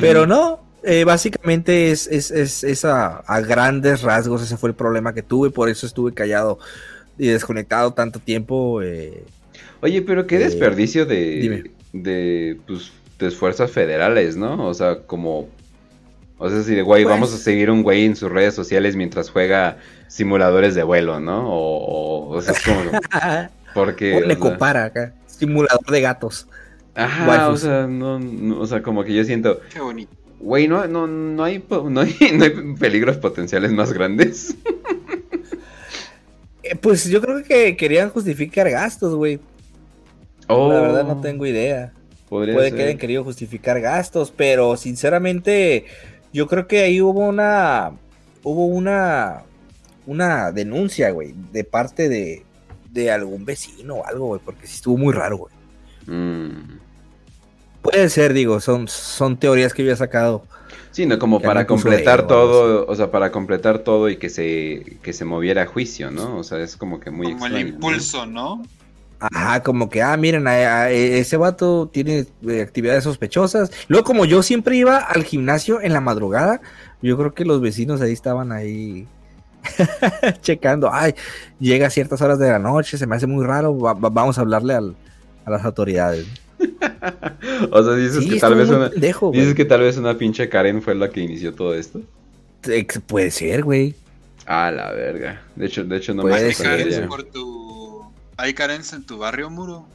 Pero no, eh, básicamente es, es, es, es a, a grandes rasgos. Ese fue el problema que tuve. Por eso estuve callado y desconectado tanto tiempo. eh, Oye, pero qué Eh, desperdicio de, de, pues, de esfuerzos federales, ¿no? O sea, como... O sea, si de güey, Pues- vamos a seguir un güey en sus redes sociales mientras juega simuladores de vuelo, ¿no? O, o, o sea, es como... Porque... O sea, compara acá. Simulador de gatos. Ajá, Waifus. o sea, no, no- o sea, como que yo siento... Qué bonito. Güey, no, no, no, hay, no, hay, no hay peligros potenciales más grandes. Eh, pues yo creo que querían justificar gastos, güey. Oh, La verdad no tengo idea. podría Puede ser. que hayan querido justificar gastos, pero sinceramente yo creo que ahí hubo una hubo una una denuncia, güey, de parte de, de algún vecino o algo, güey, porque sí estuvo muy raro, güey. Mm. Puede ser, digo, son, son teorías que he sacado. Sí, no, como para completar todo, o sea, para completar todo y que se, que se moviera a juicio, ¿no? O sea, es como que muy Como el impulso, ¿no? Ajá, como que, ah, miren, a- a- ese vato tiene eh, actividades sospechosas. Luego, como yo siempre iba al gimnasio en la madrugada, yo creo que los vecinos ahí estaban ahí checando. Ay, llega a ciertas horas de la noche, se me hace muy raro, va- va- vamos a hablarle al- a las autoridades. O sea, dices Sí, que tal vez una, pendejo, dices que tal vez una pinche Karen fue la que inició todo esto. Puede ser, güey. Ah, la verga. De hecho, de hecho no Puede me Hay Karens ya. por tu... Hay Karens en tu barrio, Muro.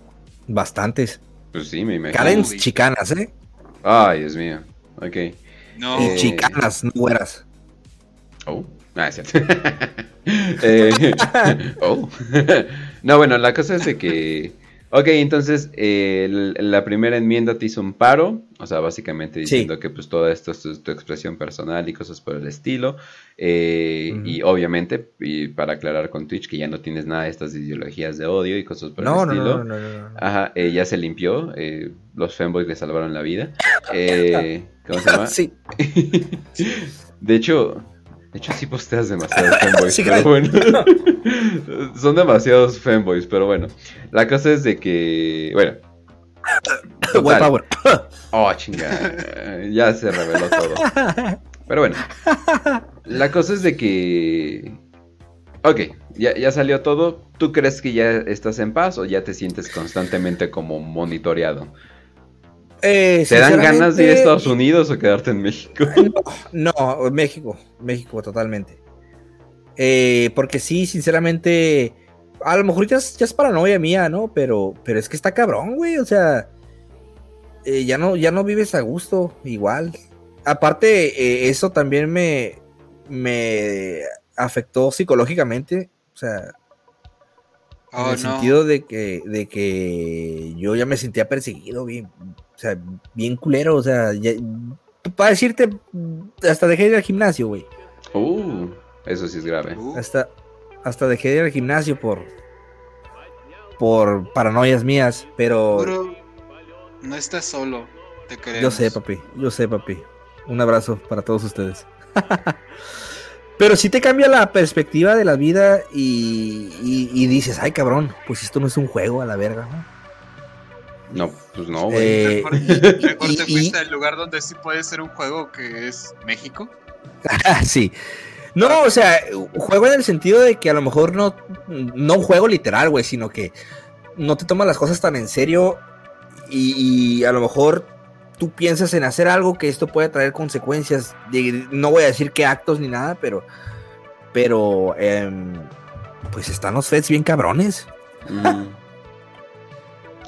Bastantes. Pues sí, me imagino. Karens Uy. chicanas, ¿eh? Ay, Dios mío. Ok. No. Y Eh, chicanas, no güeras. Oh, ah, es cierto. Eh, oh. no, bueno, la cosa es de que. Ok, entonces eh, la primera enmienda te hizo un paro, o sea, básicamente diciendo que pues todo esto es tu, tu expresión personal y cosas por el estilo. eh. Y obviamente, y para aclarar con Twitch que ya no tienes nada de estas ideologías de odio y cosas por No, el no, estilo. no, no, no, no. Ajá, eh, ya se limpió, eh, los femboys le salvaron la vida. Eh, ¿Cómo se llama? Sí. De hecho, de hecho sí posteas demasiados fanboys, Sí, pero bueno. Son demasiados fanboys, pero bueno. La cosa es de que, bueno. White power. Oh, chinga. Ya se reveló todo. Pero bueno. La cosa es de que. Ok, ya, ya salió todo. ¿Tú crees que ya estás en paz o ya te sientes constantemente como monitoreado? Eh, ¿Te dan ganas de ir a Estados Unidos o quedarte en México? No, México, México totalmente. Eh, porque sí, sinceramente, a lo mejor ya es, ya es paranoia mía, ¿no? Pero, pero es que está cabrón, güey. O sea, eh, ya no, ya no vives a gusto, igual. Aparte, eso también me, me afectó psicológicamente. O sea, en Oh, el no. sentido de que, de que yo ya me sentía perseguido, bien, o sea, bien culero, o sea, ya- para decirte, hasta dejé de ir al gimnasio, güey. Uh, eso sí es grave. Uh, Hasta, hasta dejé de ir al gimnasio por, por paranoias mías, pero Muro, no estás solo. Te queremos. yo sé, papi, yo sé, papi. Un abrazo para todos ustedes. Pero sí te cambia la perspectiva de la vida y, y- y dices, ay cabrón, pues esto no es un juego a la verga, ¿no? No, pues no, güey. Eh, Mejor, te y- fuiste al lugar donde sí puede ser un juego que es México. Sí. No, o sea, juego en el sentido de que a lo mejor no, no un juego literal, güey, sino que no te tomas las cosas tan en serio y, y a lo mejor tú piensas en hacer algo que esto puede traer consecuencias. de- no voy a decir qué actos ni nada, pero, pero, em, pues están los feds bien cabrones. Mm.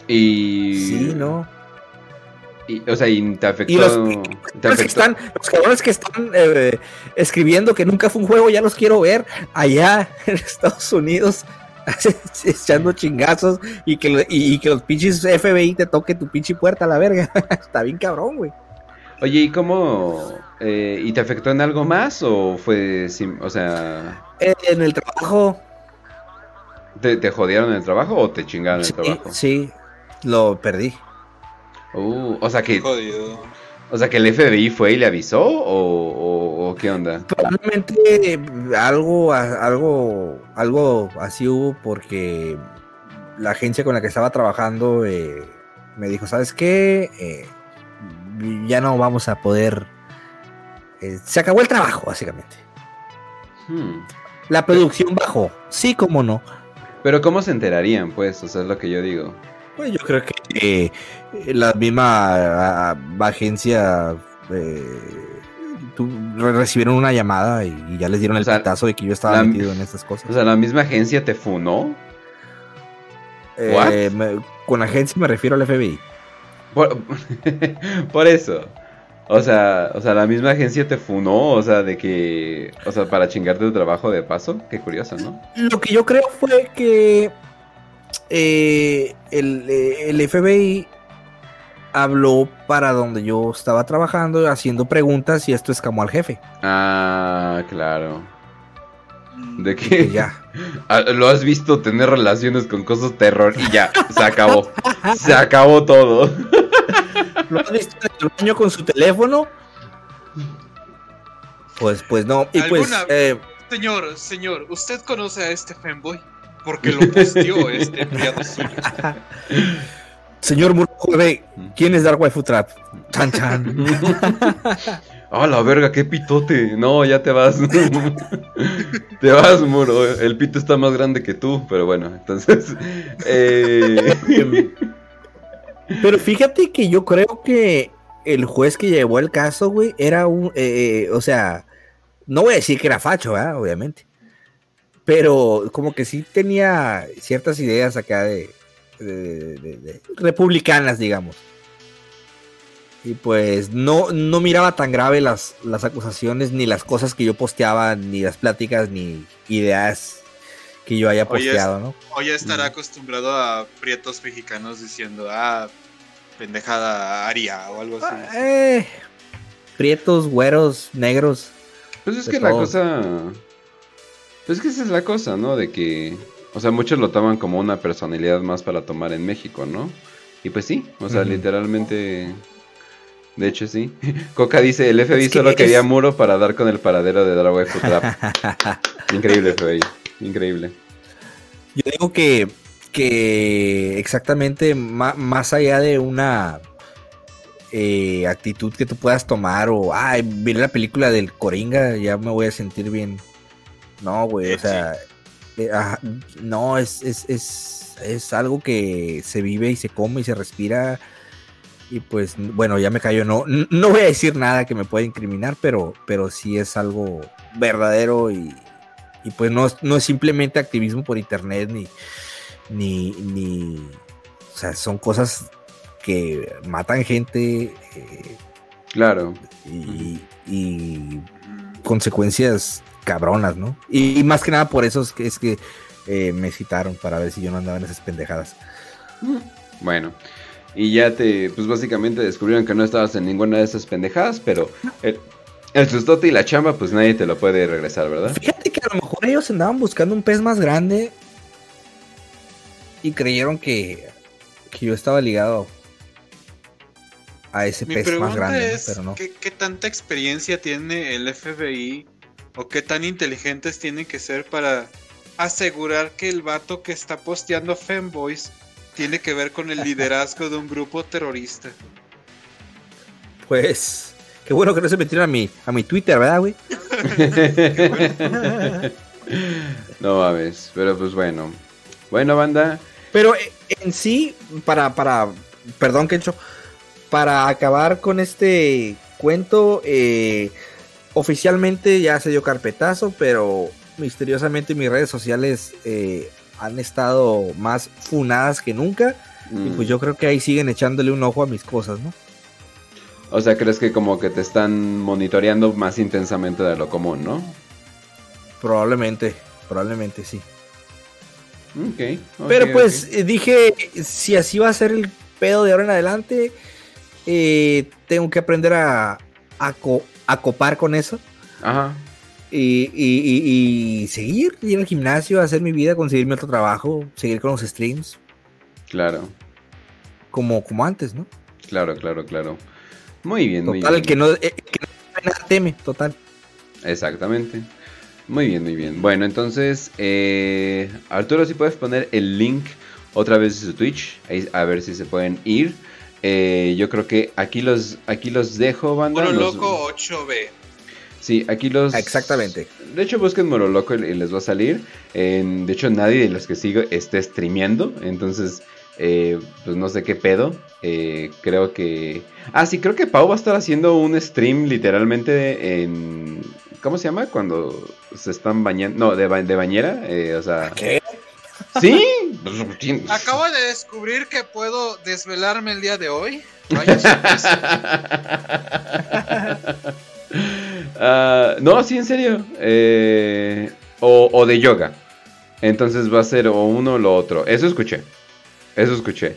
Y. Sí, ¿no? y- o sea, y te afectó. Y los- te Los, que están, los cabrones que están eh, escribiendo que nunca fue un juego, ya los quiero ver allá en Estados Unidos echando chingazos y que, lo- y, y que los pinches FBI te toque tu pinche puerta a la verga. Está bien cabrón, güey. Oye, ¿y cómo? eh, ¿Y te afectó en algo más o fue. sim- o sea. Eh, En el trabajo, ¿te, te jodieron en el trabajo o te chingaron en el trabajo? sí, lo perdí. Uh, o sea que. Jodido. O sea que el FBI fue y le avisó o, o, o qué onda? Probablemente eh, algo, algo, algo así hubo porque la agencia con la que estaba trabajando eh, me dijo, ¿sabes qué? Eh, ya no vamos a poder... eh, se acabó el trabajo, básicamente. Hmm. La producción bajó. Sí, como no. Pero ¿cómo se enterarían, pues? O sea, es lo que yo digo. Pues yo creo que eh, la misma agencia eh, recibieron una llamada y, y ya les dieron el pitazo de que yo estaba la- metido en estas cosas. O sea, la misma agencia te funó. Eh, con agencia me refiero al FBI. Por, por eso. O sea, o sea, la misma agencia te funó, o sea, de que, o sea, para chingarte tu trabajo de paso. Qué curioso, ¿no? Lo que yo creo fue que eh, el, eh, el FBI habló para donde yo estaba trabajando haciendo preguntas y esto escamó al jefe. Ah, claro. De que ya. Ah, lo has visto tener relaciones con cosas terror y ya, se acabó. Se acabó todo. ¿Lo has visto en el baño con su teléfono? Pues, pues no. Y pues, ¿Alguna- eh, Señor, señor, ¿usted conoce a este fanboy? Porque lo posteó este enviado suyo. señor Murray, ¿quién es Dark Waifu Trap? Chan chan. Ah, la verga, qué pitote. No, ya te vas. te vas, muro. El pito está más grande que tú, pero bueno, entonces. eh, Pero fíjate que yo creo que el juez que llevó el caso, güey, era un, eh, o sea, no voy a decir que era facho, ¿verdad? obviamente, pero como que sí tenía ciertas ideas acá de, de- de- de- republicanas, digamos. Y pues no, no miraba tan grave las, las acusaciones, ni las cosas que yo posteaba, ni las pláticas, ni ideas que yo haya posteado, ¿no? O ya estará acostumbrado a prietos mexicanos diciendo, ah, pendejada aria o algo así. Eh, prietos, güeros, negros. Pues es que la cosa. Pues es que esa es la cosa, ¿no? De que. O sea, muchos lo toman como una personalidad más para tomar en México, ¿no? Y pues sí, o sea, literalmente. De hecho, sí. Coca dice: el FBI Es que solo quería muro para dar con el paradero de Dragon Food Trap. Increíble, FBI. Increíble. Yo digo que, que exactamente más allá de una eh, actitud que tú puedas tomar o, ay, miré la película del Coringa, ya me voy a sentir bien. No, güey, o sea, eh, no, es, es, es, es algo que se vive y se come y se respira. Y pues, bueno, ya me callo, no, no voy a decir nada que me pueda incriminar, pero, pero sí es algo verdadero y, y pues no, es- no es simplemente activismo por internet ni, ni, ni, o sea, son cosas que matan gente eh, Claro. y, y consecuencias cabronas, ¿no? Y, y más que nada por eso es que, es que eh, me citaron para ver si yo no andaba en esas pendejadas. Bueno. Y ya te, pues básicamente descubrieron que no estabas en ninguna de esas pendejadas, pero el, el sustote y la chamba, pues nadie te lo puede regresar, ¿verdad? Fíjate que a lo mejor ellos andaban buscando un pez más grande y creyeron que, que yo estaba ligado a ese Mi pez más grande, ¿no? es, pero no. ¿qué, qué tanta experiencia tiene el FBI o qué tan inteligentes tienen que ser para asegurar que el vato que está posteando Femboys tiene que ver con el liderazgo de un grupo terrorista? Pues, qué bueno que no se metieron a mi, a mi Twitter, ¿verdad, güey? no mames, pero pues bueno. Bueno, banda. Pero eh, en sí, para, para, perdón, Kencho, para acabar con este cuento, eh, oficialmente ya se dio carpetazo, pero misteriosamente mis redes sociales eh, han estado más funadas que nunca. Y Mm. pues yo creo que ahí siguen echándole un ojo a mis cosas, ¿no? O sea, crees que como que te están monitoreando más intensamente de lo común, ¿no? Probablemente, probablemente sí. Ok. ok, Pero pues eh, dije, si así va a ser el pedo de ahora en adelante, eh, tengo que aprender a, a, co- a copar con eso. Ajá. Y, y- y- y seguir, ir al gimnasio, hacer mi vida, conseguirme otro trabajo, seguir con los streams, Claro, como, como antes, ¿no? claro, claro, claro. Muy bien, muy Total, el bien. que no, el que no teme total. Exactamente. Muy bien, muy bien. Bueno, entonces, eh, Arturo, si puedes poner el link otra vez de su Twitch, a ver si se pueden ir. Eh, yo creo que aquí los, aquí los dejo, banda. Moro los- Loco 8B. Sí, aquí los. Exactamente. De hecho, busquen Moro Loco y les va a salir. De hecho, nadie de los que sigo está streameando. Entonces, eh, pues no sé qué pedo. Eh, creo que. Ah, sí, creo que Pau va a estar haciendo un stream literalmente en. ¿Cómo se llama? Cuando se están bañando. No, de, ba- de bañera. eh, o sea. ¿Qué? Sí. Acabo de descubrir que puedo desvelarme el día de hoy. Vaya sorpresa. Ah, no, sí, en serio. Eh, o, o de yoga. Entonces va a ser o uno o lo otro. Eso escuché. Eso escuché.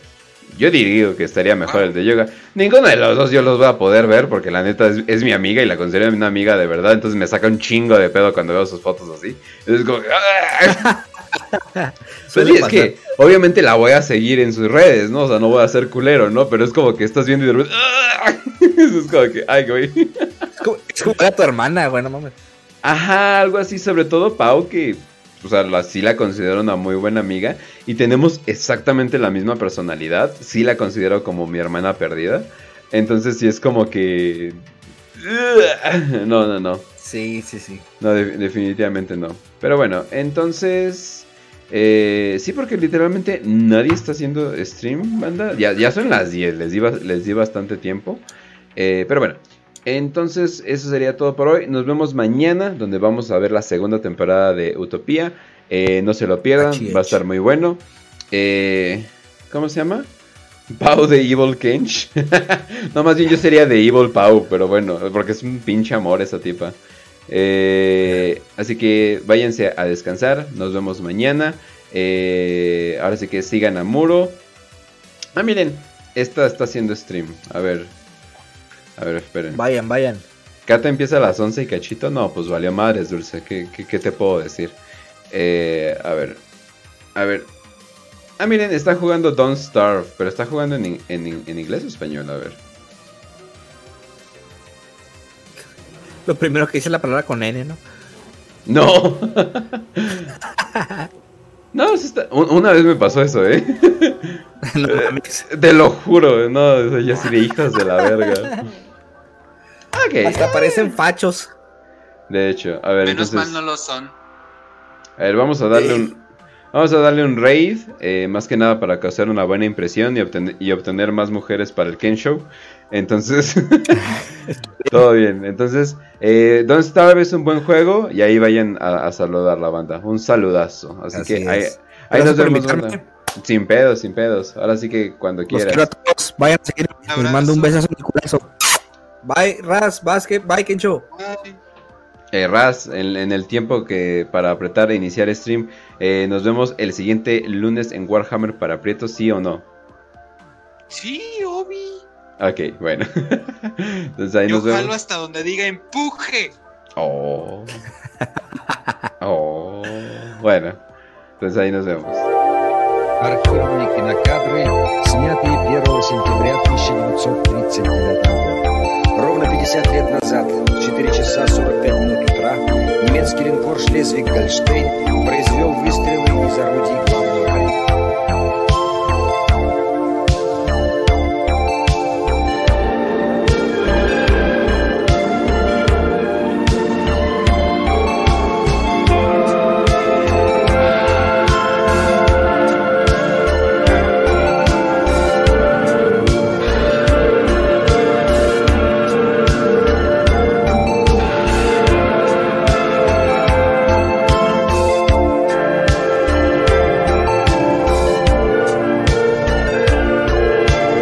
Yo diría que estaría mejor el de yoga. Ninguno de los dos yo los voy a poder ver porque la neta es, es mi amiga y la considero una amiga de verdad. Entonces me saca un chingo de pedo cuando veo sus fotos así. Es como... es que obviamente la voy a seguir en sus redes, ¿no? O sea, no voy a ser culero, ¿no? Pero es como que estás viendo y de repente... ¡ah! Es como que... Ay, güey. Es como, es como tu hermana, güey, no mames. Ajá, algo así, sobre todo Pau, que, o sea, la, sí la considero una muy buena amiga y tenemos exactamente la misma personalidad, sí la considero como mi hermana perdida, entonces sí es como que... No, no, no, Sí, sí, sí. no, de- definitivamente no. Pero bueno, entonces... eh, sí, porque literalmente nadie está haciendo stream, banda. Ya, ya son las 10, les di, les di bastante tiempo. Eh, pero bueno, entonces eso sería todo por hoy. Nos vemos mañana, donde vamos a ver la segunda temporada de Utopía. Eh, no se lo pierdan, va a estar muy bueno. Eh, ¿Cómo se llama? Pau de Evil Kench. no, más bien yo sería de Evil Pau, pero bueno, porque es un pinche amor esa tipa. Eh, así que váyanse a descansar. Nos vemos mañana. Eh, ahora sí que sigan a Muro. Ah, miren, esta está haciendo stream. A ver. A ver, esperen. Vayan, vayan. Cata empieza a las 11 y cachito. No, pues valió madres, Dulce. ¿Qué, qué, qué te puedo decir? Eh, a ver. A ver. Ah, miren, está jugando Don't Starve. Pero está jugando en, en- en inglés o español. A ver. Lo primero que dice la palabra con N, ¿no? No. no, sí está- un- una vez me pasó eso, ¿eh? Eh, Te lo juro, no, yo así de hijos de la verga. Ok. Hasta parecen fachos. De hecho, a ver, Menos entonces. mal no lo son. A ver, vamos a darle un. Vamos a darle un raid, eh, más que nada para causar una buena impresión y obtener, y obtener más mujeres para el Ken Show. Entonces, todo bien. Entonces, eh, Don't Starve es un buen juego y ahí vayan a, a saludar la banda. Un saludazo. Así, Así que ahí, es. ahí nos vemos. Sin pedos, sin pedos. Ahora sí que cuando Los quieras. quiero a todos. Vayan a seguir. Les mando un besazo en el culazo. Bye, Raz, Basket, bye, Kencho. Eh, Raz, en, en el tiempo que para apretar e iniciar stream, eh, nos vemos el siguiente lunes en Warhammer para Prieto, ¿sí o no? Sí, Obi. Ok, bueno. Entonces ahí Yo nos jalo vemos. hasta donde diga empuje. Oh. Oh. Bueno. Entonces ahí nos vemos. Архивные кинокадры, снятые 1 сентября 1939 года. Ровно 50 лет назад, в 4 часа 45 минут утра, немецкий линкор «Шлезвиг-Гольштейн» произвел выстрелы из орудий главного